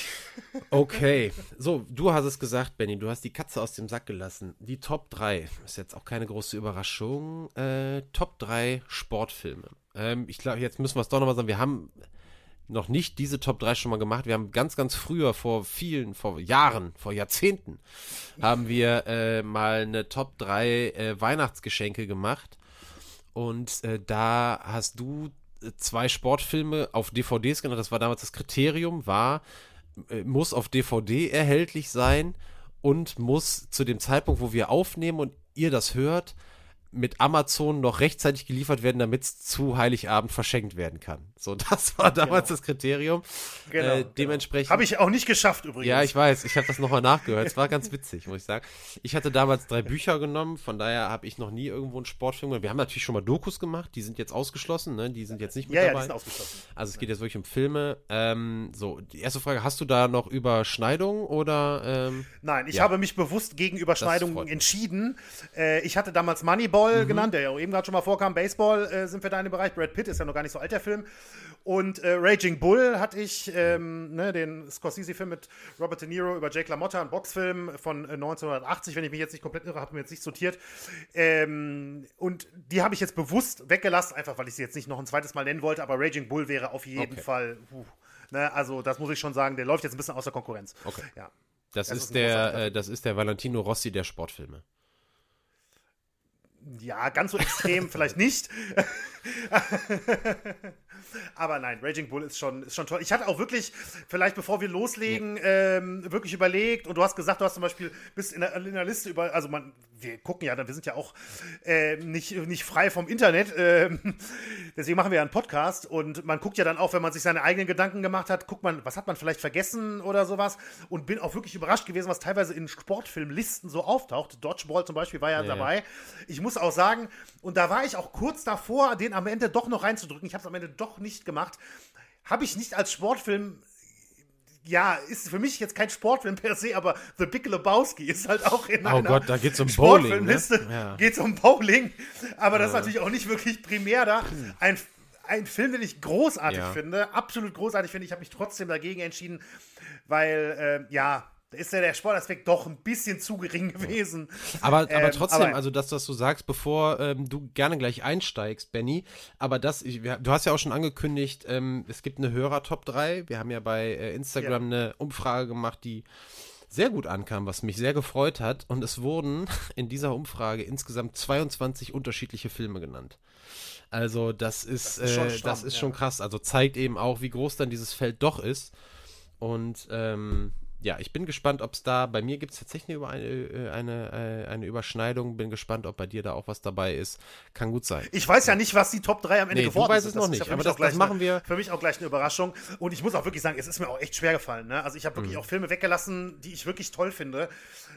okay, so, du hast es gesagt, Benny, du hast die Katze aus dem Sack gelassen. Die Top 3, ist jetzt auch keine große Überraschung, äh, Top 3 Sportfilme. Ähm, ich glaube, jetzt müssen wir es doch nochmal sagen, wir haben noch nicht diese Top 3 schon mal gemacht. Wir haben ganz, ganz früher, vor vielen, vor Jahren, vor Jahrzehnten, haben wir äh, mal eine Top 3 äh, Weihnachtsgeschenke gemacht. Und äh, da hast du äh, zwei Sportfilme auf DVDs genannt. Das war damals das Kriterium, war, äh, muss auf DVD erhältlich sein und muss zu dem Zeitpunkt, wo wir aufnehmen und ihr das hört, mit Amazon noch rechtzeitig geliefert werden, damit es zu Heiligabend verschenkt werden kann. So, das war damals genau. das Kriterium. Genau, äh, genau. dementsprechend. Habe ich auch nicht geschafft übrigens. Ja, ich weiß. Ich habe das nochmal nachgehört. Es war ganz witzig, muss ich sagen. Ich hatte damals drei Bücher genommen, von daher habe ich noch nie irgendwo einen Sportfilm gemacht. Wir haben natürlich schon mal Dokus gemacht, die sind jetzt ausgeschlossen, ne? Die sind jetzt nicht mit ja, dabei. Ja, die sind ausgeschlossen. Also es geht jetzt wirklich um Filme. Ähm, so, die erste Frage, hast du da noch Überschneidungen oder? Ähm, Nein, ich ja. habe mich bewusst gegen Überschneidungen entschieden. Äh, ich hatte damals Moneyball mhm. genannt, der ja eben gerade schon mal vorkam. Baseball äh, sind wir da in dem Bereich. Brad Pitt ist ja noch gar nicht so alt, der Film. Und äh, Raging Bull hatte ich, ähm, ne, den Scorsese-Film mit Robert De Niro über Jake LaMotta, ein Boxfilm von äh, 1980, wenn ich mich jetzt nicht komplett irre, habe mir jetzt nicht sortiert. Ähm, und die habe ich jetzt bewusst weggelassen, einfach weil ich sie jetzt nicht noch ein zweites Mal nennen wollte, aber Raging Bull wäre auf jeden okay. Fall, uh, ne, also das muss ich schon sagen, der läuft jetzt ein bisschen außer Konkurrenz. Okay. Ja. Das, das ist, ist der, äh, das ist der Valentino Rossi der Sportfilme. Ja, ganz so extrem vielleicht nicht. Aber nein, Raging Bull ist schon, ist schon toll. Ich hatte auch wirklich, vielleicht bevor wir loslegen, ja. ähm, wirklich überlegt und du hast gesagt, du hast zum Beispiel bist in der, in der Liste über, also man, wir gucken ja, wir sind ja auch äh, nicht, nicht frei vom Internet, äh, deswegen machen wir ja einen Podcast und man guckt ja dann auch, wenn man sich seine eigenen Gedanken gemacht hat, guckt man, was hat man vielleicht vergessen oder sowas und bin auch wirklich überrascht gewesen, was teilweise in Sportfilmlisten so auftaucht. Dodgeball zum Beispiel war ja, ja dabei. Ich muss auch sagen, und da war ich auch kurz davor, den am Ende doch noch reinzudrücken. Ich habe es am Ende doch nicht gemacht. Habe ich nicht als Sportfilm ja, ist für mich jetzt kein Sportfilm per se, aber The Big Lebowski ist halt auch in oh einer Gott, da geht's um Sportfilmliste. Ne? Ja. Geht's um Bowling, aber das ist natürlich auch nicht wirklich primär da. Ein, ein Film, den ich großartig ja. finde, absolut großartig finde. Ich habe mich trotzdem dagegen entschieden, weil, äh, ja, da ist ja der Sportaspekt doch ein bisschen zu gering gewesen. Aber, ähm, aber trotzdem, aber, also dass das du sagst, bevor ähm, du gerne gleich einsteigst, Benny, aber das, ich, du hast ja auch schon angekündigt, ähm, es gibt eine Hörer-Top 3. Wir haben ja bei äh, Instagram ja. eine Umfrage gemacht, die sehr gut ankam, was mich sehr gefreut hat. Und es wurden in dieser Umfrage insgesamt 22 unterschiedliche Filme genannt. Also das ist, das ist, schon, äh, das ist ja. schon krass. Also zeigt eben auch, wie groß dann dieses Feld doch ist. Und ähm, ja, ich bin gespannt, ob es da, bei mir gibt es tatsächlich eine, eine, eine, eine, Überschneidung. Bin gespannt, ob bei dir da auch was dabei ist. Kann gut sein. Ich weiß ja nicht, was die Top 3 am Ende nee, geworden ist. Ich weiß es noch nicht, aber das, das machen wir. Eine, für mich auch gleich eine Überraschung. Und ich muss auch wirklich sagen, es ist mir auch echt schwer gefallen. Ne? Also ich habe wirklich mhm. auch Filme weggelassen, die ich wirklich toll finde,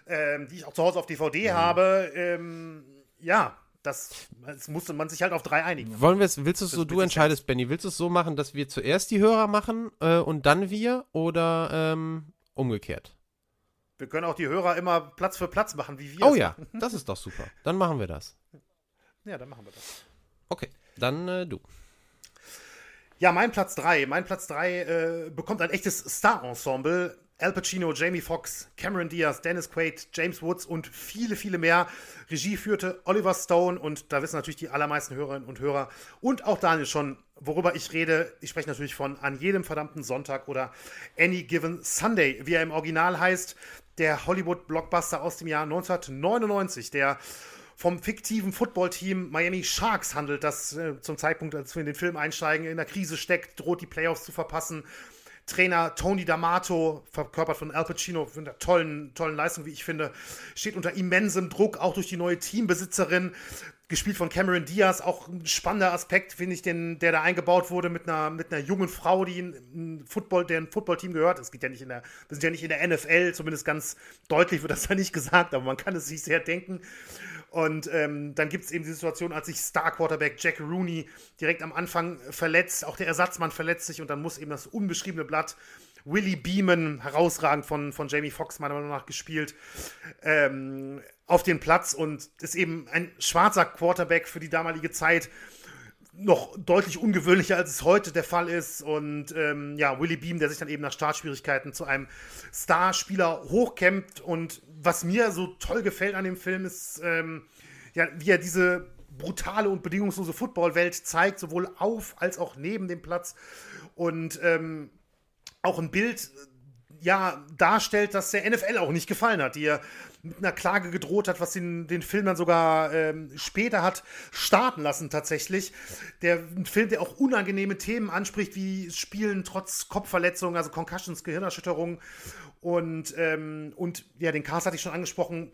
ähm, die ich auch zu Hause auf DVD mhm. habe. Ähm, ja, das, das, musste man sich halt auf drei einigen. Wollen wir es, willst du es so, du entscheidest, Benny, willst du es so machen, dass wir zuerst die Hörer machen äh, und dann wir oder ähm, umgekehrt. Wir können auch die Hörer immer Platz für Platz machen, wie wir. Oh ja, das ist doch super. Dann machen wir das. Ja, dann machen wir das. Okay, dann äh, du. Ja, mein Platz 3. Mein Platz 3 äh, bekommt ein echtes Star-Ensemble. Al Pacino, Jamie Foxx, Cameron Diaz, Dennis Quaid, James Woods und viele, viele mehr. Regie führte Oliver Stone und da wissen natürlich die allermeisten Hörerinnen und Hörer und auch Daniel schon, worüber ich rede. Ich spreche natürlich von An jedem verdammten Sonntag oder Any Given Sunday, wie er im Original heißt. Der Hollywood-Blockbuster aus dem Jahr 1999, der vom fiktiven Footballteam Miami Sharks handelt, das äh, zum Zeitpunkt, als wir in den Film einsteigen, in der Krise steckt, droht die Playoffs zu verpassen Trainer Tony D'Amato, verkörpert von Al Pacino, mit einer tollen, tollen Leistung, wie ich finde, steht unter immensem Druck, auch durch die neue Teambesitzerin, gespielt von Cameron Diaz, auch ein spannender Aspekt, finde ich, den, der da eingebaut wurde mit einer, mit einer jungen Frau, die ein Football, der ein Footballteam gehört. Es geht ja nicht in der, wir sind ja nicht in der NFL, zumindest ganz deutlich wird das da nicht gesagt, aber man kann es sich sehr denken. Und ähm, dann gibt es eben die Situation, als sich Star-Quarterback Jack Rooney direkt am Anfang verletzt, auch der Ersatzmann verletzt sich und dann muss eben das unbeschriebene Blatt Willie Beeman, herausragend von, von Jamie Foxx meiner Meinung nach gespielt, ähm, auf den Platz. Und ist eben ein schwarzer Quarterback für die damalige Zeit noch deutlich ungewöhnlicher, als es heute der Fall ist. Und ähm, ja, Willie Beam, der sich dann eben nach Startschwierigkeiten zu einem Starspieler hochkämpft. Und was mir so toll gefällt an dem Film ist, ähm, ja, wie er diese brutale und bedingungslose Footballwelt zeigt, sowohl auf als auch neben dem Platz. Und ähm, auch ein Bild ja, darstellt, dass der NFL auch nicht gefallen hat, die ja mit einer Klage gedroht hat, was den, den Film dann sogar ähm, später hat starten lassen tatsächlich. Der ein Film, der auch unangenehme Themen anspricht, wie Spielen trotz Kopfverletzungen, also Concussions, Gehirnerschütterungen und, ähm, und ja, den Cast hatte ich schon angesprochen,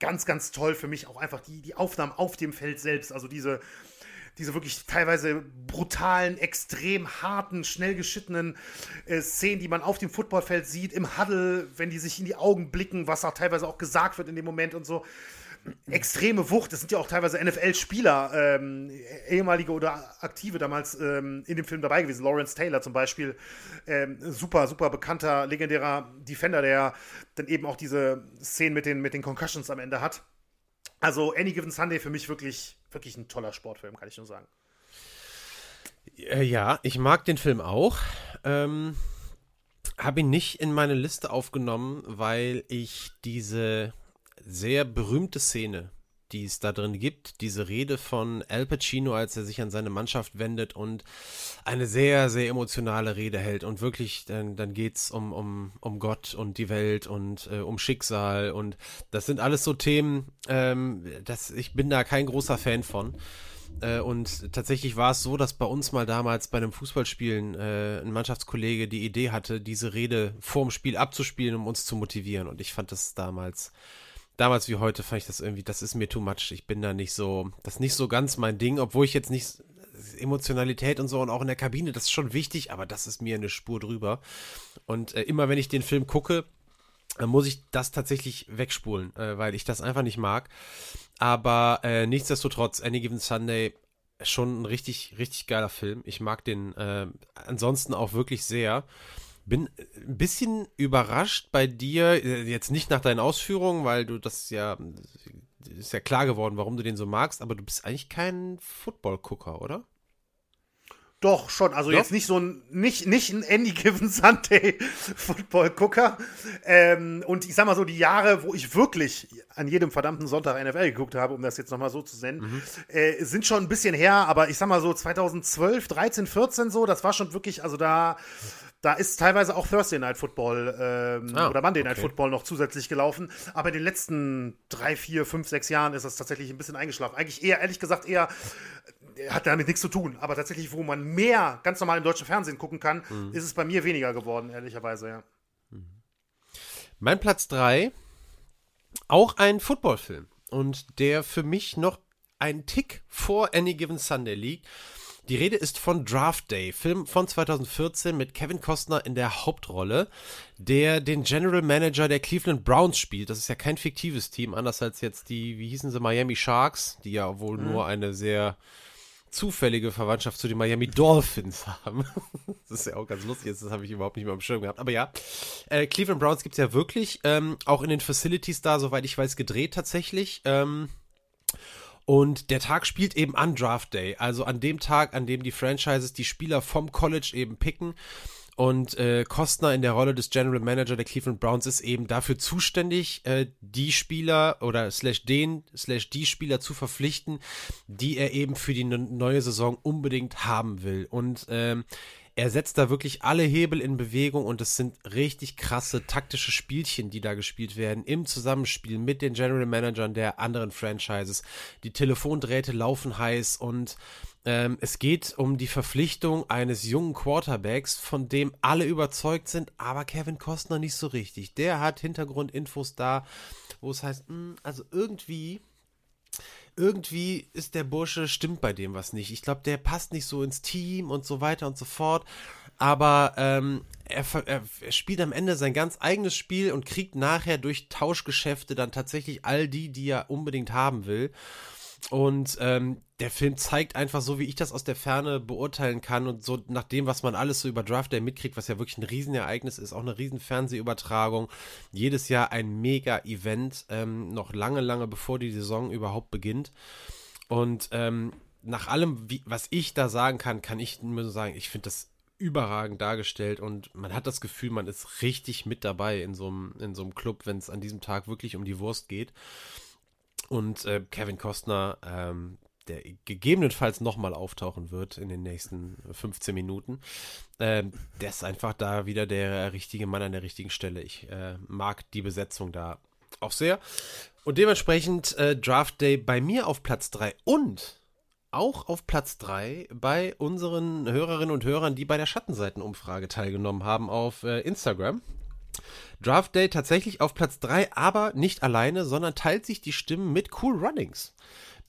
ganz, ganz toll für mich auch einfach die, die Aufnahmen auf dem Feld selbst, also diese diese wirklich teilweise brutalen, extrem harten, schnell geschittenen äh, Szenen, die man auf dem Footballfeld sieht, im Huddle, wenn die sich in die Augen blicken, was auch teilweise auch gesagt wird in dem Moment und so. Extreme Wucht, das sind ja auch teilweise NFL-Spieler, ähm, ehemalige oder aktive damals ähm, in dem Film dabei gewesen. Lawrence Taylor zum Beispiel, ähm, super, super bekannter, legendärer Defender, der dann eben auch diese Szenen mit den, mit den Concussions am Ende hat. Also Any Given Sunday für mich wirklich, wirklich ein toller Sportfilm, kann ich nur sagen. Äh, ja, ich mag den Film auch. Ähm, Habe ihn nicht in meine Liste aufgenommen, weil ich diese sehr berühmte Szene die es da drin gibt. Diese Rede von Al Pacino, als er sich an seine Mannschaft wendet und eine sehr, sehr emotionale Rede hält. Und wirklich, dann, dann geht es um, um, um Gott und die Welt und äh, um Schicksal. Und das sind alles so Themen, ähm, das, ich bin da kein großer Fan von. Äh, und tatsächlich war es so, dass bei uns mal damals bei einem Fußballspielen äh, ein Mannschaftskollege die Idee hatte, diese Rede vorm Spiel abzuspielen, um uns zu motivieren. Und ich fand das damals damals wie heute fand ich das irgendwie, das ist mir too much. Ich bin da nicht so, das ist nicht so ganz mein Ding, obwohl ich jetzt nicht Emotionalität und so und auch in der Kabine, das ist schon wichtig, aber das ist mir eine Spur drüber. Und äh, immer wenn ich den Film gucke, dann muss ich das tatsächlich wegspulen, äh, weil ich das einfach nicht mag. Aber äh, nichtsdestotrotz, Any Given Sunday schon ein richtig, richtig geiler Film. Ich mag den äh, ansonsten auch wirklich sehr. Bin ein bisschen überrascht bei dir, äh, jetzt nicht nach deinen Ausführungen, weil du das ja, ist ja klar geworden, warum du den so magst, aber du bist eigentlich kein Football-Gucker, oder? Doch, schon. Also Doch? jetzt nicht so ein, nicht, nicht ein Any Given Sunday Football-Gucker. Ähm, und ich sag mal so, die Jahre, wo ich wirklich an jedem verdammten Sonntag NFL geguckt habe, um das jetzt nochmal so zu nennen, mhm. äh, sind schon ein bisschen her, aber ich sag mal so 2012, 13, 14 so, das war schon wirklich, also da da ist teilweise auch Thursday Night Football ähm, ah, oder Monday Night okay. Football noch zusätzlich gelaufen. Aber in den letzten drei, vier, fünf, sechs Jahren ist das tatsächlich ein bisschen eingeschlafen. Eigentlich eher, ehrlich gesagt, eher äh, hat damit nichts zu tun. Aber tatsächlich, wo man mehr ganz normal im deutschen Fernsehen gucken kann, mhm. ist es bei mir weniger geworden, ehrlicherweise, ja. Mhm. Mein Platz drei, auch ein Footballfilm. Und der für mich noch ein Tick vor Any Given Sunday liegt. Die Rede ist von Draft Day, Film von 2014 mit Kevin Costner in der Hauptrolle, der den General Manager der Cleveland Browns spielt. Das ist ja kein fiktives Team, anders als jetzt die, wie hießen sie, Miami Sharks, die ja wohl mhm. nur eine sehr zufällige Verwandtschaft zu den Miami Dolphins haben. das ist ja auch ganz lustig, das habe ich überhaupt nicht mehr am Schirm gehabt. Aber ja, äh, Cleveland Browns gibt es ja wirklich, ähm, auch in den Facilities da, soweit ich weiß, gedreht tatsächlich. Ähm, und der Tag spielt eben an Draft Day, also an dem Tag, an dem die Franchises die Spieler vom College eben picken. Und äh, Kostner in der Rolle des General Manager der Cleveland Browns ist eben dafür zuständig, äh, die Spieler oder slash den, slash die Spieler zu verpflichten, die er eben für die neue Saison unbedingt haben will. Und ähm, er setzt da wirklich alle Hebel in Bewegung und es sind richtig krasse taktische Spielchen, die da gespielt werden im Zusammenspiel mit den General Managern der anderen Franchises. Die Telefondrähte laufen heiß und ähm, es geht um die Verpflichtung eines jungen Quarterbacks, von dem alle überzeugt sind, aber Kevin Costner nicht so richtig. Der hat Hintergrundinfos da, wo es heißt, mh, hm, also irgendwie irgendwie ist der Bursche, stimmt bei dem was nicht. Ich glaube, der passt nicht so ins Team und so weiter und so fort. Aber ähm, er, er, er, spielt am Ende sein ganz eigenes Spiel und kriegt nachher durch Tauschgeschäfte dann tatsächlich all die, die er unbedingt haben will. Und ähm, der Film zeigt einfach so, wie ich das aus der Ferne beurteilen kann und so nach dem, was man alles so über Draft Day mitkriegt, was ja wirklich ein Riesenereignis ist, auch eine riesen Fernsehübertragung. Jedes Jahr ein Mega-Event, ähm, noch lange, lange bevor die Saison überhaupt beginnt. Und ähm, nach allem, wie, was ich da sagen kann, kann ich nur sagen, ich finde das überragend dargestellt und man hat das Gefühl, man ist richtig mit dabei in so einem, in Club, wenn es an diesem Tag wirklich um die Wurst geht. Und äh, Kevin Costner, ähm, der gegebenenfalls nochmal auftauchen wird in den nächsten 15 Minuten. Ähm, der ist einfach da wieder der richtige Mann an der richtigen Stelle. Ich äh, mag die Besetzung da auch sehr. Und dementsprechend äh, Draft Day bei mir auf Platz 3 und auch auf Platz 3 bei unseren Hörerinnen und Hörern, die bei der Schattenseitenumfrage teilgenommen haben auf äh, Instagram. Draft Day tatsächlich auf Platz 3, aber nicht alleine, sondern teilt sich die Stimmen mit Cool Runnings.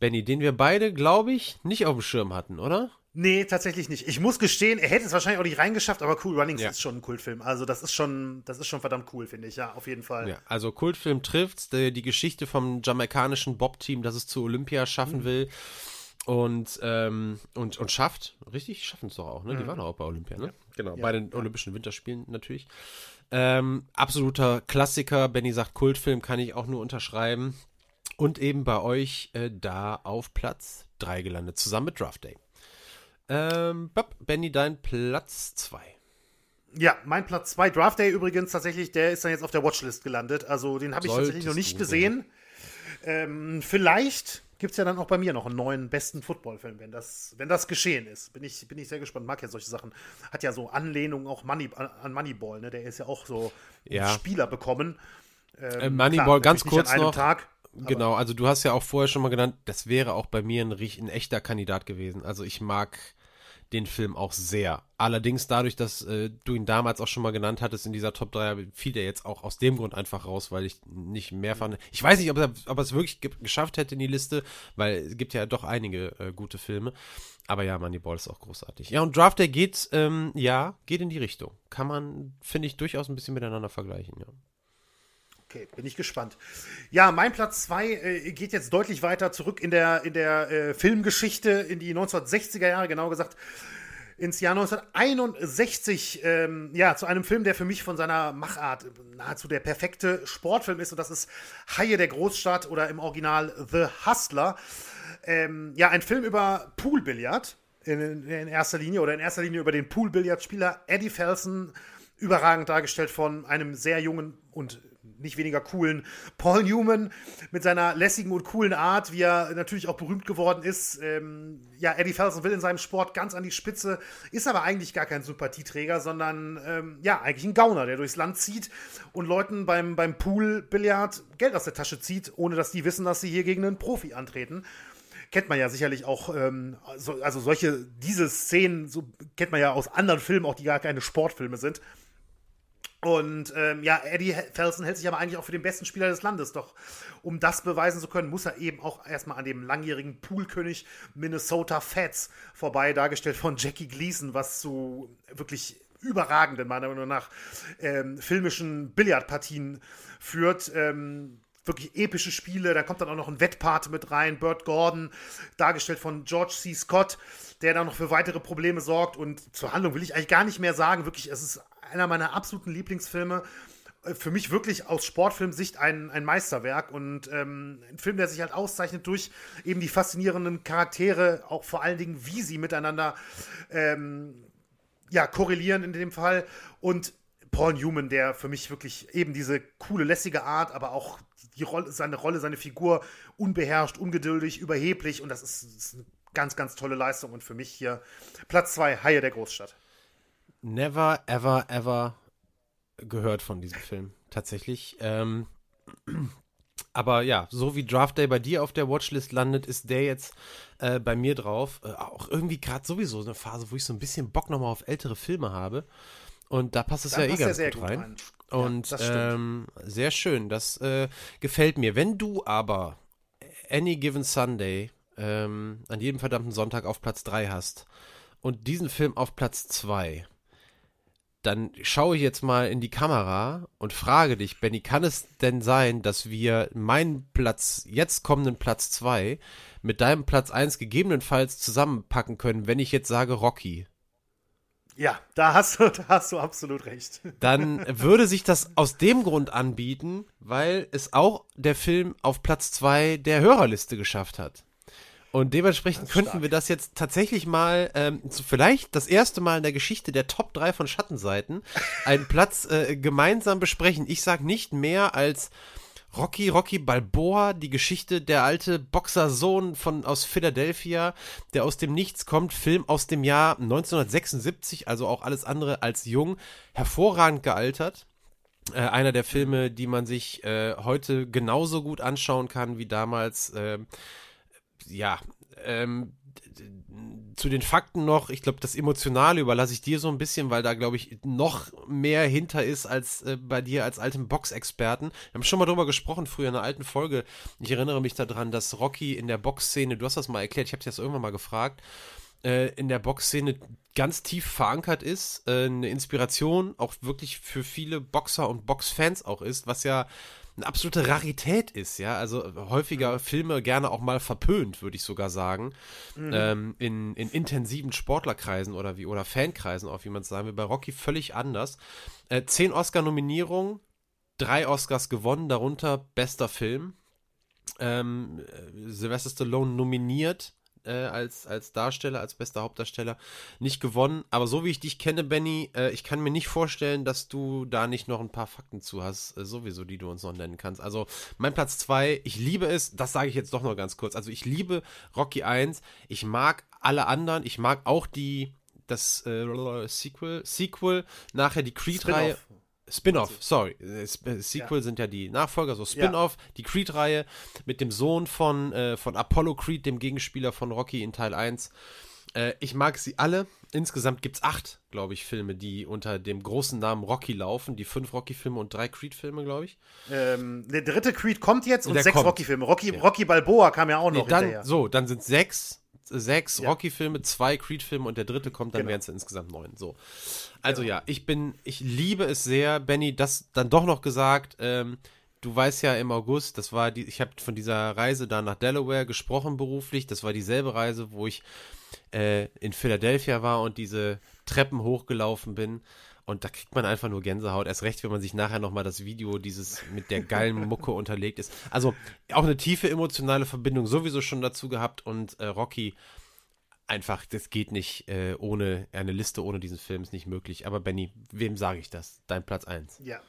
Benny, den wir beide, glaube ich, nicht auf dem Schirm hatten, oder? Nee, tatsächlich nicht. Ich muss gestehen, er hätte es wahrscheinlich auch nicht reingeschafft, aber Cool Runnings ja. ist schon ein Kultfilm. Also das ist schon, das ist schon verdammt cool, finde ich, ja, auf jeden Fall. Ja, also Kultfilm trifft's, die, die Geschichte vom jamaikanischen Bob-Team, das es zu Olympia schaffen mhm. will und, ähm, und, und schafft. Richtig, schaffen es doch auch, ne? Die mhm. waren auch bei Olympia, ne? Ja. Genau, bei den Olympischen Winterspielen natürlich. Ähm, absoluter Klassiker. Benny sagt Kultfilm, kann ich auch nur unterschreiben. Und eben bei euch äh, da auf Platz 3 gelandet, zusammen mit Draft Day. Ähm, Bob, Benny, dein Platz 2. Ja, mein Platz 2, Draft Day übrigens tatsächlich, der ist dann jetzt auf der Watchlist gelandet. Also den habe ich Solltest tatsächlich noch nicht gesehen. Ähm, vielleicht gibt es ja dann auch bei mir noch einen neuen besten Footballfilm, wenn das, wenn das geschehen ist. Bin ich, bin ich sehr gespannt. Mag ja solche Sachen. Hat ja so Anlehnungen auch Money, an Moneyball, ne? Der ist ja auch so ja. Spieler bekommen. Ähm, äh, Moneyball, klar, ganz kurz noch. Tag, genau, also du hast ja auch vorher schon mal genannt, das wäre auch bei mir ein, ein echter Kandidat gewesen. Also ich mag den Film auch sehr. Allerdings dadurch, dass äh, du ihn damals auch schon mal genannt hattest in dieser Top 3, fiel der jetzt auch aus dem Grund einfach raus, weil ich nicht mehr fand. Ich weiß nicht, ob er, ob er es wirklich ge geschafft hätte in die Liste, weil es gibt ja doch einige äh, gute Filme. Aber ja, Moneyball ist auch großartig. Ja, und Draft Day geht, ähm, ja, geht in die Richtung. Kann man, finde ich, durchaus ein bisschen miteinander vergleichen, ja. Okay, bin ich gespannt. Ja, mein Platz 2 äh, geht jetzt deutlich weiter zurück in der, in der äh, Filmgeschichte, in die 1960er Jahre, genau gesagt, ins Jahr 1961, ähm, ja, zu einem Film, der für mich von seiner Machart nahezu der perfekte Sportfilm ist, und das ist Haie der Großstadt oder im Original The Hustler. Ähm, ja, ein Film über Poolbillard in, in erster Linie oder in erster Linie über den Poolbillardspieler Eddie Felsen, überragend dargestellt von einem sehr jungen und nicht weniger coolen Paul Newman mit seiner lässigen und coolen Art, wie er natürlich auch berühmt geworden ist. Ähm, ja, Eddie Felsen will in seinem Sport ganz an die Spitze, ist aber eigentlich gar kein Sympathieträger, sondern ähm, ja, eigentlich ein Gauner, der durchs Land zieht und Leuten beim, beim Pool-Billard Geld aus der Tasche zieht, ohne dass die wissen, dass sie hier gegen einen Profi antreten kennt man ja sicherlich auch, ähm, so, also solche, diese Szenen, so kennt man ja aus anderen Filmen, auch die gar keine Sportfilme sind. Und ähm, ja, Eddie Felsen hält sich aber eigentlich auch für den besten Spieler des Landes. Doch um das beweisen zu können, muss er eben auch erstmal an dem langjährigen Poolkönig Minnesota Fats vorbei, dargestellt von Jackie Gleason, was zu wirklich überragenden, meiner Meinung nach, ähm, filmischen Billardpartien führt. Ähm, wirklich epische Spiele. Da kommt dann auch noch ein Wettpart mit rein. Burt Gordon, dargestellt von George C. Scott, der dann noch für weitere Probleme sorgt. Und zur Handlung will ich eigentlich gar nicht mehr sagen. Wirklich, es ist einer meiner absoluten Lieblingsfilme. Äh, für mich wirklich aus Sportfilmsicht ein, ein Meisterwerk und ähm, ein Film, der sich halt auszeichnet durch eben die faszinierenden Charaktere, auch vor allen Dingen, wie sie miteinander ähm, ja, korrelieren in dem Fall. Und Paul Newman, der für mich wirklich eben diese coole, lässige Art, aber auch die Rolle, seine Rolle, seine Figur unbeherrscht, ungeduldig, überheblich und das ist, ist eine ganz, ganz tolle Leistung und für mich hier Platz zwei, Haie der Großstadt never, ever, ever gehört von diesem Film. Tatsächlich. Ähm, aber ja, so wie Draft Day bei dir auf der Watchlist landet, ist der jetzt äh, bei mir drauf. Äh, auch irgendwie gerade sowieso eine Phase, wo ich so ein bisschen Bock nochmal auf ältere Filme habe. Und da passt es ja eh ganz gut, gut rein. rein. Und ja, ähm, sehr schön, das äh, gefällt mir. Wenn du aber Any Given Sunday ähm, an jedem verdammten Sonntag auf Platz 3 hast und diesen Film auf Platz 2, dann schaue ich jetzt mal in die Kamera und frage dich, Benny, kann es denn sein, dass wir meinen Platz, jetzt kommenden Platz 2, mit deinem Platz 1 gegebenenfalls zusammenpacken können, wenn ich jetzt sage Rocky? Ja, da hast du, da hast du absolut recht. Dann würde sich das aus dem Grund anbieten, weil es auch der Film auf Platz 2 der Hörerliste geschafft hat. Und dementsprechend könnten stark. wir das jetzt tatsächlich mal, ähm, so vielleicht das erste Mal in der Geschichte der Top 3 von Schattenseiten, einen Platz äh, gemeinsam besprechen. Ich sag nicht mehr als Rocky, Rocky Balboa, die Geschichte der alte Boxersohn von aus Philadelphia, der aus dem Nichts kommt, Film aus dem Jahr 1976, also auch alles andere als jung, hervorragend gealtert. Äh, einer der Filme, die man sich äh, heute genauso gut anschauen kann wie damals. Äh, ja, ähm, zu den Fakten noch, ich glaube, das Emotionale überlasse ich dir so ein bisschen, weil da, glaube ich, noch mehr hinter ist als äh, bei dir als altem Boxexperten. Wir haben schon mal drüber gesprochen früher in einer alten Folge. Ich erinnere mich daran, dass Rocky in der Boxszene, du hast das mal erklärt, ich habe dich das irgendwann mal gefragt, äh, in der Boxszene ganz tief verankert ist, äh, eine Inspiration auch wirklich für viele Boxer und Boxfans auch ist, was ja eine absolute Rarität ist, ja. Also häufiger Filme gerne auch mal verpönt, würde ich sogar sagen. Mhm. Ähm, in, in intensiven Sportlerkreisen oder wie oder Fankreisen auch, wie man es sagen will. Bei Rocky völlig anders. Äh, zehn Oscar-Nominierungen, drei Oscars gewonnen, darunter bester Film. Ähm, äh, Sylvester Stallone nominiert äh, als, als Darsteller, als bester Hauptdarsteller nicht gewonnen. Aber so wie ich dich kenne, Benny, äh, ich kann mir nicht vorstellen, dass du da nicht noch ein paar Fakten zu hast, äh, sowieso, die du uns noch nennen kannst. Also mein Platz 2, ich liebe es, das sage ich jetzt doch noch ganz kurz. Also ich liebe Rocky 1, ich mag alle anderen, ich mag auch die das äh, Sequel, Sequel, nachher die Creed-Reihe. Spin-off, sorry. Äh, äh, Sequel ja. sind ja die Nachfolger, so Spin-off, ja. die Creed-Reihe mit dem Sohn von, äh, von Apollo Creed, dem Gegenspieler von Rocky in Teil 1. Äh, ich mag sie alle. Insgesamt gibt es acht, glaube ich, Filme, die unter dem großen Namen Rocky laufen. Die fünf Rocky-Filme und drei Creed-Filme, glaube ich. Ähm, der dritte Creed kommt jetzt und der sechs Rocky-Filme. Rocky, ja. Rocky Balboa kam ja auch noch nee, dann, hinterher. So, dann sind sechs sechs ja. Rocky-Filme, zwei Creed-Filme und der dritte kommt, dann genau. wären es insgesamt neun. So. Also genau. ja, ich bin, ich liebe es sehr, Benny, das dann doch noch gesagt, ähm, du weißt ja im August, das war die, ich habe von dieser Reise da nach Delaware gesprochen beruflich, das war dieselbe Reise, wo ich äh, in Philadelphia war und diese Treppen hochgelaufen bin. Und da kriegt man einfach nur Gänsehaut. Erst recht, wenn man sich nachher nochmal das Video dieses mit der geilen Mucke unterlegt ist. Also auch eine tiefe emotionale Verbindung sowieso schon dazu gehabt. Und äh, Rocky, einfach, das geht nicht äh, ohne, eine Liste ohne diesen Film ist nicht möglich. Aber Benny, wem sage ich das? Dein Platz 1. Ja,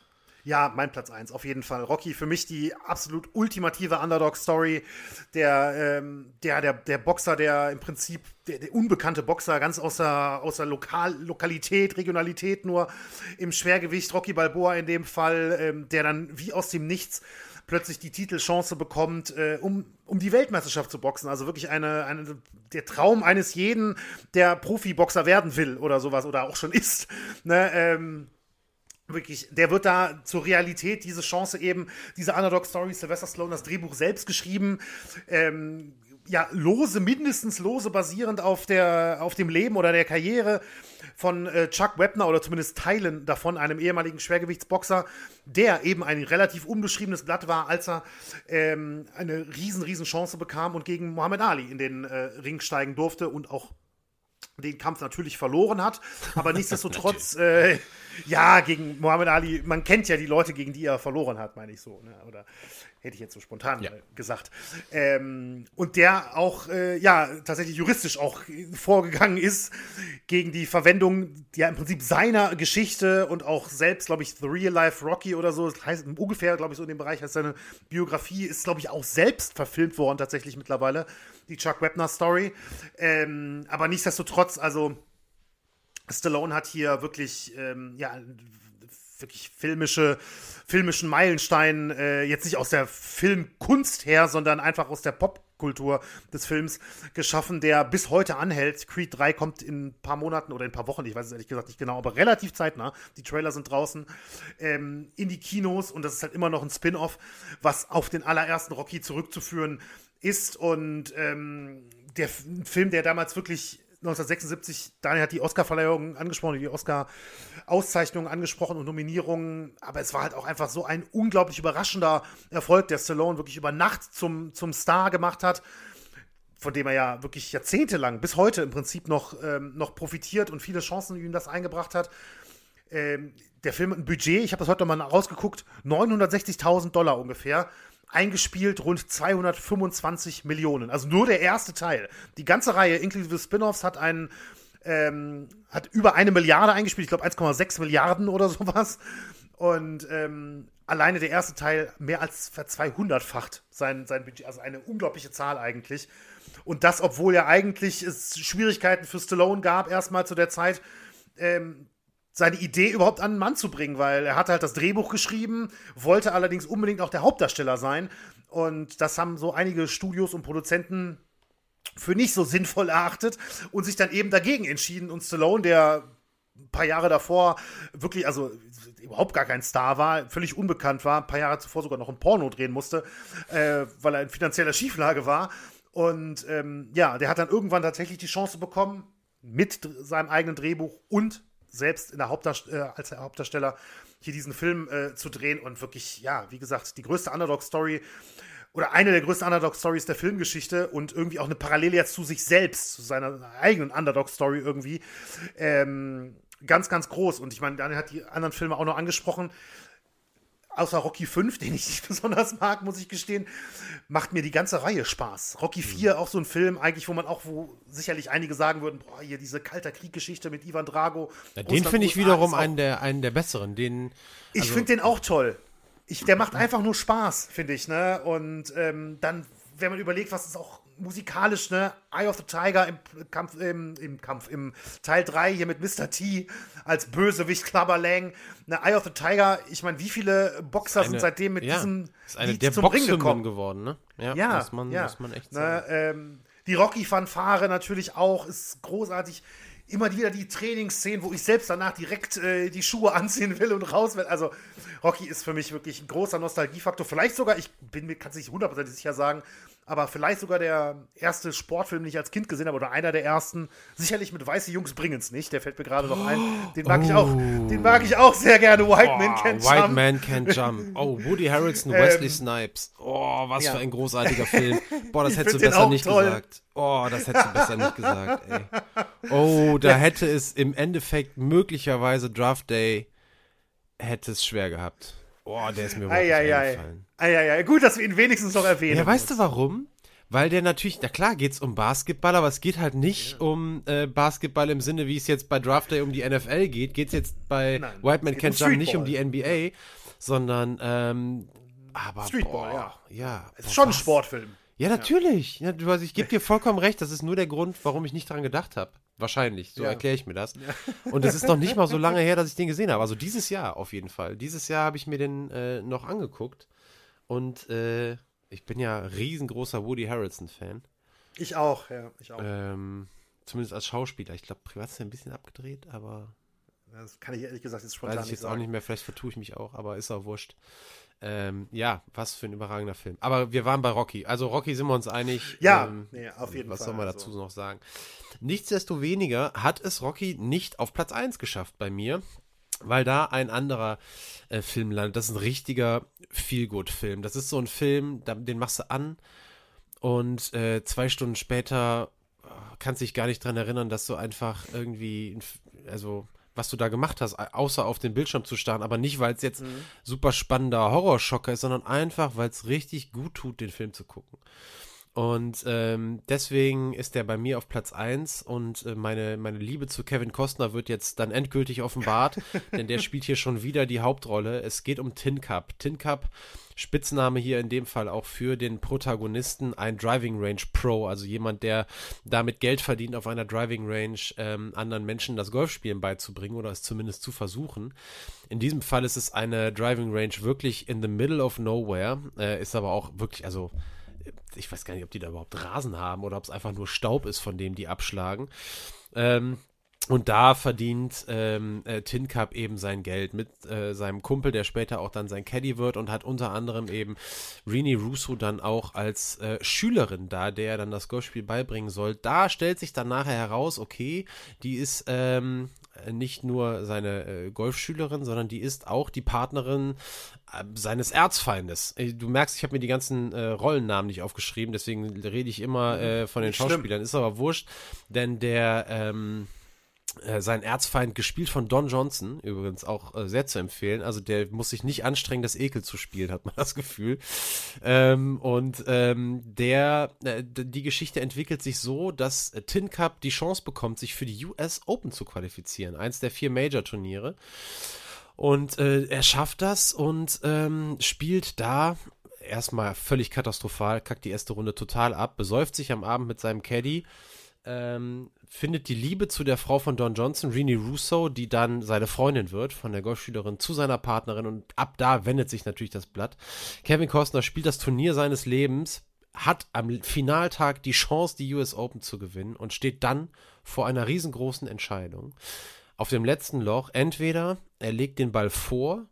ja, mein Platz 1, auf jeden Fall. Rocky, für mich die absolut ultimative Underdog-Story. Der, ähm, der, der, der Boxer, der im Prinzip, der, der unbekannte Boxer, ganz außer, außer Lokal, Lokalität, Regionalität nur im Schwergewicht, Rocky Balboa in dem Fall, ähm, der dann wie aus dem Nichts plötzlich die Titelchance bekommt, äh, um, um die Weltmeisterschaft zu boxen. Also wirklich eine, eine, der Traum eines jeden, der Profiboxer werden will oder sowas oder auch schon ist. Ne, ähm, wirklich, der wird da zur Realität, diese Chance eben, diese Underdog-Story, Sylvester Stallone, das Drehbuch selbst geschrieben, ähm, ja, lose, mindestens lose basierend auf, der, auf dem Leben oder der Karriere von äh, Chuck Webner oder zumindest Teilen davon, einem ehemaligen Schwergewichtsboxer, der eben ein relativ unbeschriebenes Blatt war, als er ähm, eine riesen, riesen Chance bekam und gegen Muhammad Ali in den äh, Ring steigen durfte und auch den Kampf natürlich verloren hat, aber nichtsdestotrotz, äh, ja, gegen Muhammad Ali, man kennt ja die Leute, gegen die er verloren hat, meine ich so, ne? oder hätte ich jetzt so spontan ja. gesagt. Ähm, und der auch, äh, ja, tatsächlich juristisch auch vorgegangen ist gegen die Verwendung, ja, im Prinzip seiner Geschichte und auch selbst, glaube ich, The Real Life Rocky oder so, das heißt ungefähr, glaube ich, so in dem Bereich, heißt seine Biografie ist, glaube ich, auch selbst verfilmt worden, tatsächlich mittlerweile, die Chuck Webner Story. Ähm, aber nichtsdestotrotz, also, Stallone hat hier wirklich, ähm, ja, wirklich filmische, filmischen Meilenstein, äh, jetzt nicht aus der Filmkunst her, sondern einfach aus der Popkultur des Films geschaffen, der bis heute anhält. Creed 3 kommt in ein paar Monaten oder in ein paar Wochen, ich weiß es ehrlich gesagt nicht genau, aber relativ zeitnah. Die Trailer sind draußen ähm, in die Kinos und das ist halt immer noch ein Spin-off, was auf den allerersten Rocky zurückzuführen ist und ähm, der Film, der damals wirklich 1976, Daniel hat die Oscar-Verleihung angesprochen, die Oscar-Auszeichnungen angesprochen und Nominierungen, aber es war halt auch einfach so ein unglaublich überraschender Erfolg, der Stallone wirklich über Nacht zum, zum Star gemacht hat, von dem er ja wirklich jahrzehntelang, bis heute im Prinzip noch, ähm, noch profitiert und viele Chancen ihm das eingebracht hat. Ähm, der Film hat ein Budget, ich habe das heute mal rausgeguckt, 960.000 Dollar ungefähr eingespielt rund 225 Millionen. Also nur der erste Teil. Die ganze Reihe inklusive Spin-offs hat einen ähm, hat über eine Milliarde eingespielt, ich glaube 1,6 Milliarden oder sowas. Und ähm, alleine der erste Teil mehr als ver 200-facht sein, sein Budget, also eine unglaubliche Zahl eigentlich. Und das, obwohl ja eigentlich es Schwierigkeiten für Stallone gab, erstmal zu der Zeit, ähm, seine Idee überhaupt an den Mann zu bringen, weil er hatte halt das Drehbuch geschrieben, wollte allerdings unbedingt auch der Hauptdarsteller sein. Und das haben so einige Studios und Produzenten für nicht so sinnvoll erachtet und sich dann eben dagegen entschieden. Und Stallone, der ein paar Jahre davor wirklich, also überhaupt gar kein Star war, völlig unbekannt war, ein paar Jahre zuvor sogar noch ein Porno drehen musste, äh, weil er in finanzieller Schieflage war. Und ähm, ja, der hat dann irgendwann tatsächlich die Chance bekommen, mit seinem eigenen Drehbuch und selbst in der Hauptdarst äh, als Hauptdarsteller hier diesen Film äh, zu drehen und wirklich, ja, wie gesagt, die größte Underdog-Story oder eine der größten Underdog-Stories der Filmgeschichte und irgendwie auch eine Parallele jetzt zu sich selbst, zu seiner eigenen Underdog-Story irgendwie. Ähm, ganz, ganz groß. Und ich meine, Daniel hat die anderen Filme auch noch angesprochen außer Rocky 5, den ich nicht besonders mag, muss ich gestehen, macht mir die ganze Reihe Spaß. Rocky 4, mhm. auch so ein Film, eigentlich, wo man auch, wo sicherlich einige sagen würden, boah, hier diese kalter Krieggeschichte mit Ivan Drago. Ja, den finde ich wiederum einen der, einen der besseren. Den, also ich finde den auch toll. Ich, der macht einfach nur Spaß, finde ich, ne? Und ähm, dann, wenn man überlegt, was es auch musikalisch, ne? Eye of the Tiger im Kampf, im, im Kampf, im Teil 3 hier mit Mr. T als Bösewicht Clubber Lang. Ne, Eye of the Tiger, ich meine, wie viele Boxer eine, sind seitdem mit ja, diesem ist eine Lied der zum Ring gekommen geworden, ne? Ja, ja muss, man, ja. muss man echt ne, sagen. Ne, ähm, die Rocky-Fanfare natürlich auch, ist großartig immer wieder die Trainingsszenen, wo ich selbst danach direkt äh, die Schuhe anziehen will und raus will. Also Rocky ist für mich wirklich ein großer Nostalgiefaktor. Vielleicht sogar, ich bin mir, kann es nicht hundertprozentig sicher sagen, aber vielleicht sogar der erste Sportfilm, den ich als Kind gesehen habe, oder einer der ersten. Sicherlich mit Weiße Jungs bringen es nicht, der fällt mir gerade noch ein. Den mag, oh. ich auch, den mag ich auch sehr gerne. White oh, Man Can't White Jump. Man Can't Jump. Oh, Woody Harrelson, Wesley ähm, Snipes. Oh, was ja. für ein großartiger Film. Boah, das hättest du besser nicht toll. gesagt. Oh, das hättest du besser nicht gesagt, ey. Oh, da hätte es im Endeffekt möglicherweise Draft Day hätte es schwer gehabt. Oh, der ist mir überhaupt ei, eingefallen. Ei, ei, ei. Gut, dass wir ihn wenigstens noch erwähnen. Ja, weißt du warum? Weil der natürlich, na klar geht es um Basketball, aber es geht halt nicht um äh, Basketball im Sinne, wie es jetzt bei Draft Day um die NFL geht. Geht es jetzt bei Nein, White Man Can't um Jump nicht um die NBA, sondern ähm, aber Streetball, boah, ja. ja. Es ist schon ein Sportfilm. Ja, natürlich. Ja. Ja, also ich gebe dir vollkommen recht. Das ist nur der Grund, warum ich nicht daran gedacht habe. Wahrscheinlich, so ja. erkläre ich mir das. Und es ist noch nicht mal so lange her, dass ich den gesehen habe. Also dieses Jahr auf jeden Fall. Dieses Jahr habe ich mir den äh, noch angeguckt. Und äh, ich bin ja riesengroßer Woody Harrelson-Fan. Ich auch, ja, ich auch. Ähm, zumindest als Schauspieler. Ich glaube, privat ist er ein bisschen abgedreht, aber. Das kann ich ehrlich gesagt jetzt spontan Weiß ich jetzt sagen. auch nicht mehr, vielleicht vertue ich mich auch, aber ist auch wurscht. Ähm, ja, was für ein überragender Film. Aber wir waren bei Rocky. Also Rocky sind wir uns einig. Ja, ähm, nee, auf jeden was Fall. Was soll man dazu also. noch sagen? Nichtsdestoweniger hat es Rocky nicht auf Platz 1 geschafft bei mir, weil da ein anderer äh, Film landet. Das ist ein richtiger Feelgood-Film. Das ist so ein Film, den machst du an und äh, zwei Stunden später äh, kannst dich gar nicht dran erinnern, dass du einfach irgendwie, also was du da gemacht hast, außer auf den Bildschirm zu starren, aber nicht, weil es jetzt mhm. super spannender Horrorschocker ist, sondern einfach, weil es richtig gut tut, den Film zu gucken. Und ähm, deswegen ist der bei mir auf Platz 1 und äh, meine, meine Liebe zu Kevin Costner wird jetzt dann endgültig offenbart, denn der spielt hier schon wieder die Hauptrolle. Es geht um Tin Cup. Tin Cup, Spitzname hier in dem Fall auch für den Protagonisten, ein Driving Range Pro, also jemand, der damit Geld verdient, auf einer Driving Range ähm, anderen Menschen das Golfspielen beizubringen oder es zumindest zu versuchen. In diesem Fall ist es eine Driving Range wirklich in the middle of nowhere, äh, ist aber auch wirklich, also ich weiß gar nicht, ob die da überhaupt Rasen haben oder ob es einfach nur Staub ist, von dem die abschlagen. Ähm, und da verdient ähm, äh, Tin Cup eben sein Geld mit äh, seinem Kumpel, der später auch dann sein Caddy wird und hat unter anderem eben Rini Russo dann auch als äh, Schülerin da, der dann das Golfspiel beibringen soll. Da stellt sich dann nachher heraus, okay, die ist ähm, nicht nur seine äh, Golfschülerin, sondern die ist auch die Partnerin äh, seines Erzfeindes. Äh, du merkst, ich habe mir die ganzen äh, Rollennamen nicht aufgeschrieben, deswegen rede ich immer äh, von den Schauspielern. Ist aber wurscht, denn der ähm, äh, sein Erzfeind, gespielt von Don Johnson, übrigens auch äh, sehr zu empfehlen. Also der muss sich nicht anstrengen, das Ekel zu spielen, hat man das Gefühl. Ähm, und ähm, der, äh, die Geschichte entwickelt sich so, dass äh, Tin Cup die Chance bekommt, sich für die US Open zu qualifizieren, eins der vier Major-Turniere. Und äh, er schafft das und ähm, spielt da erstmal völlig katastrophal, kackt die erste Runde total ab, besäuft sich am Abend mit seinem Caddy, ähm, findet die Liebe zu der Frau von Don Johnson, Rini Russo, die dann seine Freundin wird, von der Golfschülerin zu seiner Partnerin und ab da wendet sich natürlich das Blatt. Kevin Costner spielt das Turnier seines Lebens, hat am Finaltag die Chance, die US Open zu gewinnen und steht dann vor einer riesengroßen Entscheidung. Auf dem letzten Loch, entweder er legt den Ball vor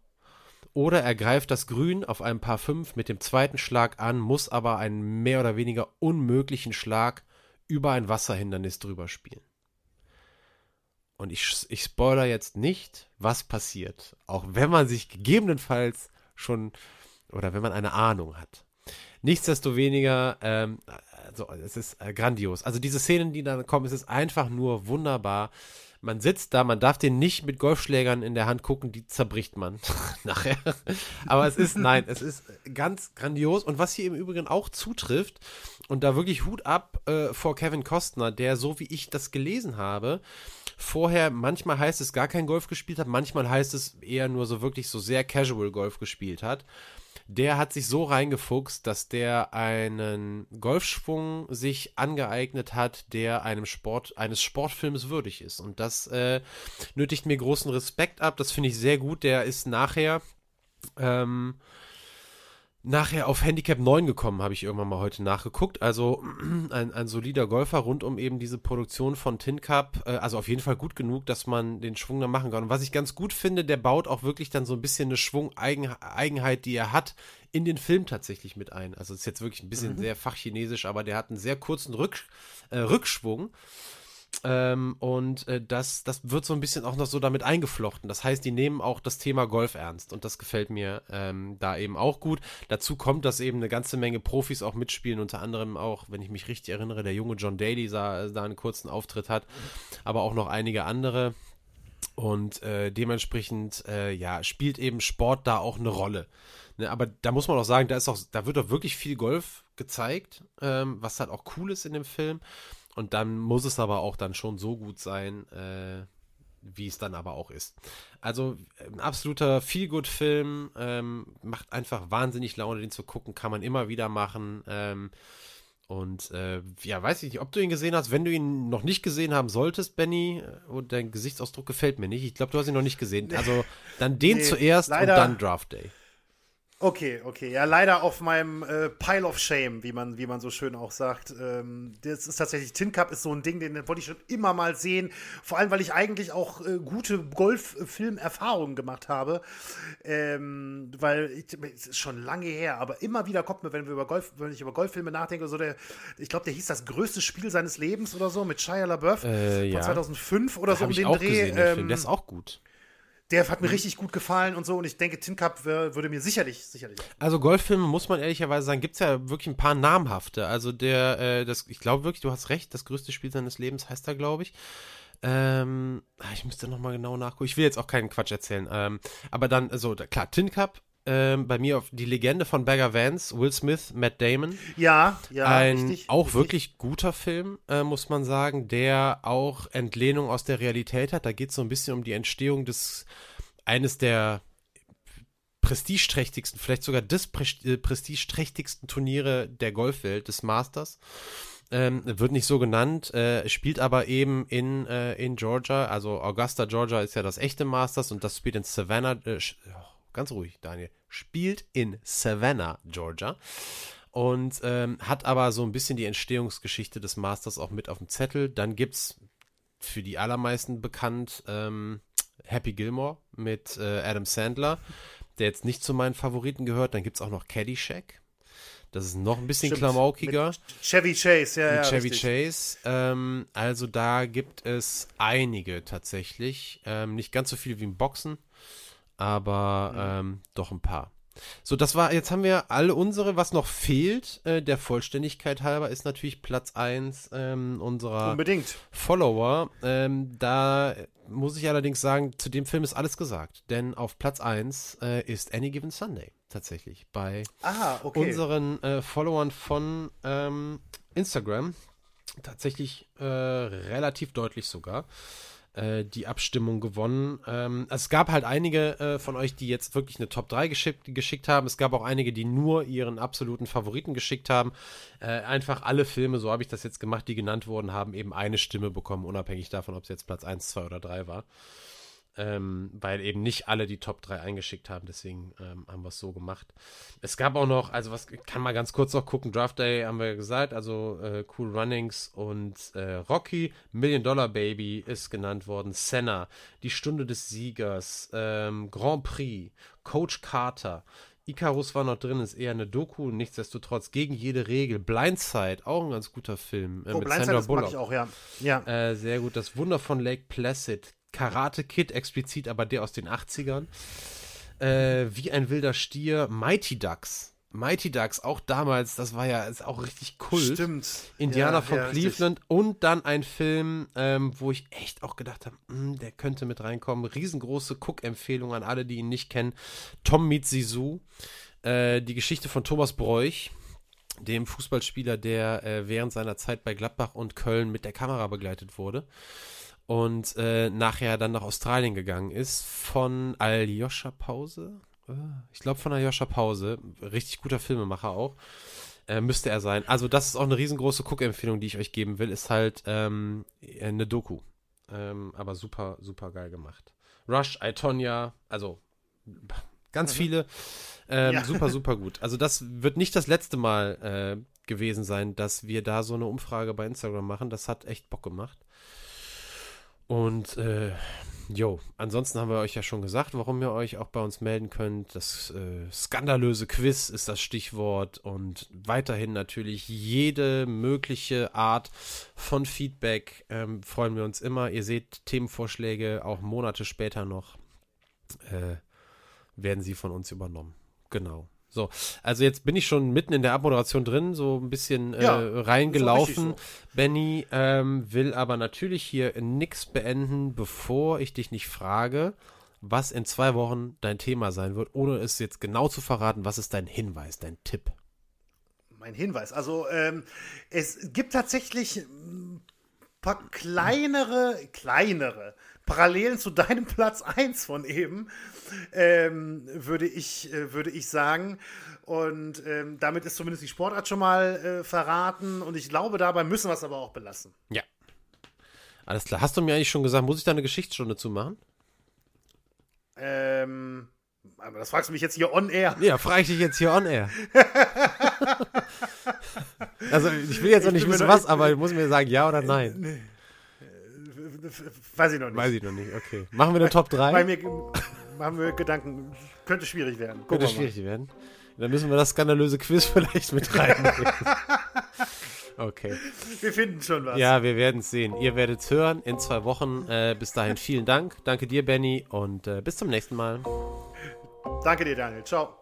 oder er greift das Grün auf einem Paar 5 mit dem zweiten Schlag an, muss aber einen mehr oder weniger unmöglichen Schlag über ein Wasserhindernis drüber spielen. Und ich, ich spoiler jetzt nicht, was passiert, auch wenn man sich gegebenenfalls schon oder wenn man eine Ahnung hat. Nichtsdestoweniger, ähm, also es ist äh, grandios. Also diese Szenen, die dann kommen, es ist einfach nur wunderbar man sitzt da, man darf den nicht mit Golfschlägern in der Hand gucken, die zerbricht man nachher. Aber es ist, nein, es ist ganz grandios. Und was hier im Übrigen auch zutrifft, und da wirklich Hut ab äh, vor Kevin Costner, der, so wie ich das gelesen habe, vorher manchmal heißt es gar kein Golf gespielt hat, manchmal heißt es eher nur so wirklich so sehr casual Golf gespielt hat der hat sich so reingefuchst, dass der einen Golfschwung sich angeeignet hat, der einem Sport, eines Sportfilms würdig ist. Und das äh, nötigt mir großen Respekt ab. Das finde ich sehr gut. Der ist nachher ähm, nachher auf Handicap 9 gekommen, habe ich irgendwann mal heute nachgeguckt. Also ein, ein solider Golfer rund um eben diese Produktion von Tin Cup. Äh, also auf jeden Fall gut genug, dass man den Schwung dann machen kann. Und was ich ganz gut finde, der baut auch wirklich dann so ein bisschen eine Schwung-Eigenheit, die er hat, in den Film tatsächlich mit ein. Also ist jetzt wirklich ein bisschen mhm. sehr fachchinesisch, aber der hat einen sehr kurzen Rück, äh, Rückschwung. Ähm, und äh, das, das wird so ein bisschen auch noch so damit eingeflochten. Das heißt, die nehmen auch das Thema Golf ernst und das gefällt mir ähm, da eben auch gut. Dazu kommt, dass eben eine ganze Menge Profis auch mitspielen, unter anderem auch, wenn ich mich richtig erinnere, der junge John Daly da, da einen kurzen Auftritt hat, aber auch noch einige andere. Und äh, dementsprechend, äh, ja, spielt eben Sport da auch eine Rolle. Ne, aber da muss man auch sagen, da ist auch, da wird auch wirklich viel Golf gezeigt, ähm, was halt auch cool ist in dem Film. Und dann muss es aber auch dann schon so gut sein, äh, wie es dann aber auch ist. Also ein absoluter Feel-Good-Film, ähm, macht einfach wahnsinnig Laune, den zu gucken, kann man immer wieder machen. Ähm, und äh, ja, weiß ich nicht, ob du ihn gesehen hast. Wenn du ihn noch nicht gesehen haben solltest, Benny, äh, und dein Gesichtsausdruck gefällt mir nicht. Ich glaube, du hast ihn noch nicht gesehen. Also dann den nee, zuerst und dann Draft Day. Okay, okay. Ja, leider auf meinem äh, Pile of Shame, wie man, wie man so schön auch sagt. Ähm, das ist tatsächlich, Tin Cup ist so ein Ding, den, den wollte ich schon immer mal sehen. Vor allem, weil ich eigentlich auch äh, gute Golf-Film-Erfahrungen gemacht habe. Ähm, weil es ist schon lange her, aber immer wieder kommt mir, wenn wir über Golf, wenn ich über Golffilme nachdenke, so der, ich glaube, der hieß das größte Spiel seines Lebens oder so mit Shia LaBeouf äh, ja. von 2005 oder so um den Dreh. Gesehen, ähm, der ist auch gut. Der hat mir mhm. richtig gut gefallen und so. Und ich denke, Tin Cup würde mir sicherlich, sicherlich. Also Golffilme muss man ehrlicherweise sagen, gibt es ja wirklich ein paar namhafte. Also der, äh, das, ich glaube wirklich, du hast recht, das größte Spiel seines Lebens heißt er, glaube ich. Ähm, ah, ich müsste nochmal genau nachgucken. Ich will jetzt auch keinen Quatsch erzählen. Ähm, aber dann, also klar, Tin Cup, ähm, bei mir auf die Legende von Bagger Vance, Will Smith, Matt Damon. Ja, ja. Ein richtig, auch richtig. wirklich guter Film, äh, muss man sagen, der auch Entlehnung aus der Realität hat. Da geht es so ein bisschen um die Entstehung des eines der prestigeträchtigsten, vielleicht sogar des äh, prestigeträchtigsten Turniere der Golfwelt, des Masters. Ähm, wird nicht so genannt, äh, spielt aber eben in, äh, in Georgia, also Augusta, Georgia ist ja das echte Masters und das spielt in Savannah, äh, ganz ruhig, Daniel, spielt in Savannah, Georgia. Und ähm, hat aber so ein bisschen die Entstehungsgeschichte des Masters auch mit auf dem Zettel. Dann gibt es für die allermeisten bekannt ähm, Happy Gilmore mit äh, Adam Sandler, der jetzt nicht zu meinen Favoriten gehört. Dann gibt es auch noch Caddyshack. Das ist noch ein bisschen Stimmt. klamaukiger. Mit Chevy Chase, ja. Mit ja, Chevy richtig. Chase. Ähm, also da gibt es einige tatsächlich. Ähm, nicht ganz so viel wie im Boxen aber mhm. ähm, doch ein paar. So, das war, jetzt haben wir alle unsere, was noch fehlt, äh, der Vollständigkeit halber, ist natürlich Platz 1 ähm, unserer Unbedingt. Follower. Ähm, da muss ich allerdings sagen, zu dem Film ist alles gesagt, denn auf Platz 1 äh, ist Any Given Sunday tatsächlich bei Aha, okay. unseren äh, Followern von ähm, Instagram. Tatsächlich äh, relativ deutlich sogar. Äh, die Abstimmung gewonnen. Ähm, es gab halt einige äh, von euch, die jetzt wirklich eine Top 3 geschickt, geschickt haben. Es gab auch einige, die nur ihren absoluten Favoriten geschickt haben. Äh, einfach alle Filme, so habe ich das jetzt gemacht, die genannt wurden, haben eben eine Stimme bekommen, unabhängig davon, ob es jetzt Platz 1, 2 oder 3 war ähm, weil eben nicht alle die Top 3 eingeschickt haben, deswegen ähm, haben wir es so gemacht. Es gab auch noch, also was kann man ganz kurz noch gucken, Draft Day haben wir ja gesagt, also äh, Cool Runnings und äh, Rocky, Million Dollar Baby ist genannt worden, Senna, Die Stunde des Siegers, ähm, Grand Prix, Coach Carter, Icarus war noch drin, ist eher eine Doku, nichtsdestotrotz gegen jede Regel. Blindside, auch ein ganz guter Film. Äh, oh, mit Blindside Sandra Bullock. mag ich auch, ja. ja. Äh, sehr gut. Das Wunder von Lake Placid, Karate Kid, explizit aber der aus den 80ern. Äh, wie ein wilder Stier, Mighty Ducks. Mighty Ducks, auch damals, das war ja ist auch richtig Kult. Stimmt. Indianer ja, von ja, Cleveland richtig. und dann ein Film, ähm, wo ich echt auch gedacht habe, hm, der könnte mit reinkommen. Riesengroße Cook-Empfehlung an alle, die ihn nicht kennen. Tom meets Sisu. Äh, die Geschichte von Thomas Bräuch, dem Fußballspieler, der äh, während seiner Zeit bei Gladbach und Köln mit der Kamera begleitet wurde und äh, nachher dann nach Australien gegangen ist von Aljoscha Pause. Äh, ich glaube von Aljoscha Pause. Richtig guter Filmemacher auch. Äh, müsste er sein. Also das ist auch eine riesengroße Cook-Empfehlung, die ich euch geben will. Ist halt ähm, eine Doku. Ähm, aber super, super geil gemacht. Rush, Itonia, also ganz mhm. viele. Ähm, ja. Super, super gut. Also das wird nicht das letzte Mal äh, gewesen sein, dass wir da so eine Umfrage bei Instagram machen. Das hat echt Bock gemacht. Und äh, jo, ansonsten haben wir euch ja schon gesagt, warum ihr euch auch bei uns melden könnt. Das äh, skandalöse Quiz ist das Stichwort und weiterhin natürlich jede mögliche Art von Feedback ähm, freuen wir uns immer. Ihr seht Themenvorschläge auch Monate später noch äh, werden sie von uns übernommen. Genau. So, also jetzt bin ich schon mitten in der Abmoderation drin, so ein bisschen äh, ja, reingelaufen. So. Benny ähm, will aber natürlich hier nichts beenden, bevor ich dich nicht frage, was in zwei Wochen dein Thema sein wird, ohne es jetzt genau zu verraten. Was ist dein Hinweis, dein Tipp? Mein Hinweis. Also ähm, es gibt tatsächlich ein paar kleinere, kleinere Parallelen zu deinem Platz 1 von eben, ähm, würde, ich, äh, würde ich sagen. Und ähm, damit ist zumindest die Sportart schon mal äh, verraten. Und ich glaube, dabei müssen wir es aber auch belassen. Ja. Alles klar. Hast du mir eigentlich schon gesagt, muss ich da eine Geschichtsstunde zu machen? Ähm. Aber das fragst du mich jetzt hier on air. Ja, frage ich dich jetzt hier on air. also, ich will jetzt noch nicht wissen, was, aber du musst mir sagen, ja oder nein. Weiß ich noch nicht. Weiß ich noch nicht, okay. Machen wir eine Top 3? Bei mir machen wir Gedanken, könnte schwierig werden. Gucken könnte schwierig werden. Dann müssen wir das skandalöse Quiz vielleicht mit reinbringen. Okay. Wir finden schon was. Ja, wir werden es sehen. Ihr werdet es hören in zwei Wochen. Äh, bis dahin vielen Dank. Danke dir, Benny, und äh, bis zum nächsten Mal. Danke dir, Daniel. Ciao.